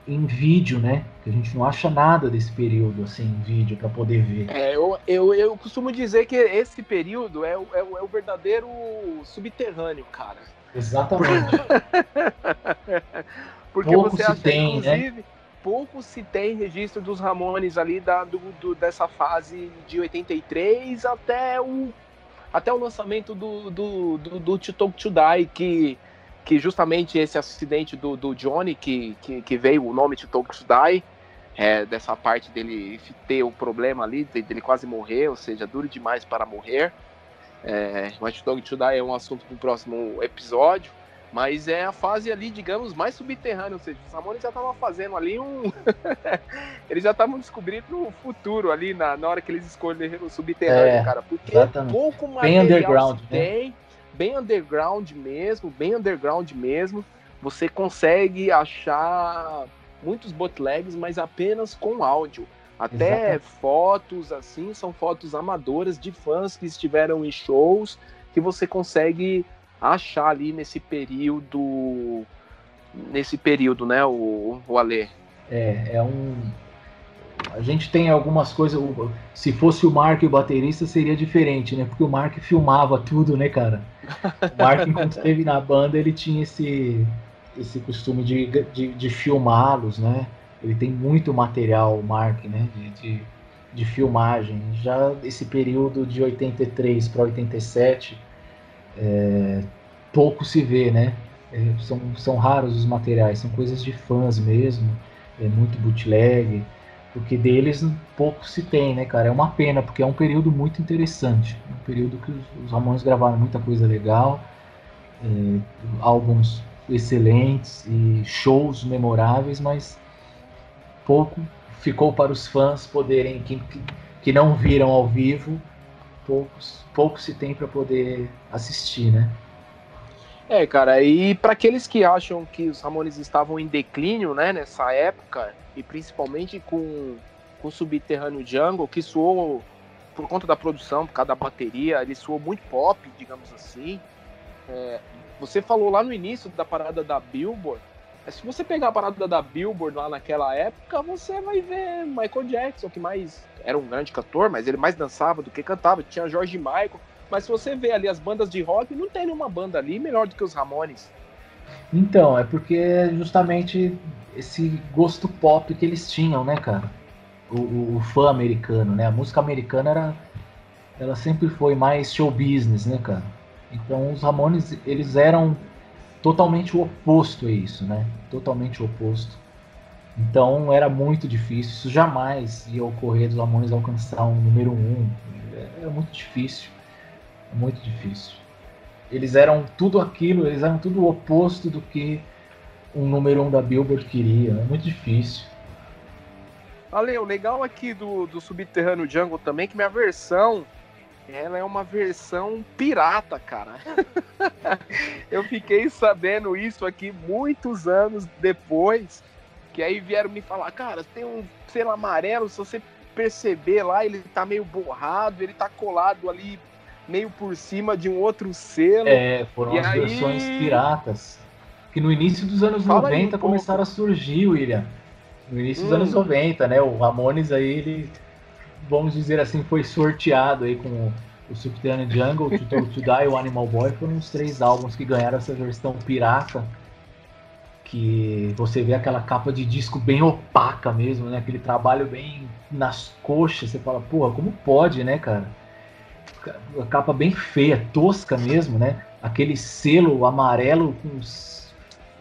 em vídeo, né? Que a gente não acha nada desse período assim em vídeo para poder ver. É, eu, eu, eu costumo dizer que esse período é é é o verdadeiro subterrâneo, cara. Exatamente. Porque Pouco você se acha, tem, né? inclusive, pouco se tem registro dos Ramones ali da, do, do- dessa fase de 83 até o, até o lançamento do, do, do, do To Talk To Die, que, que justamente esse acidente do, do Johnny, que, que, que veio o nome To Talk To Die, é, dessa parte dele ter o problema ali, de- dele quase morrer, ou seja, duro demais para morrer. É, To Talk To Die é um assunto para o próximo episódio. Mas é a fase ali, digamos, mais subterrânea, ou seja, os Ramones já estavam fazendo ali um. Eles já estavam descobrindo o futuro ali na, na hora que eles escolheram o subterrâneo, É, cara. Porque exatamente. pouco Bem material underground, né? tem, bem underground mesmo, bem underground mesmo. Você consegue achar muitos bootlegs, mas apenas com áudio. Até Exatamente. fotos assim, são fotos amadoras de fãs que estiveram em shows que você consegue achar ali nesse período nesse período, né, o, o Alê? É, é um. A gente tem algumas coisas. Se fosse o Mark e o baterista, seria diferente, né? Porque o Mark filmava tudo, né, cara? O Mark, enquanto esteve na banda, ele tinha esse, esse costume de, de, de filmá-los, né? Ele tem muito material, o Mark, né? De, de, de filmagem. Já esse período de 83 para 87, é, pouco se vê, né? É, são, são raros os materiais, são coisas de fãs mesmo, é muito bootleg, porque deles pouco se tem, né, cara? É uma pena, porque é um período muito interessante, um período que os, os Ramones gravaram muita coisa legal, é, álbuns excelentes e shows memoráveis, mas pouco ficou para os fãs poderem, que, que, não viram ao vivo, poucos, pouco se tem para poder assistir, né? É, cara, e para aqueles que acham que os Ramones estavam em declínio, né, nessa época, e principalmente com, com o Subterrâneo Jungle, que soou, por conta da produção, por causa da bateria, ele soou muito pop, digamos assim. É, você falou lá no início da parada da Billboard, se você pegar a parada da Billboard lá naquela época, você vai ver Michael Jackson, que mais era um grande cantor, mas ele mais dançava do que cantava, tinha George Michael, mas se você vê ali as bandas de rock, não tem nenhuma banda ali melhor do que os Ramones. Então, é porque é justamente esse gosto pop que eles tinham, né, cara? O, o- o fã americano, né? A música americana era, ela sempre foi mais show business, né, cara? Então, os Ramones, eles eram totalmente o oposto a isso, né? Totalmente o oposto. Então era muito difícil. Isso jamais ia ocorrer dos Ramones alcançar um número um. Era muito difícil. Muito difícil. Eles eram tudo aquilo, eles eram tudo o oposto do que um número um da Billboard queria. É muito difícil. Ale, o legal aqui do, do Subterrâneo Jungle também que minha versão ela é uma versão pirata, cara. eu fiquei sabendo isso aqui muitos anos depois, que aí vieram me falar, cara, tem um selo amarelo, se você perceber lá, ele tá meio borrado, ele tá colado ali meio por cima de um outro selo. É, foram e as aí... versões piratas. Que no início dos anos Fala 90 um começaram a surgir, William. No início hum. dos anos 90, né? O Ramones aí, ele vamos dizer assim, foi sorteado aí com o Subterranean Jungle, To, to, to Die e o Animal Boy foram os três álbuns que ganharam essa versão pirata. Que você vê aquela capa de disco bem opaca mesmo, né? Aquele trabalho bem nas coxas. Você fala, porra, como pode, né, cara? A capa bem feia, tosca mesmo, né? Aquele selo amarelo com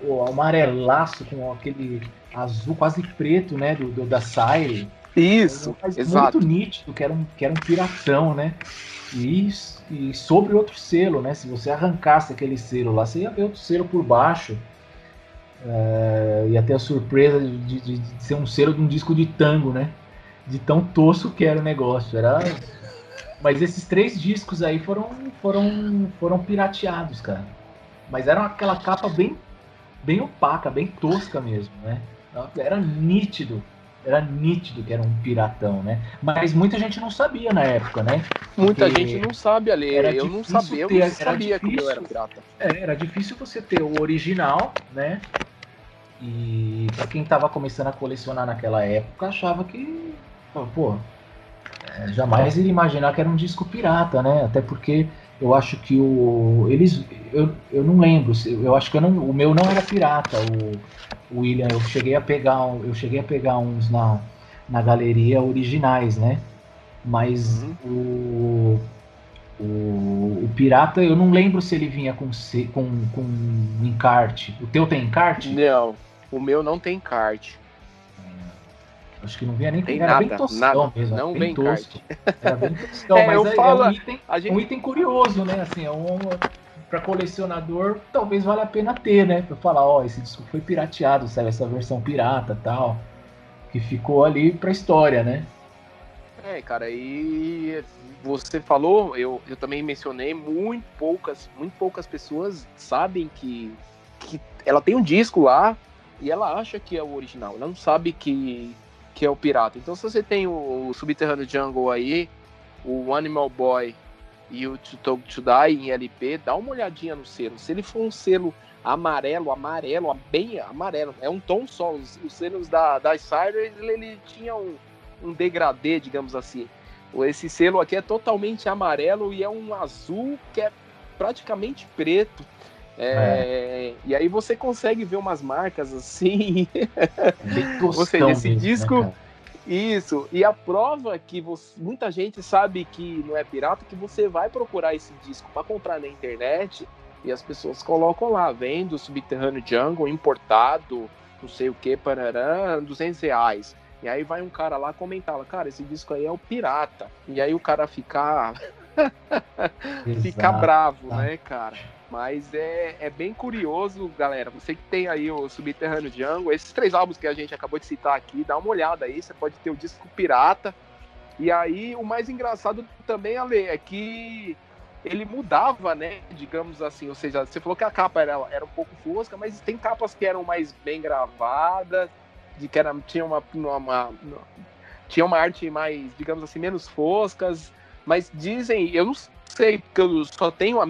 o amarelaço com aquele azul quase preto, né? Do, do da Sire isso, mas exato. muito nítido, que era um, que era um piratão, né? E, e sobre outro selo, né? Se você arrancasse aquele selo lá, você ia ver outro selo por baixo. É, ia ter a surpresa de, de, de, ser um selo de um disco de tango, né? De tão tosco que era o negócio. Era... Mas esses três discos aí foram, foram, foram pirateados, cara. Mas era aquela capa bem, bem opaca, bem tosca mesmo, né? Era nítido era nítido que era um piratão, né? Mas muita gente não sabia na época, né? Muita gente não sabe ali. Eu não sabia, ter, eu não sabia que eu era pirata. É, era difícil você ter o original, né? E para quem tava começando a colecionar naquela época, achava que, pô, é, jamais iria imaginar que era um disco pirata, né? Até porque eu acho que o eles eu, eu não lembro, eu acho que eu não, o meu não era pirata, o, o William, eu cheguei a pegar, eu cheguei a pegar uns na, na galeria originais, né? Mas uhum. o, o, o pirata, eu não lembro se ele vinha com com com encarte. O teu tem encarte? Não, o meu não tem encarte. Acho que não vinha nem tem era nada, bem toscão nada. mesmo. Não vem tosco. Era bem toscão, é, mas é, falo, é, um item, gente... um item curioso, né? Assim, é um, para colecionador, talvez valha a pena ter, né? Para falar, ó, esse disco foi pirateado, sabe? Essa versão pirata tal. Que ficou ali pra história, né? É, cara, e você falou, eu, eu também mencionei, muito poucas, muito poucas pessoas sabem que, que ela tem um disco lá e ela acha que é o original. Ela não sabe que, que é o pirata. Então, se você tem o, o Subterrâneo Jungle aí, o Animal Boy e o To Talk to Die em LP, dá uma olhadinha no selo. Se ele for um selo amarelo, amarelo, bem amarelo, é um tom só. Os, os selos da, da Cyrus, ele, ele tinha um, um degradê, digamos assim. Esse selo aqui é totalmente amarelo e é um azul que é praticamente preto. É, é. E aí você consegue ver umas marcas assim. Ou seja, esse mesmo, né, disco. Né, isso. E a prova que você, muita gente sabe que não é pirata, que você vai procurar esse disco para comprar na internet e as pessoas colocam lá, vendo Subterrâneo Jungle importado, não sei o que, parará, 200 reais. E aí vai um cara lá comentar, cara, esse disco aí é o pirata. E aí o cara ficar ficar bravo, né, cara? Mas é, é bem curioso, galera. Você que tem aí o Subterrâneo Jungle, esses três álbuns que a gente acabou de citar aqui, dá uma olhada aí. Você pode ter o disco Pirata. E aí, o mais engraçado também, Ale, é que ele mudava, né? Digamos assim. Ou seja, você falou que a capa era, era um pouco fosca, mas tem capas que eram mais bem gravadas, de que era, tinha uma, uma, uma tinha uma arte mais, digamos assim, menos foscas. Mas dizem, eu não sei, porque eu só tenho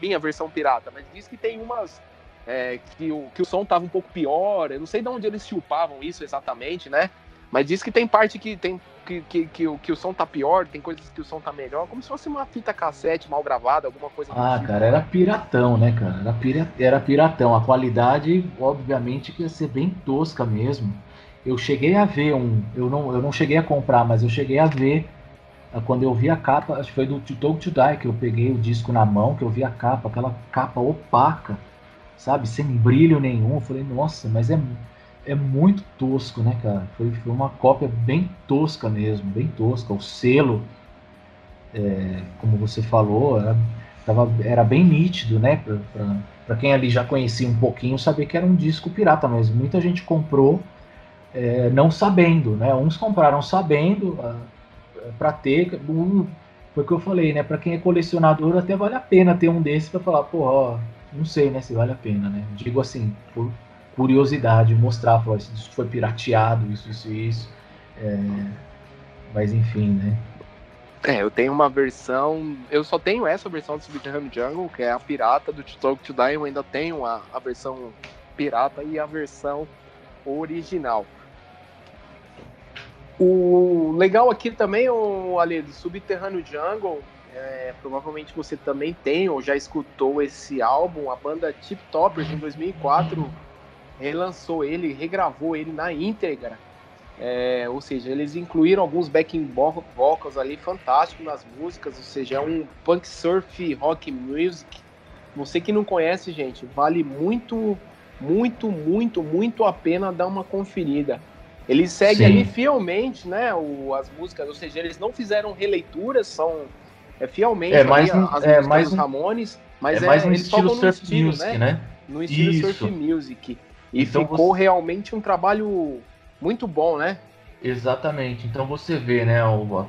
a minha versão pirata, mas diz que tem umas é, que, o, que o som tava um pouco pior. Eu não sei de onde eles chupavam isso exatamente, né? Mas diz que tem parte que tem que, que, que, o, que o som tá pior, tem coisas que o som tá melhor, como se fosse uma fita cassete mal gravada, alguma coisa Ah, tipo. cara, era piratão, né, cara? Era, pira, era piratão. A qualidade, obviamente, que ia ser bem tosca mesmo. Eu cheguei a ver um. Eu não, eu não cheguei a comprar, mas eu cheguei a ver quando eu vi a capa, acho que foi do Talk to Die, que eu peguei o disco na mão, que eu vi a capa, aquela capa opaca, sabe, sem brilho nenhum. Eu falei, nossa, mas é, é muito tosco, né, cara? Foi, foi uma cópia bem tosca mesmo, bem tosca. O selo, é, como você falou, era, tava, era bem nítido, né? Para quem ali já conhecia um pouquinho, saber que era um disco pirata, mas muita gente comprou é, não sabendo, né? Uns compraram sabendo para ter. Um, foi o que eu falei, né? Para quem é colecionador, até vale a pena ter um desses para falar, pô, ó, não sei, né, se vale a pena, né? Digo assim, por curiosidade, mostrar, falar, isso foi pirateado, isso, isso, isso. É, mas enfim, né? É, eu tenho uma versão. Eu só tenho essa versão do Subterranean Jungle, que é a pirata do Talk to Die. Eu ainda tenho a, a versão pirata e a versão original. O legal aqui também, o Ale, do Subterrâneo Jungle, é, provavelmente você também tem ou já escutou esse álbum, a banda Tip Toppers em 2004 relançou ele, regravou ele na íntegra. É, ou seja, eles incluíram alguns backing vocals ali fantásticos nas músicas, ou seja, é um punk surf rock music. Você que não conhece, gente, vale muito, muito, muito, muito a pena dar uma conferida. Eles seguem Sim. ali fielmente, né, o, as músicas, ou seja, eles não fizeram releituras, são é, fielmente é, mais um, as é, músicas mais dos Ramones, mas é, mais é, um estilo surf estilo, music, né? né? No estilo Isso. surf music. E então ficou você... realmente um trabalho muito bom, né? Exatamente. Então você vê, né,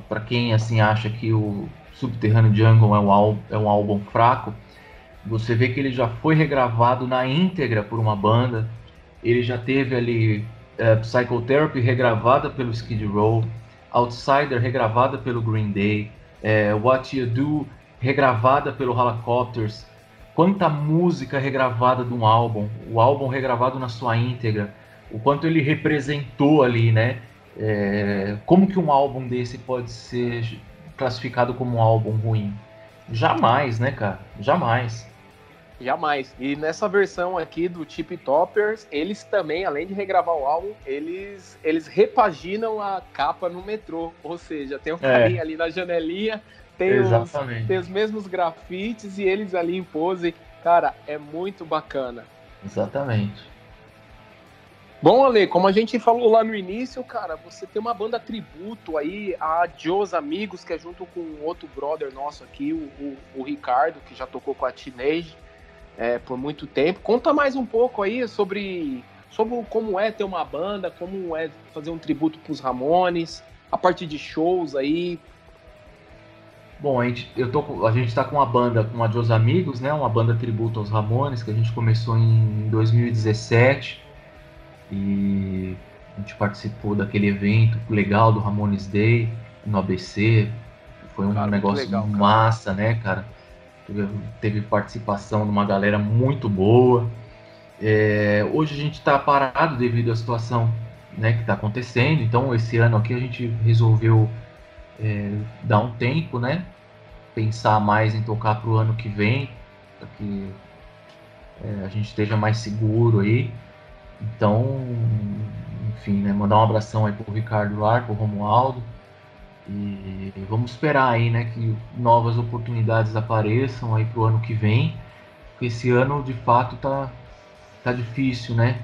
para quem assim acha que o Subterrâneo Jungle é um, álbum, é um álbum fraco, você vê que ele já foi regravado na íntegra por uma banda. Ele já teve ali é, Psychotherapy regravada pelo Skid Row, Outsider regravada pelo Green Day, é, What You Do regravada pelo Helicopters. Quanta música regravada de um álbum, o álbum regravado na sua íntegra, o quanto ele representou ali, né? É, como que um álbum desse pode ser classificado como um álbum ruim? Jamais, né, cara? Jamais. Jamais. E nessa versão aqui do Tip Toppers, eles também, além de regravar o álbum, eles, eles repaginam a capa no metrô. Ou seja, tem um é. carinha ali na janelinha, tem os, tem os mesmos grafites e eles ali em pose. Cara, é muito bacana. Exatamente. Bom, Ale, como a gente falou lá no início, cara, você tem uma banda tributo aí a Joe's Amigos, que é junto com outro brother nosso aqui, o, o, o Ricardo, que já tocou com a Teenage é, por muito tempo. Conta mais um pouco aí sobre, sobre como é ter uma banda, como é fazer um tributo para os Ramones, a partir de shows aí. Bom, a gente, eu tô, a gente está com uma banda, com a Dos Amigos, né? Uma banda tributo aos Ramones, que a gente começou em 2017. E a gente participou daquele evento legal do Ramones Day no ABC. Foi um cara, negócio legal, massa, né, cara? Teve participação de uma galera muito boa. É, hoje a gente está parado devido à situação né, que está acontecendo, então esse ano aqui a gente resolveu é, dar um tempo, né? Pensar mais em tocar para o ano que vem, para que é, a gente esteja mais seguro aí. Então, enfim, né, mandar um abração aí pro Ricardo Lar, pro Romualdo, e vamos esperar aí, né, que novas oportunidades apareçam aí pro ano que vem. Porque esse ano, de fato, tá, tá difícil, né?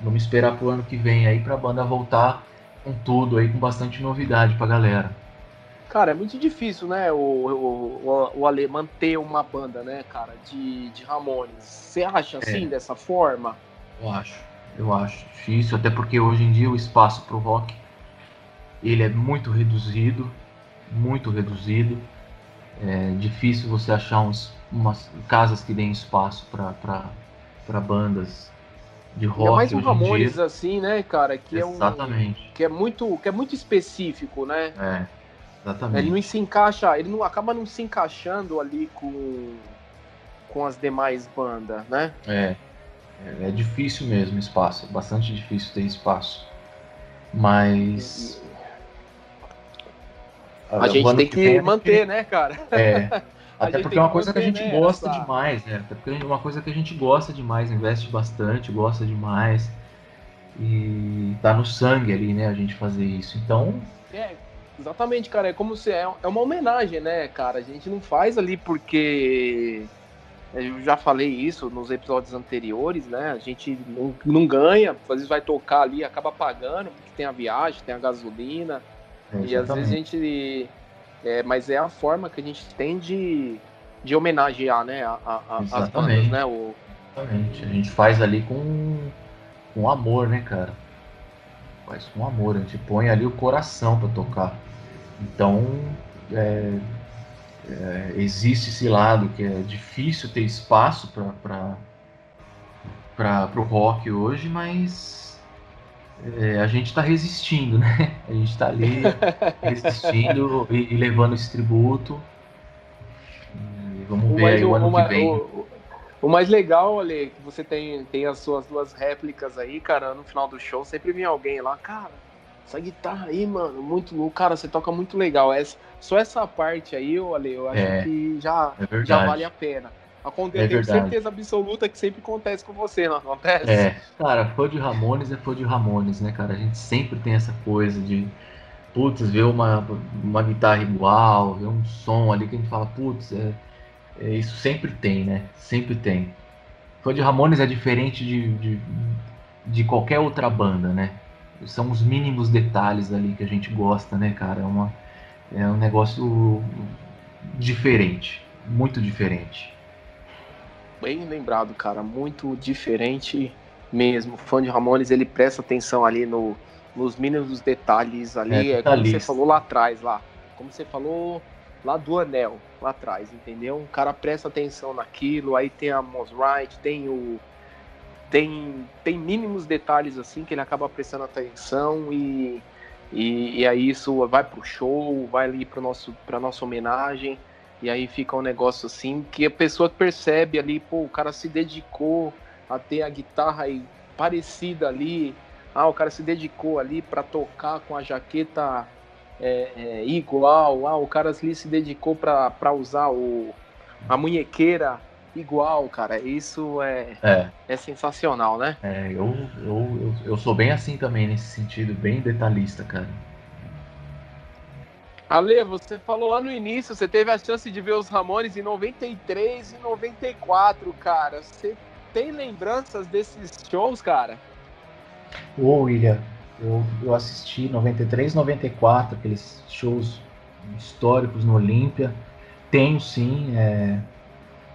Vamos esperar pro ano que vem aí pra banda voltar com tudo aí, com bastante novidade pra galera. Cara, é muito difícil, né, o, o, o Ale manter uma banda, né, cara, de, de Ramones. Você acha é. assim, dessa forma? Eu acho, eu acho difícil, até porque hoje em dia o espaço pro rock ele é muito reduzido, muito reduzido. É difícil você achar uns, umas casas que deem espaço para bandas de rock. é mais um Ramones assim, né, cara? Que exatamente. É um, que é muito, que é muito específico, né? É, exatamente. Ele não se encaixa, ele não acaba não se encaixando ali com com as demais bandas, né? É, é, é difícil mesmo espaço, bastante difícil ter espaço. Mas a, gente tem que manter, né, cara? É. Até porque é uma coisa que a gente gosta essa... demais, né? Até porque é uma coisa que a gente gosta demais, investe bastante, gosta demais. E tá no sangue ali, né, a gente fazer isso. Então. É, exatamente, cara. É como se. É, é uma homenagem, né, cara? A gente não faz ali porque. eu já falei isso nos episódios anteriores, né? A gente não, não ganha, às vezes vai tocar ali, acaba pagando, porque tem a viagem, tem a gasolina. É, e às vezes a gente. É, mas é a forma que a gente tem de, de homenagear, né? A, a, as bandas, né? O... Exatamente. A gente faz ali com, com amor, né, cara? Faz com amor, a gente põe ali o coração para tocar. Então, é, é, existe esse lado que é difícil ter espaço para o rock hoje, mas é, a gente está resistindo, né? A gente está ali resistindo e, e, levando esse tributo. E vamos ver aí o ano uma, que vem. O, o, mais legal, Ale, que você tem, tem as suas duas réplicas aí, cara, no final do show, sempre vem alguém lá, cara essa guitarra aí, mano, muito louco. Cara, você toca muito legal. Essa, só essa parte aí, eu, Ale, eu acho é, que já, é já vale a pena. Acontece, é tenho certeza absoluta que sempre acontece com você, não acontece? É, cara, fã de Ramones é fã de Ramones, né, cara? A gente sempre tem essa coisa de, putz, ver uma, uma guitarra igual, ver um som ali que a gente fala, putz, é, é, isso sempre tem, né? Sempre tem. Fã de Ramones é diferente de, de, de qualquer outra banda, né? são os mínimos detalhes ali que a gente gosta, né, cara? É, uma, é um negócio diferente, muito diferente. Bem lembrado, cara, muito diferente mesmo. O fã de Ramones, ele presta atenção ali no, nos mínimos detalhes ali, é, é como você falou lá atrás, lá. Como você falou lá do anel, lá atrás, entendeu? O cara presta atenção naquilo, aí tem a Wright, tem o tem, tem mínimos detalhes assim que ele acaba prestando atenção e, e, e aí isso vai pro show, vai ali pro nosso, pra nossa homenagem, e aí fica um negócio assim que a pessoa percebe ali, pô, o cara se dedicou a ter a guitarra aí parecida ali, ah, o cara se dedicou ali para tocar com a jaqueta é, é, igual, ah, o cara ali se dedicou para usar o, a munhequeira igual, cara. Isso é, é. é sensacional, né? É, eu, eu, eu, eu, sou bem assim também, nesse sentido, bem detalhista, cara. Ale, você falou lá no início, você teve a chance de ver os Ramones em 93 e 94, cara. Você tem lembranças desses shows, cara? Ô, William, eu, eu assisti 93, 94, aqueles shows históricos no Olímpia. Tenho sim, é,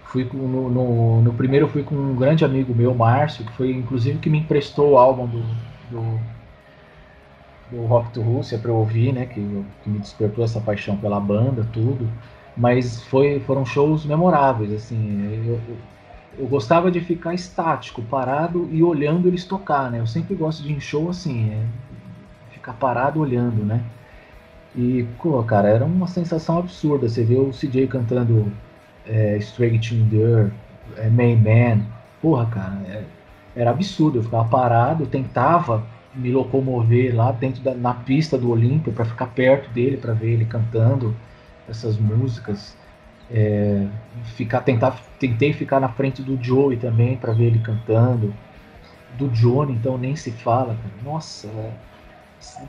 Fui com, no, no, no, primeiro fui com um grande amigo meu, Márcio, que foi inclusive que me emprestou o álbum do, do, do Rock to Rússia para eu ouvir, né? Que, que, me despertou essa paixão pela banda, tudo. Mas foi, foram shows memoráveis, assim. Eu, eu, eu gostava de ficar estático, parado e olhando eles tocar, né? Eu sempre gosto de ir em show assim, é, ficar parado olhando, né? E, pô, cara, era uma sensação absurda. Você vê o CJ cantando é, Straight in There, é, Mayman. Porra, cara, é, era absurdo. Eu ficava parado, tentava me locomover lá dentro da na pista do Olímpia para ficar perto dele, para ver ele cantando essas músicas. É, ficar tentar tentei ficar na frente do Joey também para ver ele cantando do Johnny então nem se fala nossa é,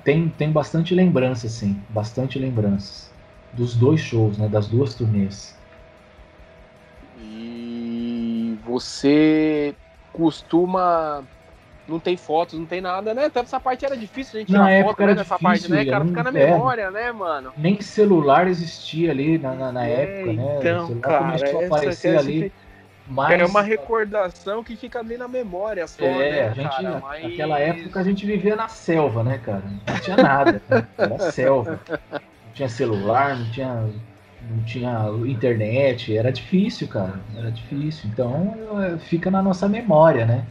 tem tem bastante lembrança sim bastante lembranças dos dois shows né das duas turnês você costuma. Não tem fotos, não tem nada, né? Então essa parte era difícil a gente tirar foto né, dessa parte, né? Cara, fica na memória, é. né, mano? Nem celular existia ali na, na, na é, época, né? Então, cara, começou a aparecer ali. Mas... É uma recordação que fica ali na memória só, é, né, a gente, cara? Mas... Naquela época a gente vivia na selva, né, cara? Não tinha nada, né? era selva. Não tinha celular, não tinha não tinha internet, era difícil, cara, era difícil. Então fica na nossa memória, né?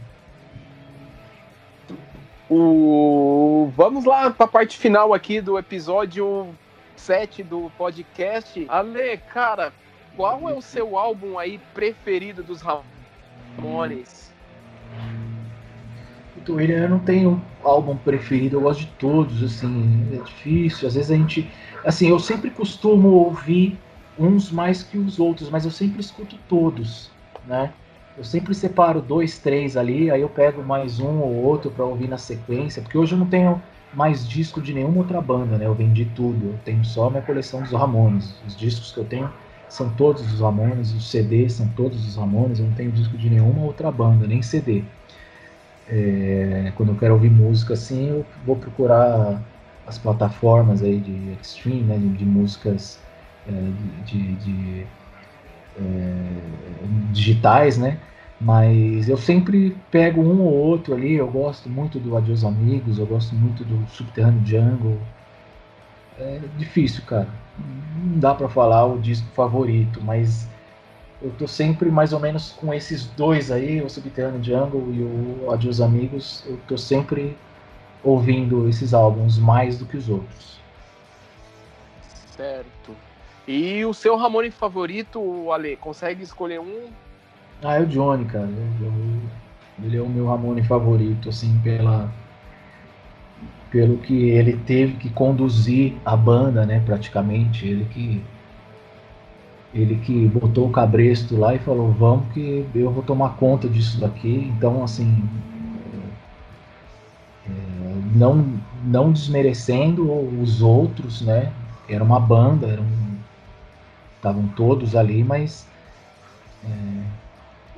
O... Vamos lá para a parte final aqui do episódio 7 do podcast. Ale, cara, qual é o seu álbum aí preferido dos Ramones? William, eu não tenho álbum preferido, eu gosto de todos, assim, é difícil. Às vezes a gente. Assim, eu sempre costumo ouvir uns mais que os outros, mas eu sempre escuto todos, né? Eu sempre separo dois, três ali, aí eu pego mais um ou outro para ouvir na sequência, porque hoje eu não tenho mais disco de nenhuma outra banda, né? Eu vendi tudo, eu tenho só minha coleção dos Ramones. Os discos que eu tenho são todos os Ramones, os CDs são todos os Ramones, eu não tenho disco de nenhuma outra banda, nem CD. É, quando eu quero ouvir música assim, eu vou procurar as plataformas aí de extreme, né, de, de músicas é, de, de é, digitais, né? Mas eu sempre pego um ou outro ali. Eu gosto muito do Adios Amigos, eu gosto muito do Subterrâneo Jungle. É difícil, cara. Não dá para falar o disco favorito, mas eu tô sempre mais ou menos com esses dois aí, o Subterrâneo Jungle e o Adios Amigos. Eu tô sempre ouvindo esses álbuns mais do que os outros. Certo. E o seu Ramone favorito, Ale, consegue escolher um? Ah, é o Johnny, cara. Eu, ele é o meu Ramone favorito, assim, pela pelo que ele teve que conduzir a banda, né, praticamente, ele que ele que botou o cabresto lá e falou, vamos que eu vou tomar conta disso daqui, então assim é, não não desmerecendo os outros, né, era uma banda, eram estavam todos ali, mas é,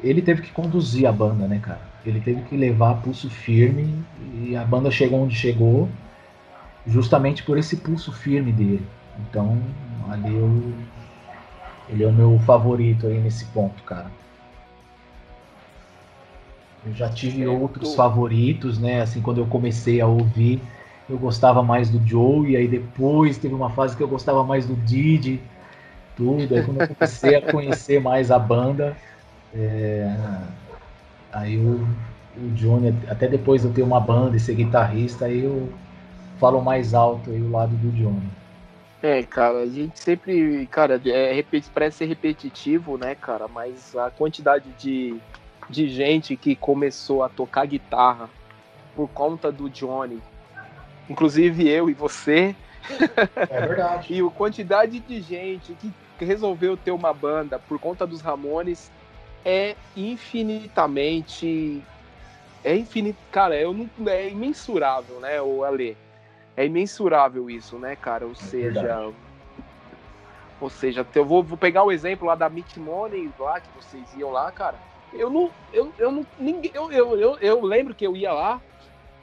ele teve que conduzir a banda, né, cara? Ele teve que levar pulso firme e a banda chegou onde chegou justamente por esse pulso firme dele. Então, ali eu, ele é o meu favorito aí nesse ponto, cara. Eu já tive outros favoritos, né? Assim, quando eu comecei a ouvir, eu gostava mais do Joe, e aí depois teve uma fase que eu gostava mais do Didi, tudo. Aí quando eu comecei a conhecer mais a banda, é, aí o, o Johnny, até depois de eu ter uma banda e ser guitarrista, aí eu falo mais alto aí o lado do Johnny. É, cara, a gente sempre, cara, é, parece ser repetitivo, né, cara, mas a quantidade de, de gente que começou a tocar guitarra por conta do Johnny, inclusive eu e você. É verdade. e a quantidade de gente que resolveu ter uma banda por conta dos Ramones é infinitamente. É infinito. Cara, eu não, é imensurável, né, o Ale? É imensurável isso, né, cara? Ou é seja. Verdade. Ou seja, eu vou, vou pegar o exemplo lá da Meet Money lá, que vocês iam lá, cara. Eu não. Eu, eu não. Ninguém, eu, eu, eu, eu lembro que eu ia lá.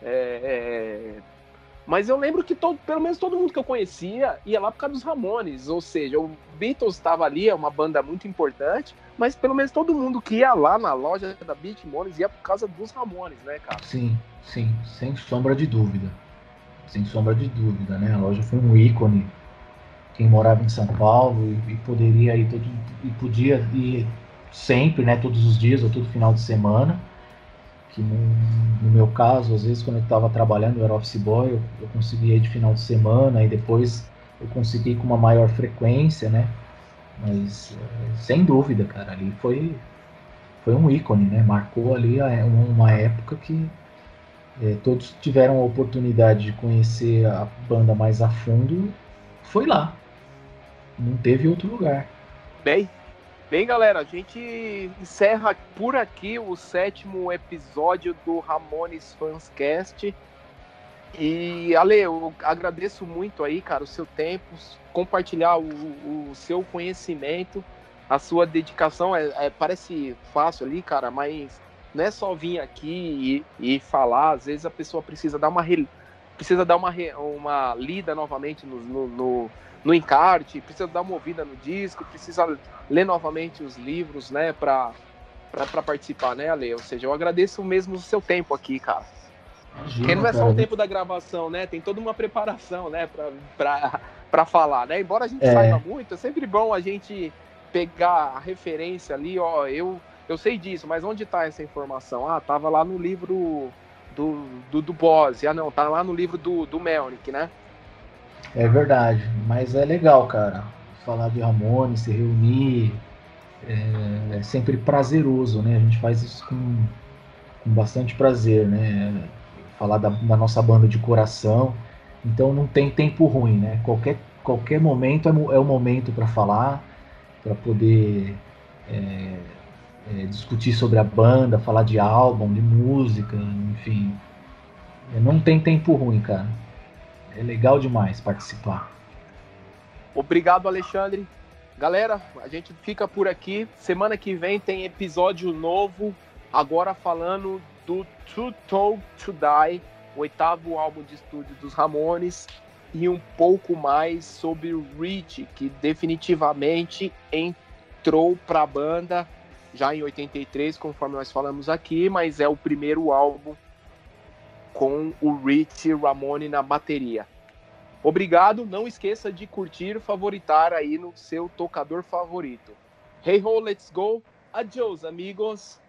É, é, mas eu lembro que todo, pelo menos todo mundo que eu conhecia ia lá por causa dos Ramones. Ou seja, o Beatles estava ali, é uma banda muito importante, mas pelo menos todo mundo que ia lá na loja da Beat Ramones ia por causa dos Ramones, né, cara? Sim, sim, sem sombra de dúvida. Sem sombra de dúvida, né? A loja foi um ícone. Quem morava em São Paulo e, e poderia ir todo, e podia ir sempre, né? Todos os dias ou todo final de semana que no, no, meu caso, às vezes quando eu estava trabalhando, eu era office boy, eu, eu conseguia ir de final de semana e depois eu consegui com uma maior frequência, né? Mas é, sem dúvida, cara, ali foi foi um ícone, né? Marcou ali uma época que é, todos tiveram a oportunidade de conhecer a banda mais a fundo. Foi lá, não teve outro lugar. Bem, Bem, galera, a gente encerra por aqui o sétimo episódio do Ramones Fanscast. E, Ale, eu agradeço muito aí, cara, o seu tempo, compartilhar o, o seu conhecimento, a sua dedicação. É, é, parece fácil ali, cara, mas não é só vir aqui e, e falar. Às vezes a pessoa precisa dar uma, precisa dar uma, uma lida novamente no, no, no no encarte, precisa dar uma ouvida no disco, precisa ler novamente os livros, né, para para participar, né, Ale? Ou seja, eu agradeço mesmo o seu tempo aqui, cara. Imagina, Porque não é só o tempo da gravação, né? Tem toda uma preparação, né, para falar, né? Embora a gente é. saiba muito, é sempre bom a gente pegar a referência ali, ó, eu eu sei disso, mas onde está essa informação? Ah, tava lá no livro do, do, do Bose. Ah, não, tá lá no livro do, do Melnick, né? É verdade, mas é legal, cara. Falar de Ramone, se reunir, é, é, sempre prazeroso, né? A gente faz isso com, com bastante prazer, né? Falar da, da, nossa banda de coração. Então não tem tempo ruim, né? Qualquer, qualquer momento é, é o momento para falar, para poder é, é, discutir sobre a banda, falar de álbum, de música, enfim. Não tem tempo ruim, cara. É legal demais participar. Obrigado, Alexandre. Galera, a gente fica por aqui. Semana que vem tem episódio novo. Agora falando do Too Told to Die, oitavo álbum de estúdio dos Ramones, e um pouco mais sobre o Rich, que definitivamente entrou para a banda já em 83, conforme nós falamos aqui, mas é o primeiro álbum com o Rich Ramone na bateria. Obrigado, não esqueça de curtir, favoritar aí no seu tocador favorito. Hey ho, let's go. Adios, amigos.